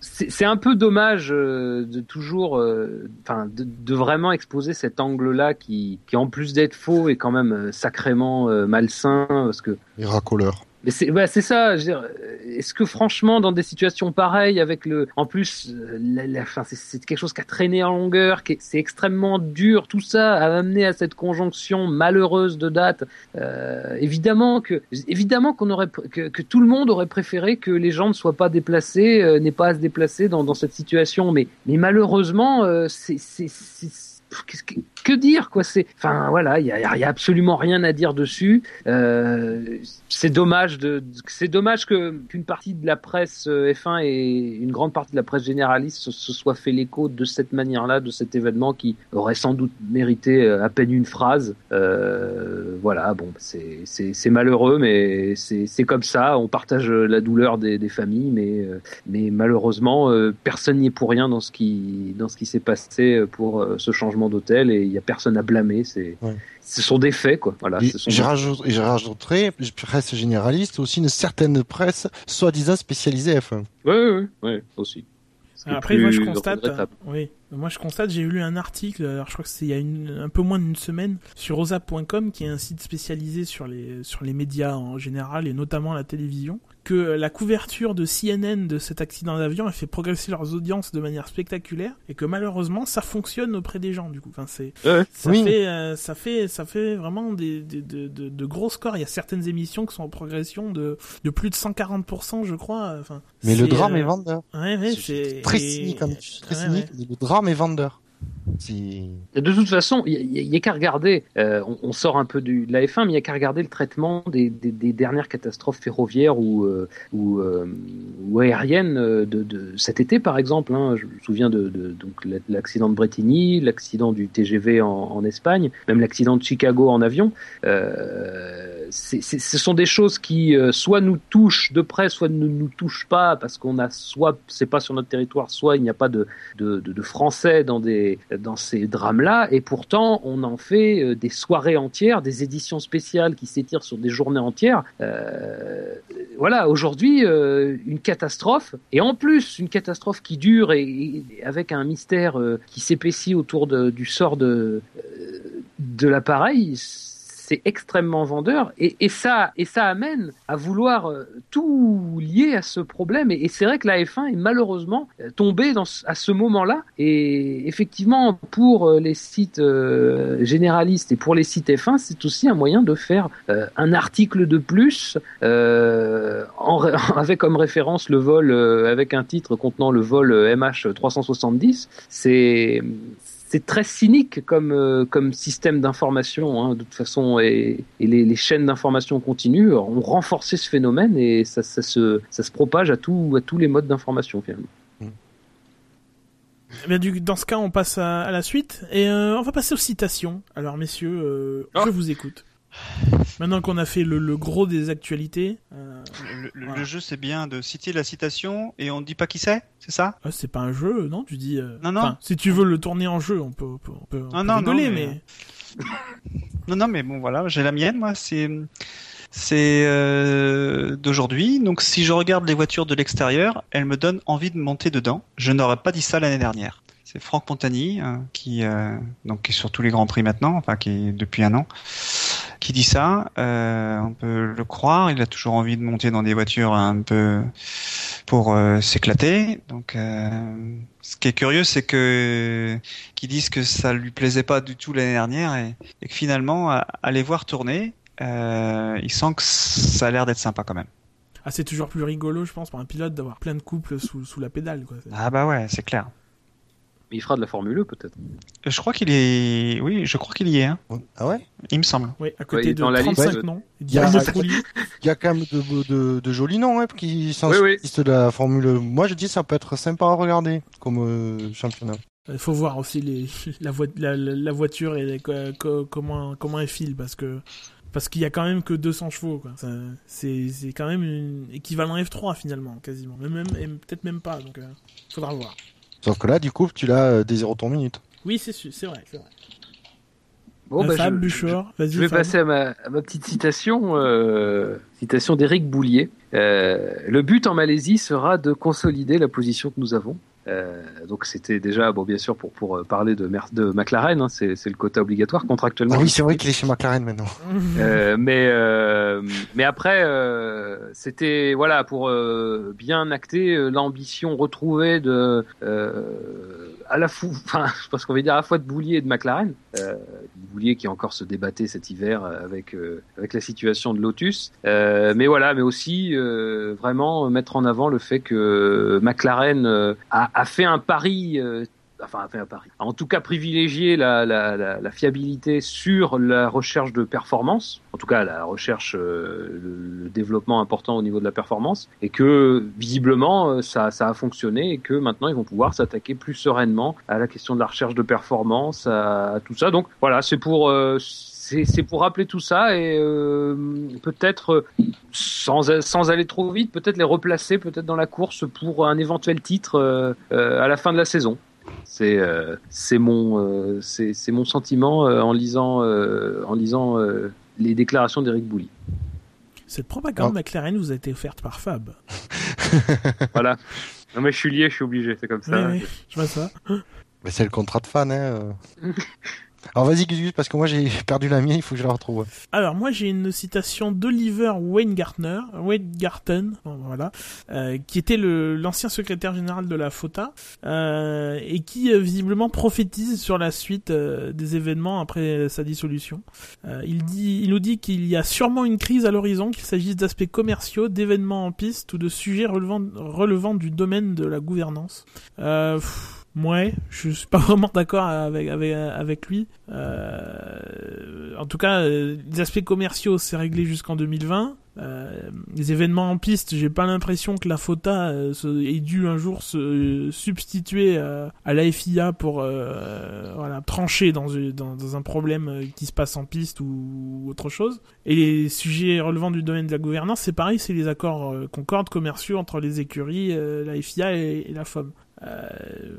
C'est un peu dommage euh, de toujours, euh, enfin, de, de vraiment exposer cet angle-là qui qui en plus d'être faux est quand même sacrément malsain parce que Les racoleurs. Mais c'est ça. euh, Est-ce que franchement, dans des situations pareilles, avec le, en plus, euh, la, c'est- quelque chose qui a traîné en longueur, qui est- c'est extrêmement dur. Tout ça a amené à cette conjonction malheureuse de dates. Euh, évidemment que, évidemment qu'on aurait, que, que tout le monde aurait préféré que les gens ne soient pas déplacés, euh, n'aient pas à se déplacer dans, dans cette situation. Mais, mais malheureusement, euh, c'est, que, dire quoi C'est, enfin voilà, il y a, absolument rien à dire dessus. Euh, c'est dommage de, c'est dommage que qu'une partie de la presse euh, F1 et une grande partie de la presse généraliste se, se soit fait l'écho de cette manière-là, de cet événement qui aurait sans doute mérité euh, à peine une phrase. Voilà, bon, c'est c'est c'est malheureux, mais c'est c'est comme ça. On partage la douleur des, des familles, mais mais malheureusement, personne n'y est pour rien dans ce qui dans ce qui s'est passé pour ce changement d'hôtel et il y a personne à blâmer. C'est Ouais. ce sont des faits, quoi. Voilà. Et ce sont je rajoute- et je rajouterai, presse généraliste, aussi une certaine presse soi-disant spécialisée F1. Ouais, ouais, ouais, ouais, aussi. Après, moi, je constate, oui, moi, je constate, j'ai lu un article, alors je crois que c'est il y a une, un peu moins d'une semaine, sur osa.com, qui est un site spécialisé sur les, sur les médias en général, et notamment la télévision, que la couverture de CNN de cet accident d'avion a fait progresser leurs audiences de manière spectaculaire, et que malheureusement, ça fonctionne auprès des gens, du coup. Enfin, c'est, Ouais. ça Oui. fait, euh, ça fait, ça fait vraiment des, des- de, de, de gros scores. Il y a certaines émissions qui sont en progression de, de plus de 140%, je crois. Enfin, Mais le drame euh, est vendeur. Ouais, ouais, C'est c'est Très cynique, hein, très ouais, cynique, ouais. mais le drame est vendeur. De toute façon, il n'y a, qu'à regarder, euh, on, sort un peu du, de la F1, mais il n'y a qu'à regarder le traitement des, dernières catastrophes ferroviaires ou, euh, euh, aériennes de, cet été, par exemple. Hein. Je me souviens de, l'accident de Bretigny, l'accident du TGV en, Espagne, même l'accident de Chicago en avion. Ce sont des choses qui soit nous touchent de près, soit ne nous touchent pas, parce qu'on a soit c'est pas sur notre territoire, soit il n'y a pas de français dans des dans ces drames-là, et pourtant on en fait euh, des soirées entières, des éditions spéciales qui s'étirent sur des journées entières. Euh, voilà, aujourd'hui euh, une catastrophe, et en plus une catastrophe qui dure et, avec un mystère qui s'épaissit autour du sort de de l'appareil. C'est extrêmement vendeur et, ça amène à vouloir euh, tout lier à ce problème et, c'est vrai que la F1 est malheureusement euh, tombée à ce moment-là et effectivement pour euh, les sites généralistes et pour les sites F1 c'est aussi un moyen de faire un article de plus avec comme référence le vol avec un titre contenant le vol euh, MH 370 c'est c'est très cynique comme euh, comme système d'information hein, de toute façon et, et les, les chaînes d'information continues ont renforcé ce phénomène et ça, ça se ça se propage à tout à tous les modes d'information finalement. Eh bien, du, dans ce cas, on passe à, à la suite et euh, on va passer aux citations. Alors, messieurs, euh, Oh. je vous écoute. Maintenant qu'on a fait le, le gros des actualités, euh, Le, le- Voilà. le jeu, c'est bien de citer la citation et on ne dit pas qui c'est, c'est ça? Ah, c'est pas un jeu, non? Tu dis. euh, Non, non. enfin, si tu veux le tourner en jeu, on peut, on peut, on peut, on Non, rigoler, non, mais. mais- Non, non, mais bon, voilà, j'ai la mienne, moi, c'est c'est euh, d'aujourd'hui. Donc, si je regarde les voitures de l'extérieur, elles me donnent envie de monter dedans. Je n'aurais pas dit ça l'année dernière. C'est Franck Montagny euh, qui euh, donc qui est sur tous les grands prix maintenant, enfin qui est depuis un an, qui dit ça. Euh, on peut le croire. Il a toujours envie de monter dans des voitures un peu pour euh, s'éclater. Donc, euh, ce qui est curieux, c'est que qui disent que ça lui plaisait pas du tout l'année dernière et, et que finalement, à, à les voir tourner, il sent que ça a l'air d'être sympa quand même. Ah, c'est toujours plus rigolo, je pense, pour un pilote d'avoir plein de couples sous, sous la pédale, quoi. Ah bah ouais, c'est clair. Il fera de la Formule E peut-être. Je crois qu'il est, oui, je crois qu'il y est. Hein. Ah ouais? Il me semble. Oui, à côté Ouais, de dans la liste, 35 noms. il y a. Il y quand même de, de, de jolis noms hein, qui sont Oui, oui. de la Formule. Moi, je dis ça peut être sympa à regarder comme euh, championnat. Il faut voir aussi les, la, voi- la, la- la voiture et les- co- co- comment, comment elle file, parce que parce qu'il y a quand même que 200 chevaux. quoi. C'est c'est quand même une équivalent F3 finalement, quasiment. Même, même- et peut-être même pas, donc euh, faudra voir. Sauf que là, du coup, tu l'as euh, des 0 ton minute. Oui, c'est sûr, c'est vrai. c'est vrai. Bon, Euh, bah, je- vais passer à ma, à ma petite citation, euh, citation d'Éric Boulier. Euh, le but en Malaisie sera de consolider la position que nous avons. Euh, donc c'était déjà, bon bien sûr, pour, pour euh, parler de, Mer- de McLaren, hein, c'est c'est le quota obligatoire contractuellement. Ah oui, c'est vrai qu'il est chez McLaren maintenant. Euh, mais euh, mais après euh, c'était voilà pour euh, bien acter euh, l'ambition retrouvée de euh, à la fou enfin je pense qu'on va dire à la fois de Boulier et de McLaren euh, Qui encore se débattait cet hiver avec euh, avec la situation de Lotus. Euh, mais voilà mais aussi euh, vraiment mettre en avant le fait que McLaren euh, a, a fait un pari euh, enfin a fait un pari. En tout cas, privilégier la, fiabilité sur la recherche de performance, en tout cas la recherche, euh, le, développement important au niveau de la performance, et que visiblement euh, ça, a fonctionné et que maintenant ils vont pouvoir s'attaquer plus sereinement à la question de la recherche de performance, à, à tout ça. Donc voilà, c'est pour euh, c'est pour rappeler tout ça et peut-être sans sans aller trop vite, peut-être les replacer peut-être dans la course pour un éventuel titre à la fin de la saison. C'est euh, c'est mon euh, c'est c'est mon sentiment euh, en lisant euh, en lisant euh, les déclarations d'Eric Bouly. Cette propagande Ah. McLaren vous a été offerte par Fab. Voilà. Non mais je suis lié, je suis obligé, c'est comme ça. Oui, oui, je vois ça. Mais c'est le contrat de fan, hein. Alors vas-y, parce que moi j'ai perdu la mienne, il faut que je la retrouve. Alors moi j'ai une citation d'Oliver Weingartner, Weingarten, voilà, euh, qui était l'ancien secrétaire général de la FOTA euh, et qui euh, visiblement prophétise sur la suite euh, des événements après sa dissolution. Euh, il dit, il nous dit qu'il y a sûrement une crise à l'horizon, qu'il s'agisse d'aspects commerciaux, d'événements en piste ou de sujets relevant relevant du domaine de la gouvernance. Euh, Ouais, je suis pas vraiment d'accord avec avec lui. Euh, en tout cas, euh, les aspects commerciaux c'est réglé jusqu'en 2020. Euh, les événements en piste, j'ai pas l'impression que la FOTA ait dû un jour se substituer à la FIA pour trancher dans, un problème qui se passe en piste ou autre chose. Et les sujets relevant du domaine de la gouvernance, c'est pareil, c'est les accords euh, concorde commerciaux entre les écuries, la FIA et la FOM. Euh,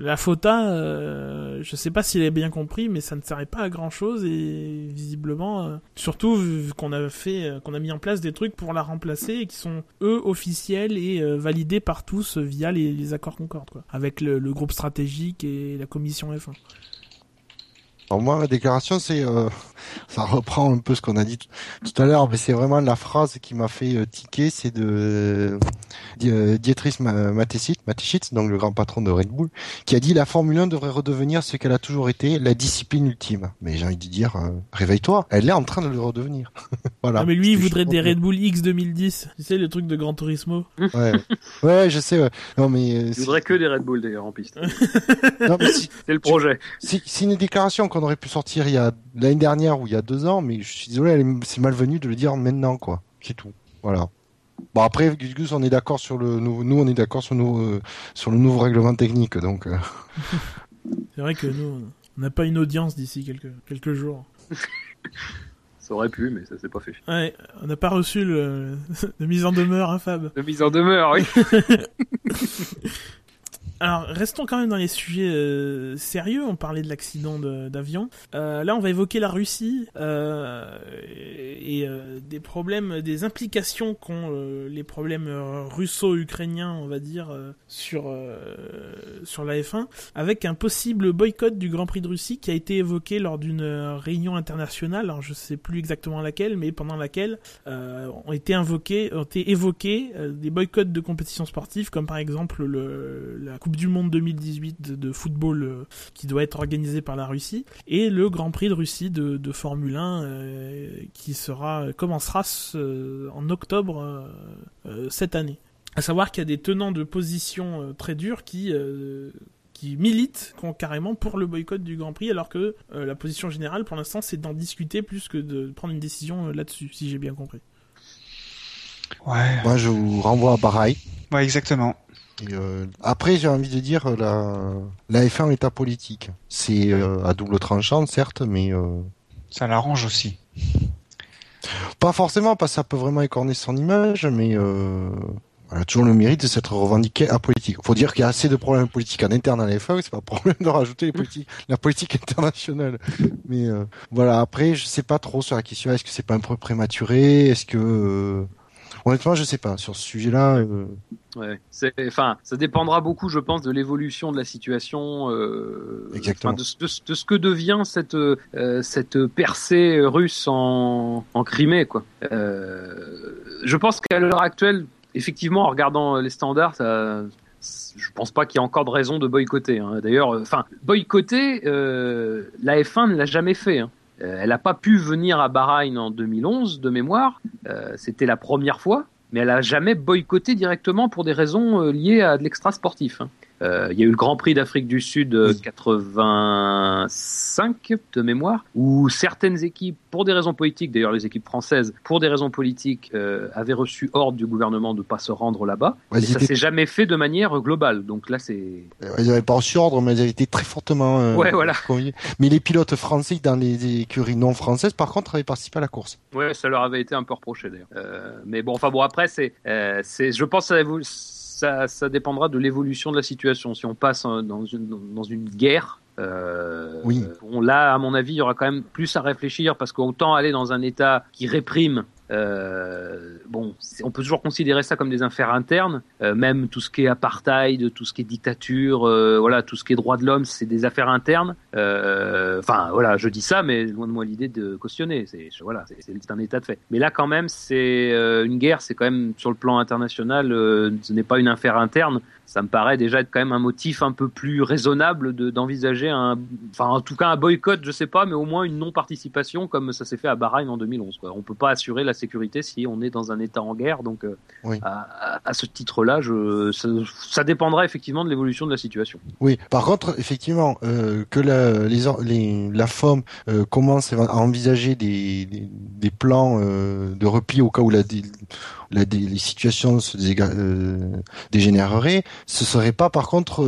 la FOTA, euh, je sais pas s'il a bien compris, mais ça ne servait pas à grand chose et visiblement, euh, surtout qu'on a fait, euh, qu'on a mis en place des trucs pour la remplacer et qui sont eux officiels et validés par tous via les, accords Concorde, quoi, avec le, groupe stratégique et la commission F1. Alors moi, ma déclaration, c'est, ça reprend un peu ce qu'on a dit tout à l'heure, mais c'est vraiment la phrase qui m'a fait euh, tiquer, c'est de euh, Dietrich Ma- Mateschitz, Mateschitz, donc le grand patron de Red Bull, qui a dit la Formule 1 devrait redevenir ce qu'elle a toujours été, la discipline ultime. Mais j'ai envie de dire, euh, réveille-toi, elle est en train de le redevenir. voilà. Ah, mais lui, il voudrait des Red Bull X 2010. Tu sais, le truc de Gran Turismo. Ouais, ouais, je sais. Ouais. Non mais, euh, si- voudrais que des Red Bull d'ailleurs en piste. non, mais si- C'est le projet. C'est une déclaration qu'on aurait pu sortir il y a l'année dernière ou il y a deux ans, mais je suis désolé, c'est malvenu de le dire maintenant, quoi. C'est tout. Voilà. Bon après, Gus Gus, on est d'accord sur le nouveau, nous on est d'accord sur, nous, euh, sur le nouveau règlement technique, donc. euh, C'est vrai que nous, on n'a pas une audience d'ici quelques, quelques jours. Ça aurait pu, mais ça s'est pas fait. Ouais, on n'a pas reçu le, de mise en demeure, hein, Fab. De mise en demeure, oui. Alors, restons quand même dans les sujets euh, sérieux. On parlait de l'accident de- d'avion. Euh, là, on va évoquer la Russie euh, et des problèmes, des implications qu'ont les problèmes russo-ukrainiens, on va dire, sur sur la F1, avec un possible boycott du Grand Prix de Russie qui a été évoqué lors d'une réunion internationale. Alors, je sais plus exactement laquelle, mais pendant laquelle ont été invoqués, ont été évoqués des boycotts de compétitions sportives, comme par exemple le, la Coupe du Monde 2018 de, de football euh, qui doit être organisée par la Russie, et le Grand Prix de Russie de, de Formule 1 euh, qui sera commencera ce- en octobre euh, cette année. À savoir qu'il y a des tenants de position euh, très durs qui euh, qui militent carrément pour le boycott du Grand Prix, alors que euh, la position générale pour l'instant c'est d'en discuter plus que de prendre une décision euh, là-dessus, si j'ai bien compris. Ouais, moi, je vous renvoie à Bahreïn. ouais, exactement. Et, euh, après, j'ai envie de dire, la, la F1 est apolitique. C'est euh, à double tranchant, certes, mais euh, Ça l'arrange aussi. Pas forcément, parce que ça peut vraiment écorner son image, mais euh, elle a toujours le mérite de s'être revendiquée à politique. Faut dire qu'il y a assez de problèmes politiques en interne à l'FA, c'est pas problème de rajouter les politiques, la politique internationale. Mais euh, voilà, après, je sais pas trop sur la question, est-ce que c'est pas un peu prématuré Est-ce que... Euh, honnêtement, je sais pas. Sur ce sujet-là... Euh, Ouais, enfin, ça dépendra beaucoup, je pense, de l'évolution de la situation, euh, Exactement. de, ce- de ce- de ce que devient cette euh, cette percée russe en, en Crimée, quoi. Je pense qu'à l'heure actuelle, effectivement, en regardant les standards, ça, je pense pas qu'il y ait encore de raison de boycotter. hein. D'ailleurs, euh, enfin, boycotter, euh, la F1 ne l'a jamais fait. hein. Euh, elle n'a pas pu venir à Bahreïn en 2011 de mémoire. Euh, C'était la première fois mais elle a jamais boycotté directement pour des raisons euh, liées à de l'extra sportif. Euh, Il y a eu le Grand Prix d'Afrique du Sud euh, Oui. 85 de mémoire, où certaines équipes, pour des raisons politiques, d'ailleurs les équipes françaises, pour des raisons politiques, euh, avaient reçu ordre du gouvernement de pas se rendre là-bas. Ouais, ils ça s'est jamais fait de manière globale. Donc là, c'est Ils n'avaient pas reçu ordre, mais ils avaient été très fortement. euh, Ouais, voilà. Mais les pilotes français dans les écuries non françaises, par contre, avaient participé à la course. Ouais, ça leur avait été un peu reproché d'ailleurs. Euh, mais bon, enfin bon, après, c'est, euh, c'est, je pense que ça, évolu- ça, ça dépendra de l'évolution de la situation. Si on passe euh, dans une, dans une guerre, euh, Oui. bon, là, à mon avis, il y aura quand même plus à réfléchir parce qu'autant aller dans un État qui réprime. Euh, bon, on peut toujours considérer ça comme des affaires internes, euh, même tout ce qui est apartheid, tout ce qui est dictature, euh, voilà, tout ce qui est droit de l'homme, c'est des affaires internes. Enfin, voilà, je dis ça, mais loin de moi l'idée de cautionner. C'est voilà, c'est- un état de fait. Mais là, quand même, c'est une guerre. C'est quand même sur le plan international, ce n'est pas une affaire interne. Ça me paraît déjà être quand même un motif un peu plus raisonnable de- d'envisager un, enfin en tout cas un boycott, je sais pas, mais au moins une non-participation comme ça s'est fait à Bahreïn en 2011. Quoi. On peut pas assurer la sécurité si on est dans un État en guerre. Donc euh, Oui. à, ce titre-là, je, ça, ça dépendra effectivement de l'évolution de la situation. Oui. Par contre, effectivement, euh, que la, les, la FOM euh, commence à envisager des, des, des plans euh, de repli au cas où la, la les situations se dégénéreraient, ce serait pas, par contre,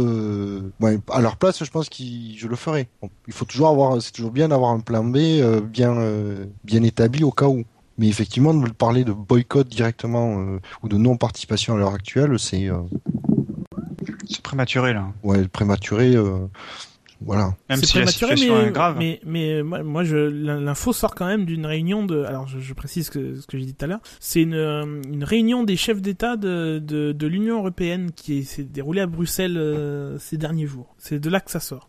à leur place, je pense que je le ferais. Bon, il faut toujours avoir, c'est toujours bien d'avoir un plan B bien, bien établi au cas où. Mais effectivement, de parler de boycott directement euh, ou de non-participation à l'heure actuelle, c'est euh, C'est prématuré là. ouais, prématuré. euh, voilà. Même C'est si la prématuré, situation mais, est grave. Mais, mais moi, moi, je, l'info sort quand même d'une réunion de. Alors, je, je précise ce que, ce que j'ai dit tout à l'heure. C'est une, une réunion des chefs d'État de, de, de l'Union européenne qui s'est déroulée à Bruxelles euh, ces derniers jours. C'est de là que ça sort.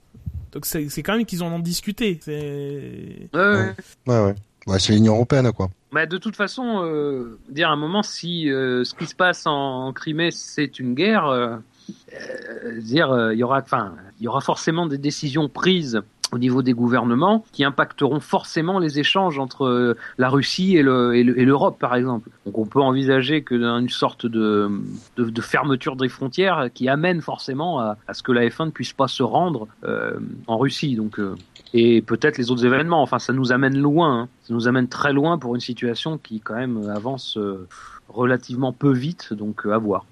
Donc, c'est c'est quand même qu'ils en ont discuté. C'est. Ouais, ouais. Ouais. Ouais, ouais. Ouais, c'est l'Union européenne, quoi. Bah, de toute façon, euh, dire à un moment si euh, ce qui se passe en, en Crimée c'est une guerre, euh, euh, dire euh, il y aura, enfin, il y aura forcément des décisions prises au niveau des gouvernements qui impacteront forcément les échanges entre euh, la Russie et le- et le- et l'Europe, par exemple. Donc on peut envisager que une sorte de, de, de fermeture des frontières qui amène forcément à, à ce que la F1 ne puisse pas se rendre en Russie. Donc et peut-être les autres événements. Enfin, ça nous amène loin. hein. Ça nous amène très loin pour une situation qui quand même avance euh, relativement peu vite. Donc euh, à voir.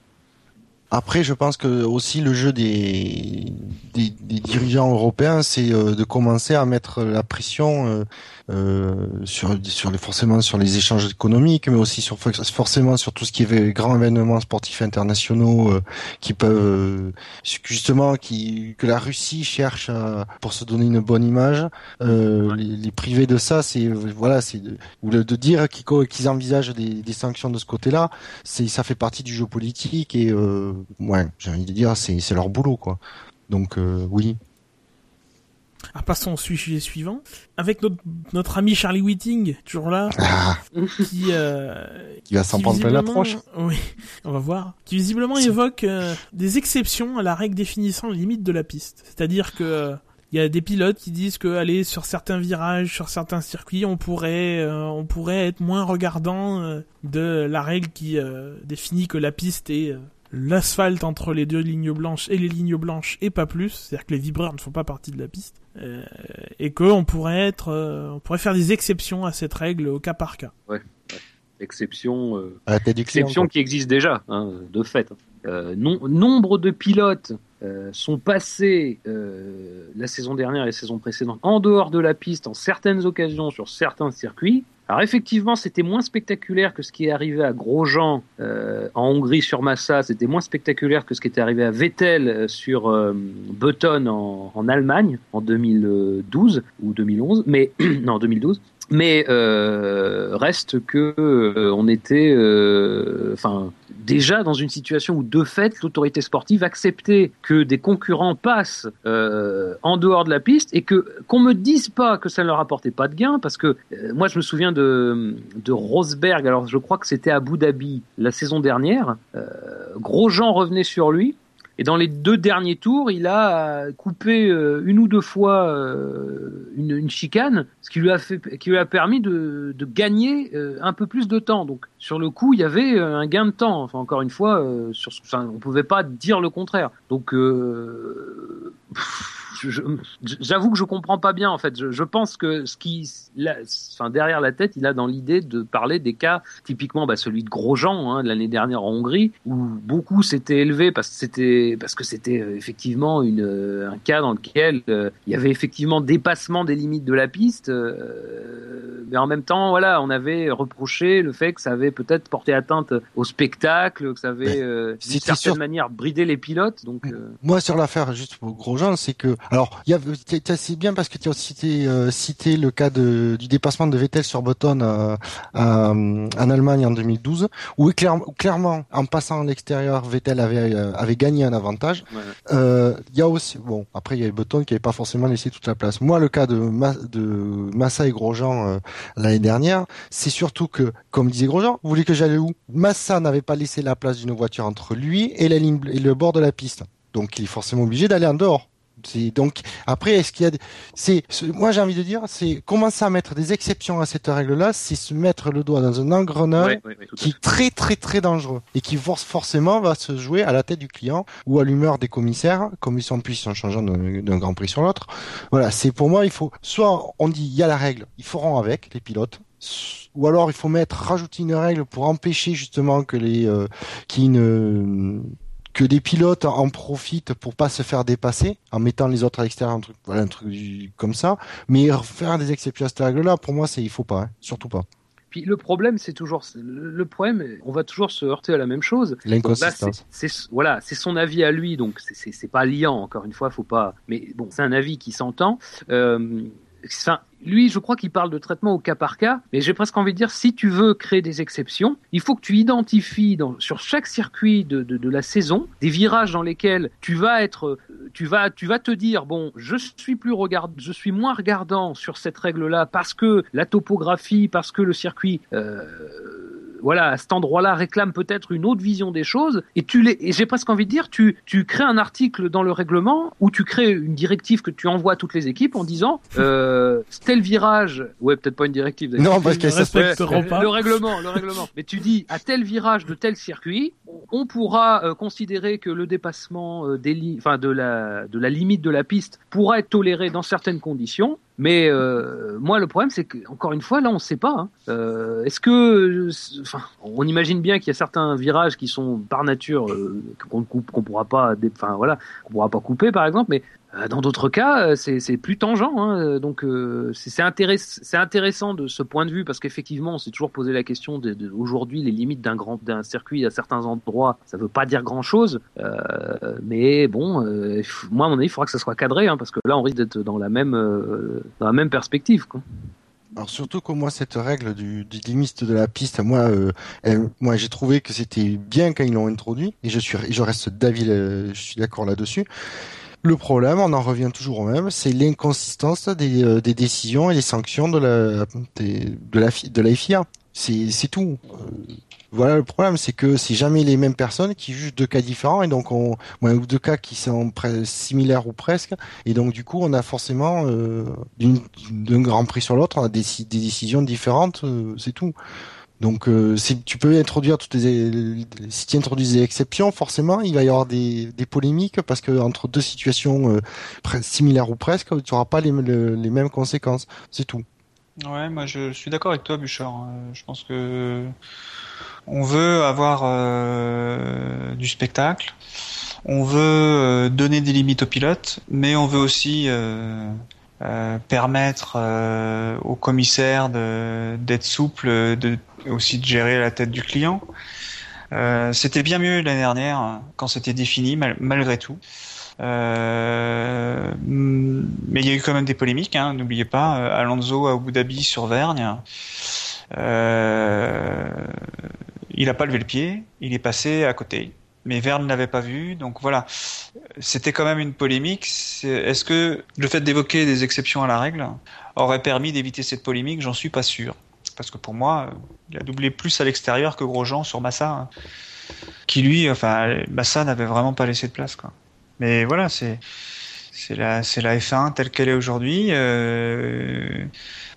Après, je pense que aussi le jeu des, des, des dirigeants européens, c'est euh, de commencer à mettre la pression euh, euh, sur, sur les, forcément sur les échanges économiques, mais aussi sur forcément sur tout ce qui est grands événements sportifs internationaux euh, qui peuvent euh, justement qui que la Russie cherche à, pour se donner une bonne image. Euh, les, les privés de ça, c'est voilà, c'est de, ou de dire qu'ils qu'ils envisagent des, des sanctions de ce côté-là, c'est ça fait partie du jeu politique et euh, ouais, j'ai envie de dire, c'est c'est leur boulot quoi. Donc euh, oui. Ah, passons au sujet suivant. Avec notre, notre ami Charlie Whiting, toujours là, Ah, qui, euh, il va s'en qui prendre plein la visiblement- tronche. Oui, on va voir. Qui visiblement évoque euh, des exceptions à la règle définissant les limites de la piste. C'est-à-dire que euh, il y a des pilotes qui disent que aller sur certains virages, sur certains circuits, on pourrait, euh, on pourrait être moins regardant euh, de la règle qui euh, définit que la piste est euh, l'asphalte entre les deux lignes blanches et les lignes blanches et pas plus. C'est-à-dire que les vibreurs ne font pas partie de la piste. Euh, et que on pourrait être, euh, on pourrait faire des exceptions à cette règle au cas par cas. Exception. euh, client. exception qui existe déjà, hein, de fait. Euh, non- nombre de pilotes euh, sont passés euh, la saison dernière et la saison précédente en dehors de la piste en certaines occasions sur certains circuits. Alors effectivement, c'était moins spectaculaire que ce qui est arrivé à Grosjean euh, en Hongrie sur Massa, c'était moins spectaculaire que ce qui était arrivé à Vettel euh, sur euh, Button en, en, Allemagne en 2012 ou 2011, mais non 2012. Mais euh, reste que euh, on était, euh, enfin, déjà dans une situation où de fait l'autorité sportive acceptait que des concurrents passent euh, en dehors de la piste et que qu'on me dise pas que ça ne leur apportait pas de gain, parce que euh, moi je me souviens de de Rosberg. Alors je crois que c'était à Abu Dhabi la saison dernière. Grosjean revenait sur lui. Et dans les deux derniers tours, il a coupé euh, une ou deux fois euh, une, une, chicane, ce qui lui a, fait, qui lui a permis de, de gagner euh, un peu plus de temps. Donc sur le coup, il y avait un gain de temps. Enfin, encore une fois, sur, enfin, on pouvait pas dire le contraire. Donc j'avoue que je comprends pas bien en fait. Je, je pense que ce qui, là, enfin derrière la tête, il a dans l'idée de parler des cas typiquement bah, celui de Grosjean hein, de l'année dernière en Hongrie où beaucoup s'étaient élevés parce que c'était parce que c'était euh, effectivement une, euh, un cas dans lequel euh, il y avait effectivement dépassement des limites de la piste, euh, mais en même temps voilà on avait reproché le fait que ça avait peut-être porté atteinte au spectacle, que ça avait euh, d'une certaine sûr... manière bridé les pilotes. Donc moi sur l'affaire juste pour Grosjean, c'est que alors, il y a, c'est bien parce que tu as cité, euh, cité le cas de, du dépassement de Vettel sur Button euh, en Allemagne en 2012, où, clair, clairement, en passant à l'extérieur, Vettel avait, euh, avait gagné un avantage. Ouais. Euh, il y a aussi, bon, après il y avait Button qui n'avait pas forcément laissé toute la place. Moi, le cas de, Ma, de Massa et Grosjean euh, l'année dernière, c'est surtout que, comme disait Grosjean, vous voulez que j'aille où? Massa n'avait pas laissé la place d'une voiture entre lui et la ligne et le bord de la piste. Donc il est forcément obligé d'aller en dehors. Donc après, est-ce qu'il y a, des... c'est, moi j'ai envie de dire, c'est commencer à mettre des exceptions à cette règle-là, c'est se mettre le doigt dans un engrenage qui est très très très dangereux et qui forcément va se jouer à la tête du client ou à l'humeur des commissaires, comme ils sont plus en changeant d'un Grand Prix sur l'autre. Voilà, c'est pour moi, il faut soit on dit il y a la règle, ils feront avec les pilotes, ou alors il faut mettre rajouter une règle pour empêcher justement que les euh, qui ne que des pilotes en profitent pour pas se faire dépasser en mettant les autres à l'extérieur, un truc, voilà, un truc comme ça. Mais faire des exceptions à cette règle-là, pour moi, c'est il faut pas, hein, surtout pas. Puis le problème, c'est toujours le problème. On va toujours se heurter à la même chose. L'inconsistance. C'est voilà, c'est son avis à lui, donc c'est pas liant. Encore une fois, faut pas. Mais bon, c'est un avis qui s'entend. Euh, Enfin, lui, je crois qu'il parle de traitement au cas par cas, mais j'ai presque envie de dire, si tu veux créer des exceptions, il faut que tu identifies dans, sur chaque circuit de, de, de, la saison des virages dans lesquels tu vas être, tu vas, tu vas te dire, bon, je suis plus regard, je suis moins regardant sur cette règle-là parce que la topographie, parce que le circuit. Euh, voilà, à cet endroit-là réclame peut-être une autre vision des choses, et tu les, et j'ai presque envie de dire, tu, tu crées un article dans le règlement où tu crées une directive que tu envoies à toutes les équipes en disant, euh, tel virage, ouais, peut-être pas une directive. Non, parce qu'elles respecteront pas. Le règlement, le règlement. Mais tu dis, à tel virage de tel circuit, on pourra euh, considérer que le dépassement euh, des enfin de la, de la limite de la piste pourra être toléré dans certaines conditions, mais euh, moi, le problème, c'est que encore une fois, là, on ne sait pas. Hein. Euh, Est-ce que, on imagine bien qu'il y a certains virages qui sont par nature euh, qu'on coupe, qu'on pourra pas, enfin voilà, qu'on pourra pas couper, par exemple. Mais euh, dans d'autres cas, c'est plus tangent. Hein. Donc, euh, c'est intéress intéressant de ce point de vue parce qu'effectivement, on s'est toujours posé la question aujourd'hui les limites d'un grand d'un circuit à certains endroits. Ça veut pas dire grand chose, mais bon, moi, à mon avis, il faudra que ça soit cadré hein, parce que là, on risque d'être dans la même dans la même perspective. Alors surtout que moi cette règle du, du limite de la piste, moi, euh, moi j'ai trouvé que c'était bien quand ils l'ont introduit et je suis, je reste d'avis, je suis d'accord là-dessus. Le problème, on en revient toujours au même, c'est l'inconsistance des, euh, des, décisions et des sanctions de de la de la FIA. C'est tout. Voilà le problème, c'est que c'est jamais les mêmes personnes qui jugent deux cas différents et donc on ou deux cas qui sont similaires ou presque et donc du coup on a forcément euh, d'un grand prix sur l'autre on a des, décisions différentes, euh, c'est tout. Donc euh, tu peux introduire toutes les si tu introduis des exceptions, forcément il va y avoir des, des polémiques parce que entre deux situations similaires ou presque, tu n'auras pas les, les mêmes conséquences, c'est tout. Ouais, moi je suis d'accord avec toi, Bouchard. Je pense que on veut avoir euh, du spectacle, on veut euh, donner des limites aux pilotes, mais on veut aussi euh, permettre euh, au commissaire d'être souple, de aussi de gérer la tête du client. C'était bien mieux l'année dernière quand c'était défini malgré tout. Mais il y a eu quand même des polémiques, hein, n'oubliez pas. Alonso à Abu Dhabi sur Vergne, il n'a pas levé le pied, il est passé à côté. Mais Verne ne l'avait pas vu, donc voilà. C'était quand même une polémique. Est-ce que le fait d'évoquer des exceptions à la règle aurait permis d'éviter cette polémique? J'en suis pas sûr. Parce que pour moi, il a doublé plus à l'extérieur que Grosjean sur Massa, hein. qui lui, enfin, Massa n'avait vraiment pas laissé de place, quoi. Mais voilà, c'est c'est la F1 telle qu'elle est aujourd'hui. Euh,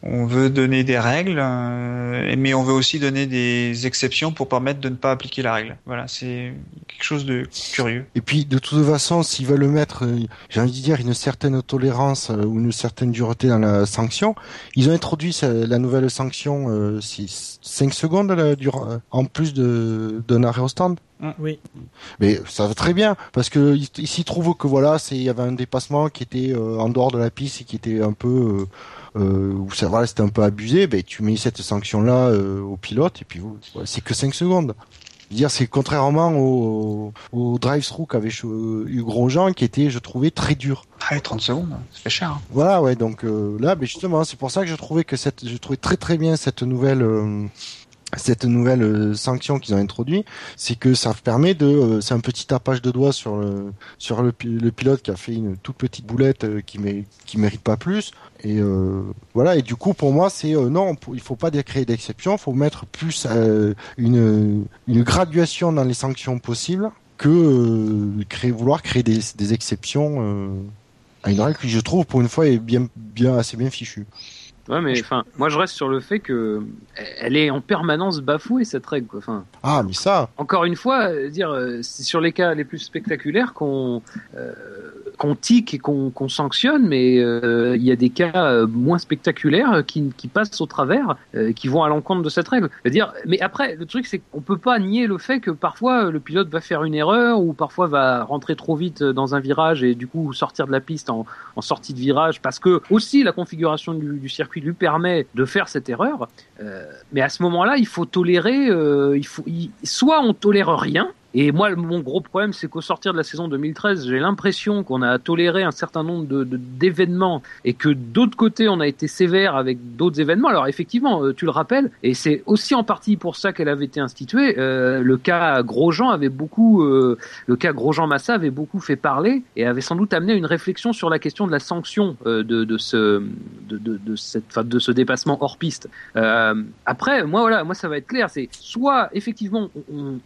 on veut donner des règles, euh, mais on veut aussi donner des exceptions pour permettre de ne pas appliquer la règle. Voilà, c'est quelque chose de curieux. Et puis, de toute façon, s'ils veulent mettre, euh, j'ai envie de dire, une certaine tolérance ou une certaine dureté dans la sanction, ils ont introduit la nouvelle sanction euh, 5 secondes la, en plus d'un arrêt au stand. Oui. Mais ça va très bien parce que s'y trouve que voilà, c'est il y avait un dépassement qui était euh, en dehors de la piste et qui était un peu euh, euh ça voilà, c'était un peu abusé, ben tu mets cette sanction là euh, au pilote et puis c'est que 5 secondes. dire c'est contrairement au, au drive-through qu'avait eu Grosjean qui était je trouvais très dur. Ah, 30 secondes, ça fait cher. Hein. Voilà ouais, donc là ben justement, c'est pour ça que je trouvais que cette je trouvais très très bien cette nouvelle cette nouvelle euh, sanction qu'ils ont introduit, c'est que ça permet de, euh, c'est un petit tapage de doigts sur le sur le, pilote qui a fait une toute petite boulette euh, qui ne qui mérite pas plus. Et voilà. Et du coup, pour moi, c'est non, il faut pas créer d'exception, il faut mettre plus une une graduation dans les sanctions possibles que créer vouloir créer des, des exceptions à une règle qui, je trouve, pour une fois, est bien bien assez bien fichue. Ouais, mais enfin, moi je reste sur le fait que elle est en permanence bafouée cette règle. Quoi. Enfin, ah, mais ça. Encore une fois, euh, dire euh, c'est sur les cas les plus spectaculaires qu'on euh, qu'on tique et qu'on sanctionne, mais euh, il y a des cas euh, moins spectaculaires qui, qui passent au travers, euh, qui vont à l'encontre de cette règle. dire, mais après, le truc, c'est qu'on peut pas nier le fait que parfois le pilote va faire une erreur ou parfois va rentrer trop vite dans un virage et du coup sortir de la piste en, en sortie de virage parce que aussi la configuration du, du circuit lui permet de faire cette erreur. mais à ce moment-là, il faut tolérer, il faut, soit on tolère rien, et moi, mon gros problème, c'est qu'au sortir de la saison 2013, j'ai l'impression qu'on a toléré un certain nombre de, d'événements et que d'autre côté, on a été sévère avec d'autres événements. Alors effectivement, euh, tu le rappelles, et c'est aussi en partie pour ça qu'elle avait été instituée. Euh, le cas Grosjean avait beaucoup, euh, le cas Grosjean Massa avait beaucoup fait parler et avait sans doute amené une réflexion sur la question de la sanction de, de, ce, de, cette, de ce dépassement hors piste. après, moi voilà, moi ça va être clair, c'est soit effectivement on,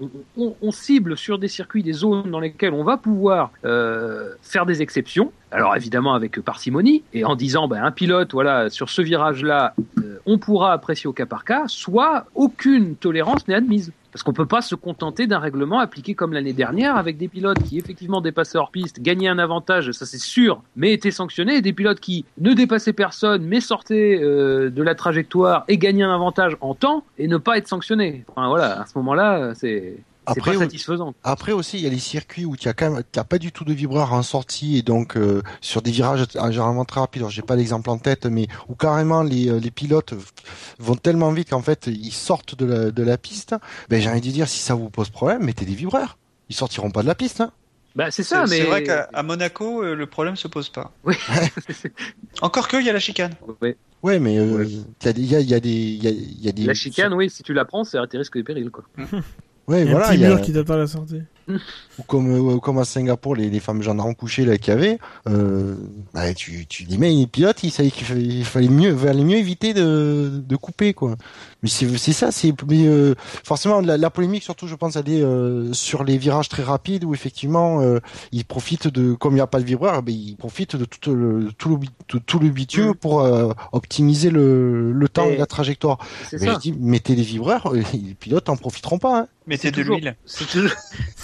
on sur des circuits, des zones dans lesquelles on va pouvoir euh, faire des exceptions. Alors évidemment avec parcimonie et en disant ben, un pilote, voilà, sur ce virage-là, euh, on pourra apprécier au cas par cas, soit aucune tolérance n'est admise. Parce qu'on peut pas se contenter d'un règlement appliqué comme l'année dernière avec des pilotes qui effectivement dépassaient hors piste, gagnaient un avantage, ça c'est sûr, mais étaient sanctionnés, et des pilotes qui ne dépassaient personne, mais sortaient euh, de la trajectoire et gagnaient un avantage en temps et ne pas être sanctionnés. Enfin voilà, à ce moment-là, c'est après, pas satisfaisant. Après aussi, il y a les circuits où tu as quand même, as pas du tout de vibreur en sortie et donc euh, sur des virages généralement très rapides. J'ai pas l'exemple en tête, mais où carrément les, euh, les pilotes vont tellement vite qu'en fait ils sortent de la, de la piste. Ben j'ai envie de dire si ça vous pose problème, mettez des vibreurs. Ils sortiront pas de la piste. Hein. Bah c'est ça, mais c'est vrai qu'à Monaco euh, le problème se pose pas. Oui. Encore que il y a la chicane. Oui. Ouais, mais il y, a, y, a, y a des, il y a, des. La chicane, oui, si tu la prends, c'est à tes risques et périls, quoi. Ouais, il voilà. Un petit mur qui t'attend à la sortie. Ou comme, comme à Singapour, les, les femmes gendarmes couchées là qu'il y avait, euh, bah, tu, tu dis mais les pilotes, il savait qu'il fallait, il fallait mieux, fallait mieux éviter de, de couper quoi. Mais c'est ça, c'est mais euh, forcément la, la, polémique surtout, je pense, elle est euh, sur les virages très rapides où effectivement euh, ils profitent de, comme il n'y a pas de vibreur, ben ils profitent de tout le tout le, tout le bitume mm. pour euh, optimiser le, le temps et, la trajectoire. Mais ça. je dis mettez des vibreurs, les pilotes en profiteront pas. Hein. Mettez de l'huile.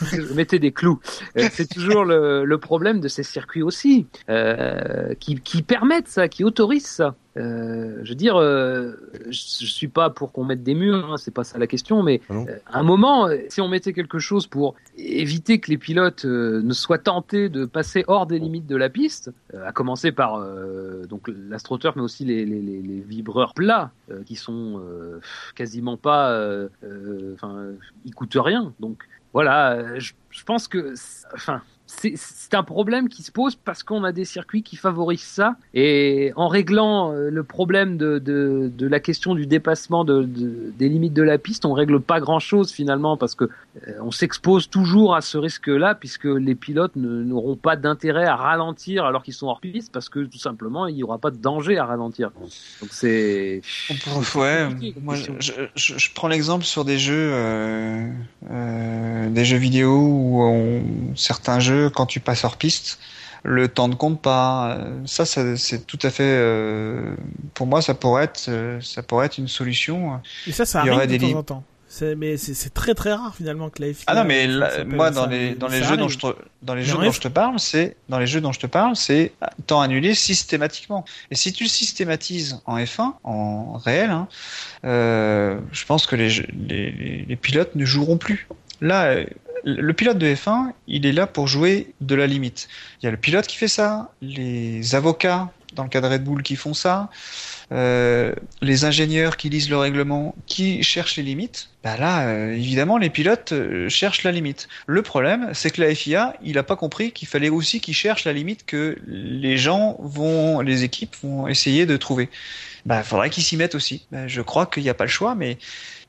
mettez des clous. Euh, c'est toujours le, le, problème de ces circuits aussi, euh, qui, qui, permettent ça, qui autorisent ça. euh, je veux dire, euh, je, je suis pas pour qu'on mette des murs, hein, c'est pas ça la question, mais Ah euh, à un moment, si on mettait quelque chose pour éviter que les pilotes ne soient tentés de passer hors des limites de la piste, à commencer par donc l'astroturf, mais aussi les, les, les, les vibreurs plats qui sont quasiment pas, enfin, ils coûtent rien, donc voilà, euh, je, je pense que, enfin, c'est- un problème qui se pose parce qu'on a des circuits qui favorisent ça. Et en réglant euh, le problème de, la question du dépassement de, de- des limites de la piste, on règle pas grand-chose finalement parce que euh, on s'expose toujours à ce risque-là puisque les pilotes n'auront pas d'intérêt à ralentir alors qu'ils sont hors piste parce que tout simplement il n'y aura pas de danger à ralentir. Donc c'est Ouais, je, prends l'exemple sur des jeux, euh, des jeux vidéo où certains jeux, quand tu passes hors piste, le temps ne compte pas. Euh, Ça, ça c'est tout à fait, euh, pour moi, ça pourrait être, euh, ça pourrait être une solution. Et ça, ça Il y aurait arrive de des temps en temps. Mais c'est, très très rare finalement que la FIA. Ah non, mais moi, dans les, dans les jeux dont je te, dans les jeux dont je te parle, c'est, dans les jeux dont je te parle, c'est temps annulé systématiquement. Et si tu le systématises en F1, en réel, hein, euh, je pense que les, jeux- les, les, les pilotes ne joueront plus. Là, le pilote de F1, il est là pour jouer de la limite. Il y a le pilote qui fait ça, les avocats dans le cas de Red Bull qui font ça, euh, les ingénieurs qui lisent le règlement, qui cherchent les limites. Bah là, euh, évidemment, les pilotes euh, cherchent la limite. Le problème, c'est que la FIA, il a pas compris qu'il fallait aussi qu'ils cherchent la limite que les gens vont, les équipes vont essayer de trouver. Bah, faudrait qu'ils s'y mettent aussi. Bah, je crois qu'il n'y a pas le choix, mais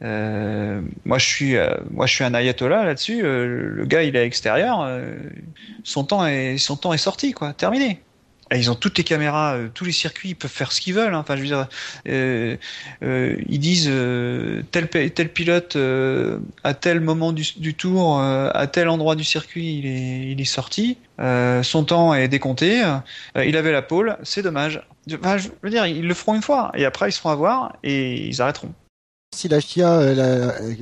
euh, moi je suis, moi je suis un ayatollah là-dessus. Le gars, il est à l'extérieur, son temps est, son temps est sorti, quoi, terminé. Et ils ont toutes les caméras, euh, tous les circuits, ils peuvent faire ce qu'ils veulent. hein. Enfin, je veux dire, euh, euh, ils disent euh, tel, tel pilote euh, à tel moment du, du tour, euh, à tel endroit du circuit, il est, il est sorti. Son temps est décompté. Il avait la pole. C'est dommage. Je veux dire, ils le feront une fois et après ils se feront avoir et ils arrêteront. Si la FIA, elle,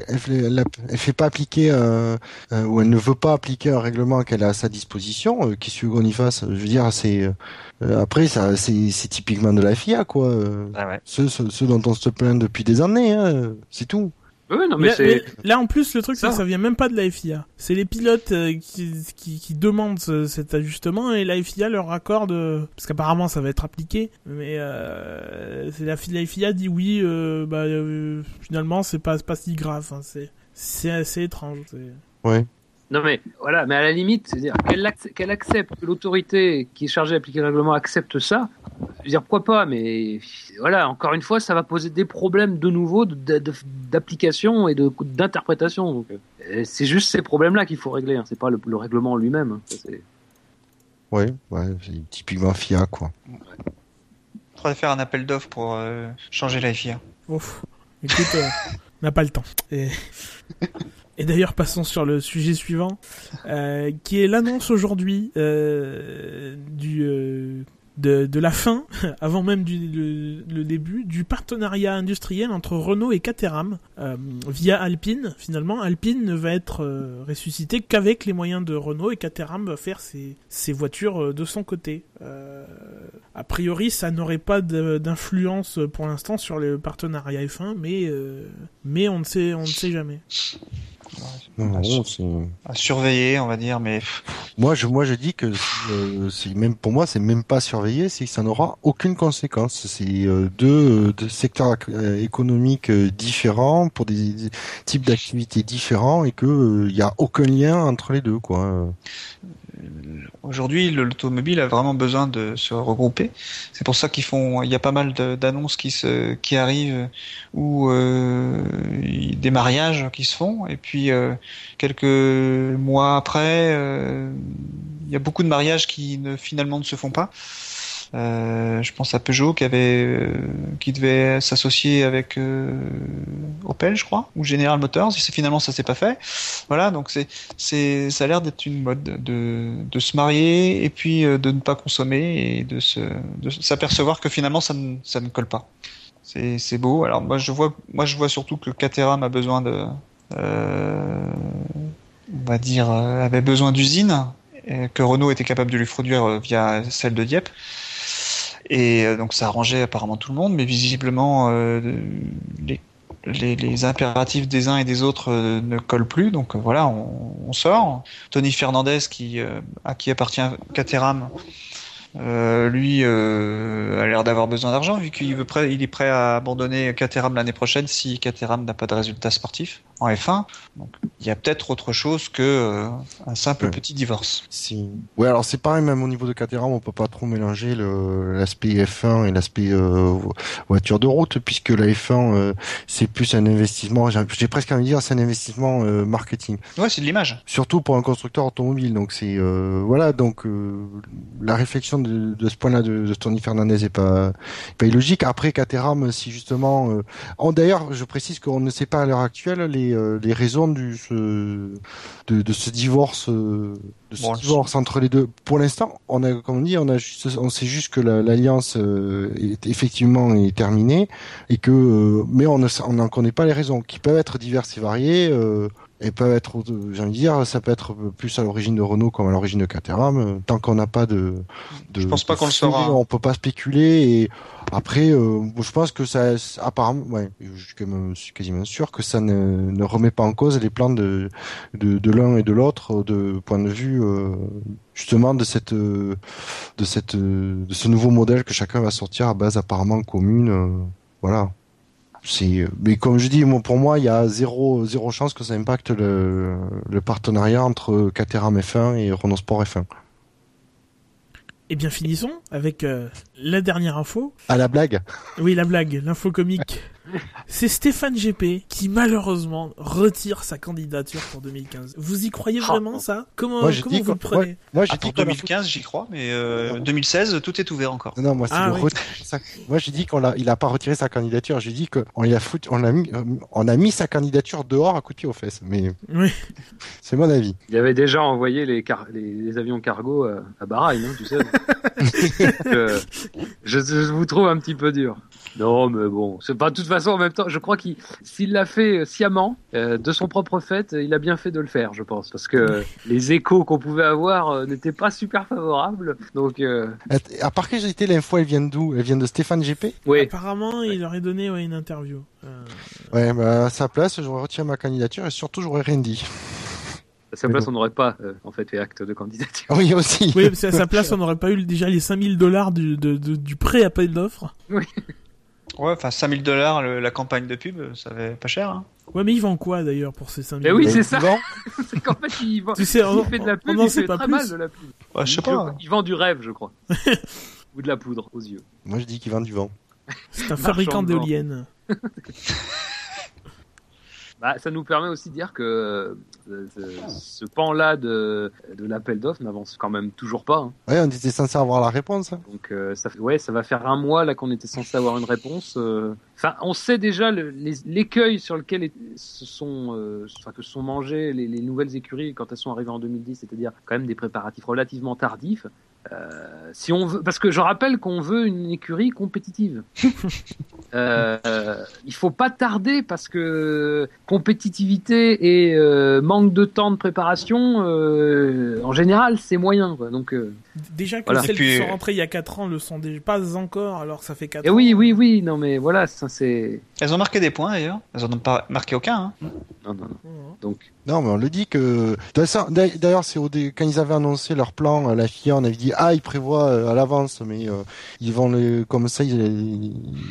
elle, elle, fait pas appliquer, euh, euh, ou elle ne veut pas appliquer un règlement qu'elle a à sa disposition, euh, qu'est-ce que qu'on y fasse Je veux dire, c'est euh, après ça, c'est c'est typiquement de la FIA, quoi. euh, Ah ouais. Ceux, ceux, ceux dont on se plaint depuis des années, hein, c'est tout. Oui, non, Mais, mais là, en plus, le truc, c'est Ça. que ça vient même pas de la FIA. C'est les pilotes euh, qui, qui, qui demandent ce- cet ajustement et la FIA leur accorde, euh, parce qu'apparemment ça va être appliqué, mais euh, c'est la, la FIA dit oui, euh, bah, euh, finalement c'est pas, c'est pas si grave. hein, c'est, c'est assez étrange. c'est- Ouais. Non mais voilà, mais à la limite, c'est-à-dire qu'elle acc- qu'elle accepte, que l'autorité qui est chargée d'appliquer le règlement accepte ça, je veux dire pourquoi pas, mais voilà, encore une fois, ça va poser des problèmes de nouveau de- de- d'application et de d'interprétation. Donc euh, c'est juste ces problèmes-là qu'il faut régler, hein, c'est pas le, le règlement en lui-même. hein, c'est- Ouais, ouais, c'est typiquement FIA, quoi. Faudrait faire un appel d'offres pour euh, changer la FIA. Ouf. Écoute, euh, on n'a pas le temps. Et, et d'ailleurs, passons sur le sujet suivant, euh, qui est l'annonce aujourd'hui euh, euh, de, de la fin, avant même du, le, début, du partenariat industriel entre Renault et Caterham via Alpine. Finalement, Alpine ne va être ressuscité qu'avec les moyens de Renault et Caterham va faire ses, ses voitures de son côté. A priori, ça n'aurait pas d'influence pour l'instant sur le partenariat F1, mais mais on ne sait on ne sait jamais. Non, Ah, non, À surveiller, on va dire, mais Moi, je, moi, je dis que euh, c'est même pour moi, c'est même pas surveillé, c'est que ça n'aura aucune conséquence. C'est euh, deux, euh, deux secteurs euh, économiques euh, différents pour des, des types d'activités différents et que il y a aucun lien entre les deux, quoi. Aujourd'hui, le- l'automobile a vraiment besoin de se regrouper. C'est pour ça qu'ils font. Il y a pas mal d'annonces qui se qui arrivent ou euh, des mariages qui se font. Et puis euh, quelques mois après, euh, il y a beaucoup de mariages qui ne finalement ne se font pas. Euh, je pense à Peugeot qui avait euh, qui devait s'associer avec euh, Opel, je crois, ou General Motors. Et finalement ça s'est pas fait. Voilà, donc c'est c'est ça a l'air d'être une mode de de se marier et puis de ne pas consommer et de se de s'apercevoir que finalement ça ne ça ne colle pas. C'est c'est beau. Alors moi je vois moi je vois surtout que Caterham a besoin de euh, on va dire avait besoin d'usines que Renault était capable de lui produire via celle de Dieppe. Et euh, donc ça arrangeait apparemment tout le monde, mais visiblement euh, les, les, les impératifs des uns et des autres euh, ne collent plus. Donc voilà, on, on sort. Tony Fernandez, qui, euh, à qui appartient Caterham, euh, lui euh, a l'air d'avoir besoin d'argent vu qu'il veut prêt, il est prêt à abandonner Caterham l'année prochaine si Caterham n'a pas de résultats sportifs en F1. Donc il y a peut-être autre chose que euh, un simple Ouais. petit divorce. Si. Ouais, alors c'est pareil, même au niveau de Caterham, on peut pas trop mélanger l'aspect F1 et l'aspect vo- voiture de route, puisque la F1, euh, c'est plus un investissement, j'ai presque envie de dire, c'est un investissement marketing. Ouais, c'est de l'image. Surtout pour un constructeur automobile. Donc c'est voilà, donc la réflexion de, de ce point-là de, de Tony Fernandez est pas pas illogique. Après Caterham, si justement, euh, d'ailleurs, je précise qu'on ne sait pas à l'heure actuelle les euh, les raisons du ce, de, de ce divorce euh, de ce Bon, je- divorce entre les deux. Pour l'instant, on a comme on dit, on a juste, on sait juste que la- l'alliance euh, est effectivement est terminée et que mais on n'en connaît pas les raisons qui peuvent être diverses et variées. Et peuvent être, euh, j'ai envie de dire, ça peut être plus à l'origine de Renault comme à l'origine de Caterham. Euh, Tant qu'on n'a pas de, de, Je pense pas qu'on le saura. On peut pas spéculer. Et après, euh, je pense que ça, apparemment, ouais, je suis quand même- je suis quasiment sûr que ça ne, ne remet pas en cause les plans de, de, de l'un et de l'autre, de point de vue euh, justement de cette, de cette, de ce nouveau modèle que chacun va sortir à base apparemment commune. euh, voilà. C'est, mais comme je dis, moi, pour moi, il y a zéro, zéro chance que ça impacte le, le partenariat entre Caterham F1 et Renault Sport F1. Eh bien, finissons avec euh, la dernière info. À la blague. Oui, la blague, l'info comique. C'est Stéphane GP qui malheureusement retire sa candidature pour 2015. Vous y croyez vraiment ça? Comment, Moi, j'ai comment dit vous le prenez? Moi, j'ai Ah, dit pour qu'on la 2015, j'y crois, mais euh, 2016, tout est ouvert encore. Non, non, moi, c'est Ah le oui. Moi, j'ai dit qu'on l'a, il a pas retiré sa candidature. J'ai dit qu'on a foutu, on a mis, euh, on a mis sa candidature dehors à coup de pied aux fesses. Mais Oui. c'est mon avis. Il avait déjà envoyé les, car- les, les avions cargo à, à Bahreïn, hein, tu sais. Euh, je, je vous trouve un petit peu dur. Non, mais bon, c'est pas de toute façon en même temps. Je crois qu'il, s'il l'a fait sciemment, euh, de son propre fait, il a bien fait de le faire, je pense, parce que les échos qu'on pouvait avoir euh, n'étaient pas super favorables. Donc, euh, À part que j'ai été l'info, elle vient d'où? Elle vient de Stéphane GP oui. Apparemment, il aurait donné ouais, une interview. Euh, Ouais, bah, à sa place, j'aurais retiré ma candidature et surtout, j'aurais rien dit. À sa place, on n'aurait pas euh, en fait fait acte de candidature. Oui, aussi. Oui, parce qu'à sa place, on n'aurait pas eu déjà les 5000 dollars du, de- de- du pré-appel d'offres. Ouais, enfin 5000 dollars la campagne de pub, ça va pas cher. Hein. Ouais, mais ils vendent quoi d'ailleurs pour ces 5000 Mais oui, c'est ça. C'est qu'en fait, il, vend- Tu sais, on, il fait de la pub, on il sait fait pas très plus. mal de la pub. Ouais, je sais Il- pas. Il vend du rêve, je crois. Ou de la poudre aux yeux. Moi, je dis qu'il vend du vent. C'est un fabricant d'éoliennes. Bah, ça nous permet aussi de dire que euh, ce, pan-là de, de l'appel d'offres n'avance quand même toujours pas. hein. Ouais, on était censé avoir la réponse. hein. Donc, euh, ça, ouais, ça va faire un mois là qu'on était censé avoir une réponse. euh. Enfin, on sait déjà le- l'écueil sur lequel est- se sont, euh, enfin, que se sont mangées les, les nouvelles écuries quand elles sont arrivées en 2010, c'est-à-dire quand même des préparatifs relativement tardifs. Euh, si on veut, parce que je rappelle qu'on veut une écurie compétitive. Euh, il faut pas tarder parce que compétitivité et euh, manque de temps de préparation, euh, en général, c'est moyen. Quoi. Donc, euh, Déjà que Voilà. celles puis- qui sont rentrées il y a 4 ans le sont déjà pas encore, alors que ça fait 4 et ans. oui, oui, oui, non, mais voilà, ça c'est. Elles ont marqué des points d'ailleurs. Elles en ont pas marqué aucun. Hein. Non, non, non. Mhm. Donc, Non, mais on le dit que. D'ailleurs, c'est au dé- quand ils avaient annoncé leur plan, euh, la FIA, on avait dit ah, ils prévoient euh, à l'avance, mais euh, ils vont le comme ça, ils,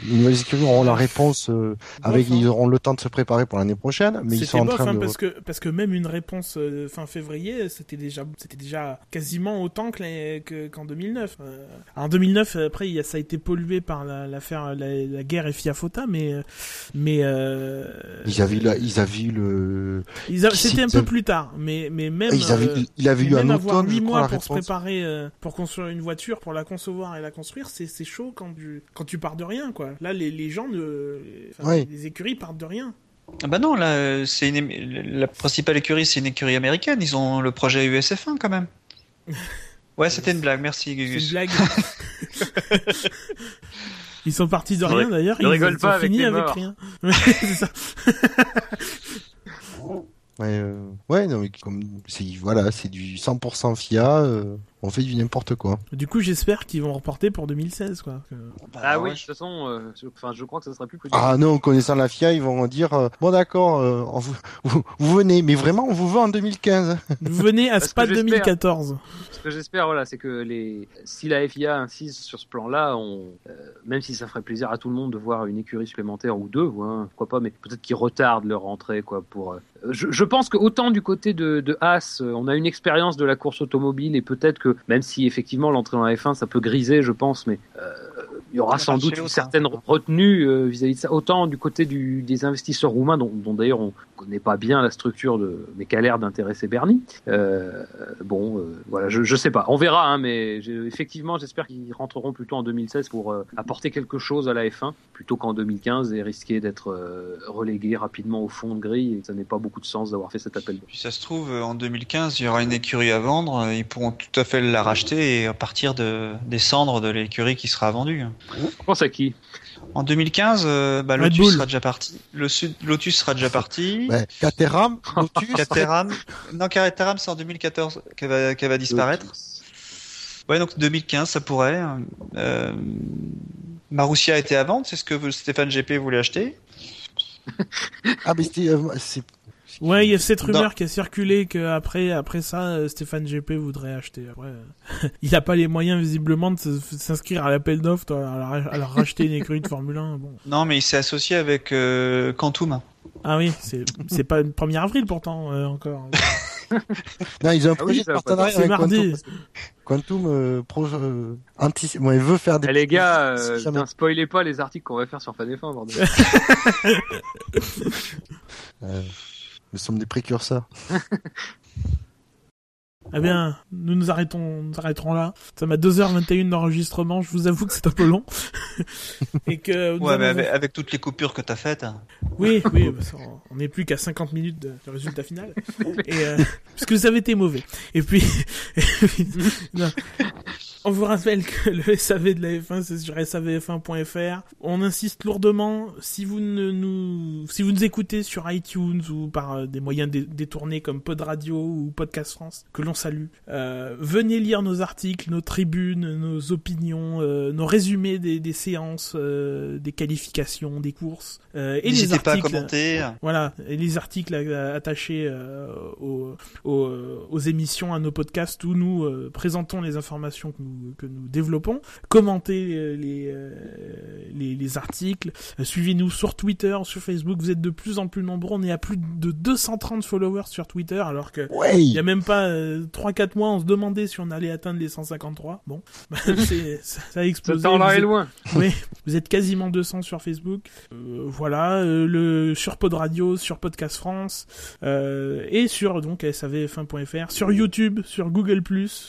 les nouvelles écuries auront la réponse euh, avec, hein. ils auront le temps de se préparer pour l'année prochaine, mais ils sont en train hein, de. parce que parce que même une réponse euh, fin février, c'était déjà c'était déjà quasiment autant que les- qu'en 2009. Euh, en 2009, après, ça a été pollué par la- l'affaire la, la guerre FIA Fota, mais mais euh, Ils avaient la- ils avaient le. ils a- qui c'était un peu plus tard, mais mais même ils avaient, euh, il avait eu un avoir automne, je 8 crois, mois pour se préparer, euh, pour construire une voiture, pour la concevoir et la construire, c'est c'est chaud quand tu quand tu pars de rien, quoi. Là, les, les gens, ne, enfin, Ouais. les écuries partent de rien. Ah bah non, là, euh, c'est une la principale écurie, c'est une écurie américaine. Ils ont le projet USF1 quand même. Ouais, c'était une blague. Merci, C'est une Gugus. blague. Ils sont partis de rien ri- d'ailleurs. Ils rigole ont pas avec fini les avec rien. Ouais, c'est ça. Ouais, euh, ouais, non, mais comme c'est voilà, c'est du 100% FIA. euh, on fait du n'importe quoi. Du coup, j'espère qu'ils vont reporter pour 2016, quoi. Que- Ah oui, ouais, de toute façon, euh, je, enfin, je crois que ça sera plus Ah non, connaissant la FIA, ils vont dire euh, bon d'accord, euh, vous, vous, vous venez, mais vraiment on vous veut en 2015. Vous venez à Spa j'espère. 2014. Ce que j'espère, voilà, c'est que les, si la FIA insiste sur ce plan-là, on, euh, même si ça ferait plaisir à tout le monde de voir une écurie supplémentaire ou deux, ou un, pourquoi pas, mais peut-être qu'ils retardent leur entrée, quoi, pour. Je, je pense que autant du côté de, de Haas, euh, on a une expérience de la course automobile et peut-être que même si effectivement l'entrée en F1 ça peut griser, je pense, mais euh, il y aura sans doute une certaine retenue euh, vis-à-vis de ça. Autant du côté du, des investisseurs roumains, dont, dont d'ailleurs on connaît pas bien la structure de, mais qui a l'air d'intéresser Bernie. Euh, bon, euh, voilà, je, je sais pas, on verra, hein, mais effectivement, j'espère qu'ils rentreront plutôt en 2016 pour euh, apporter quelque chose à la F1 plutôt qu'en 2015 et risquer d'être relégué rapidement au fond de grille. Et ça n'est pas beaucoup de sens d'avoir fait cet appel. Puis ça se trouve, en 2015, il y aura une écurie à vendre, ils pourront tout à fait la racheter et partir de, des cendres de l'écurie qui sera vendue. Je pense à qui? En 2015, euh, bah, Lotus Bull. sera déjà parti. Le Sud, Lotus sera déjà parti. Ouais, Caterham, Lotus, Caterham, non Caterham c'est en 2014 qu'elle va, disparaître. Ouais donc 2015 ça pourrait. Euh, Marussia était à vendre, c'est ce que Stéphane GP voulait acheter. ah mais euh, c'est Ouais, il y a cette Non. rumeur qui a circulé que après, après ça, euh, Stéphane GP voudrait acheter. Ouais. il a pas les moyens visiblement de s'inscrire à l'appel d'offres, à, leur- à leur racheter une écurie de Formule 1. Bon. Non mais il s'est associé avec euh, Quantum. Ah oui, c'est pas le 1er avril pourtant euh, encore. non, ils ont un Ah oui, projet ça de partenariat C'est avec mardi. Quantum. Quantum euh, pro, euh, antici- bon, il veut faire des. Eh, les gars, Si euh, jamais- putain, spoilez pas les articles qu'on va faire sur Fan F1, bordel. Nous sommes des précurseurs. Eh bien, nous nous arrêtons, nous arrêterons là. Ça m'a 2h21 d'enregistrement, je vous avoue que c'est un peu long. Et que Ouais mais avec, avec toutes les coupures que t'as faites. hein. Oui, oui, parce on n'est plus qu'à 50 minutes de, du résultat final. Et, euh, parce que ça avait été mauvais. Et puis, et puis, non. On vous rappelle que le SAV de la F1, c'est sur savf1.fr. On insiste lourdement, si vous ne nous, si vous nous écoutez sur iTunes ou par euh, des moyens dé- détournés comme Pod Radio ou Podcast France, que l'on salue, euh, venez lire nos articles, nos tribunes, nos opinions, euh, nos résumés des, des séances, euh, des qualifications, des courses, euh, et les N'hésitez pas à articles. commenter. Voilà, et les articles attachés euh, aux, aux, aux émissions, à nos podcasts où nous présentons les informations que nous, que nous développons. Commentez euh, les, euh, les, les articles. Euh, Suivez-nous sur Twitter, sur Facebook. Vous êtes de plus en plus nombreux. On est à plus de 230 followers sur Twitter, alors que Ouais. il y a même pas euh, 3-4 mois, on se demandait si on allait atteindre les 153. Bon, bah, c'est- ça, ça a Ce explosé. temps-là Vous est êtes- loin. oui, vous êtes quasiment 200 sur Facebook. Euh, voilà, euh, le sur Pod Radio, sur Podcast France euh, et sur donc savf1.fr, sur YouTube, sur Google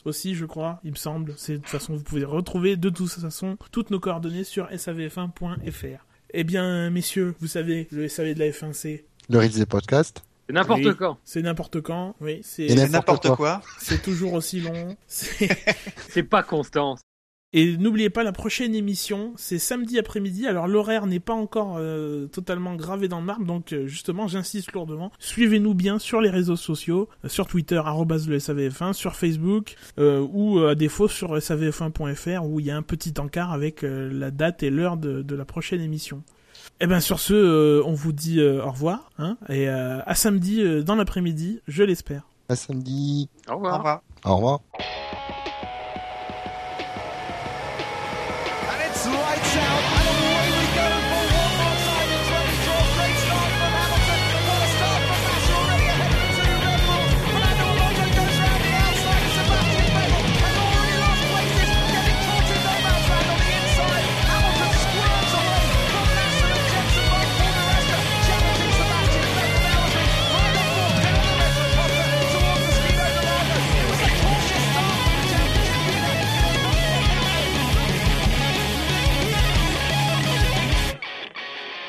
aussi, je crois, il me semble. C'est de toute façon vous pouvez retrouver de toute façon toutes nos coordonnées sur savf1.fr. Eh bien, messieurs, vous savez, le SAV de la F1 c'est Le Ritz des podcasts. C'est n'importe Oui. quand. c'est n'importe quand, oui, c'est n'importe quoi. quoi. c'est toujours aussi long. C'est C'est pas constant. Et n'oubliez pas, la prochaine émission, c'est samedi après-midi. Alors l'horaire n'est pas encore euh, totalement gravé dans le marbre, donc euh, justement, j'insiste lourdement. Suivez-nous bien sur les réseaux sociaux, euh, sur Twitter, arrobas le SAVF1, sur Facebook, euh, ou euh, à défaut sur savf1.fr, où il y a un petit encart avec euh, la date et l'heure de, de la prochaine émission. Et ben sur ce, euh, on vous dit euh, au revoir, hein, et euh, à samedi euh, dans l'après-midi, je l'espère. À samedi. Au revoir. Au revoir.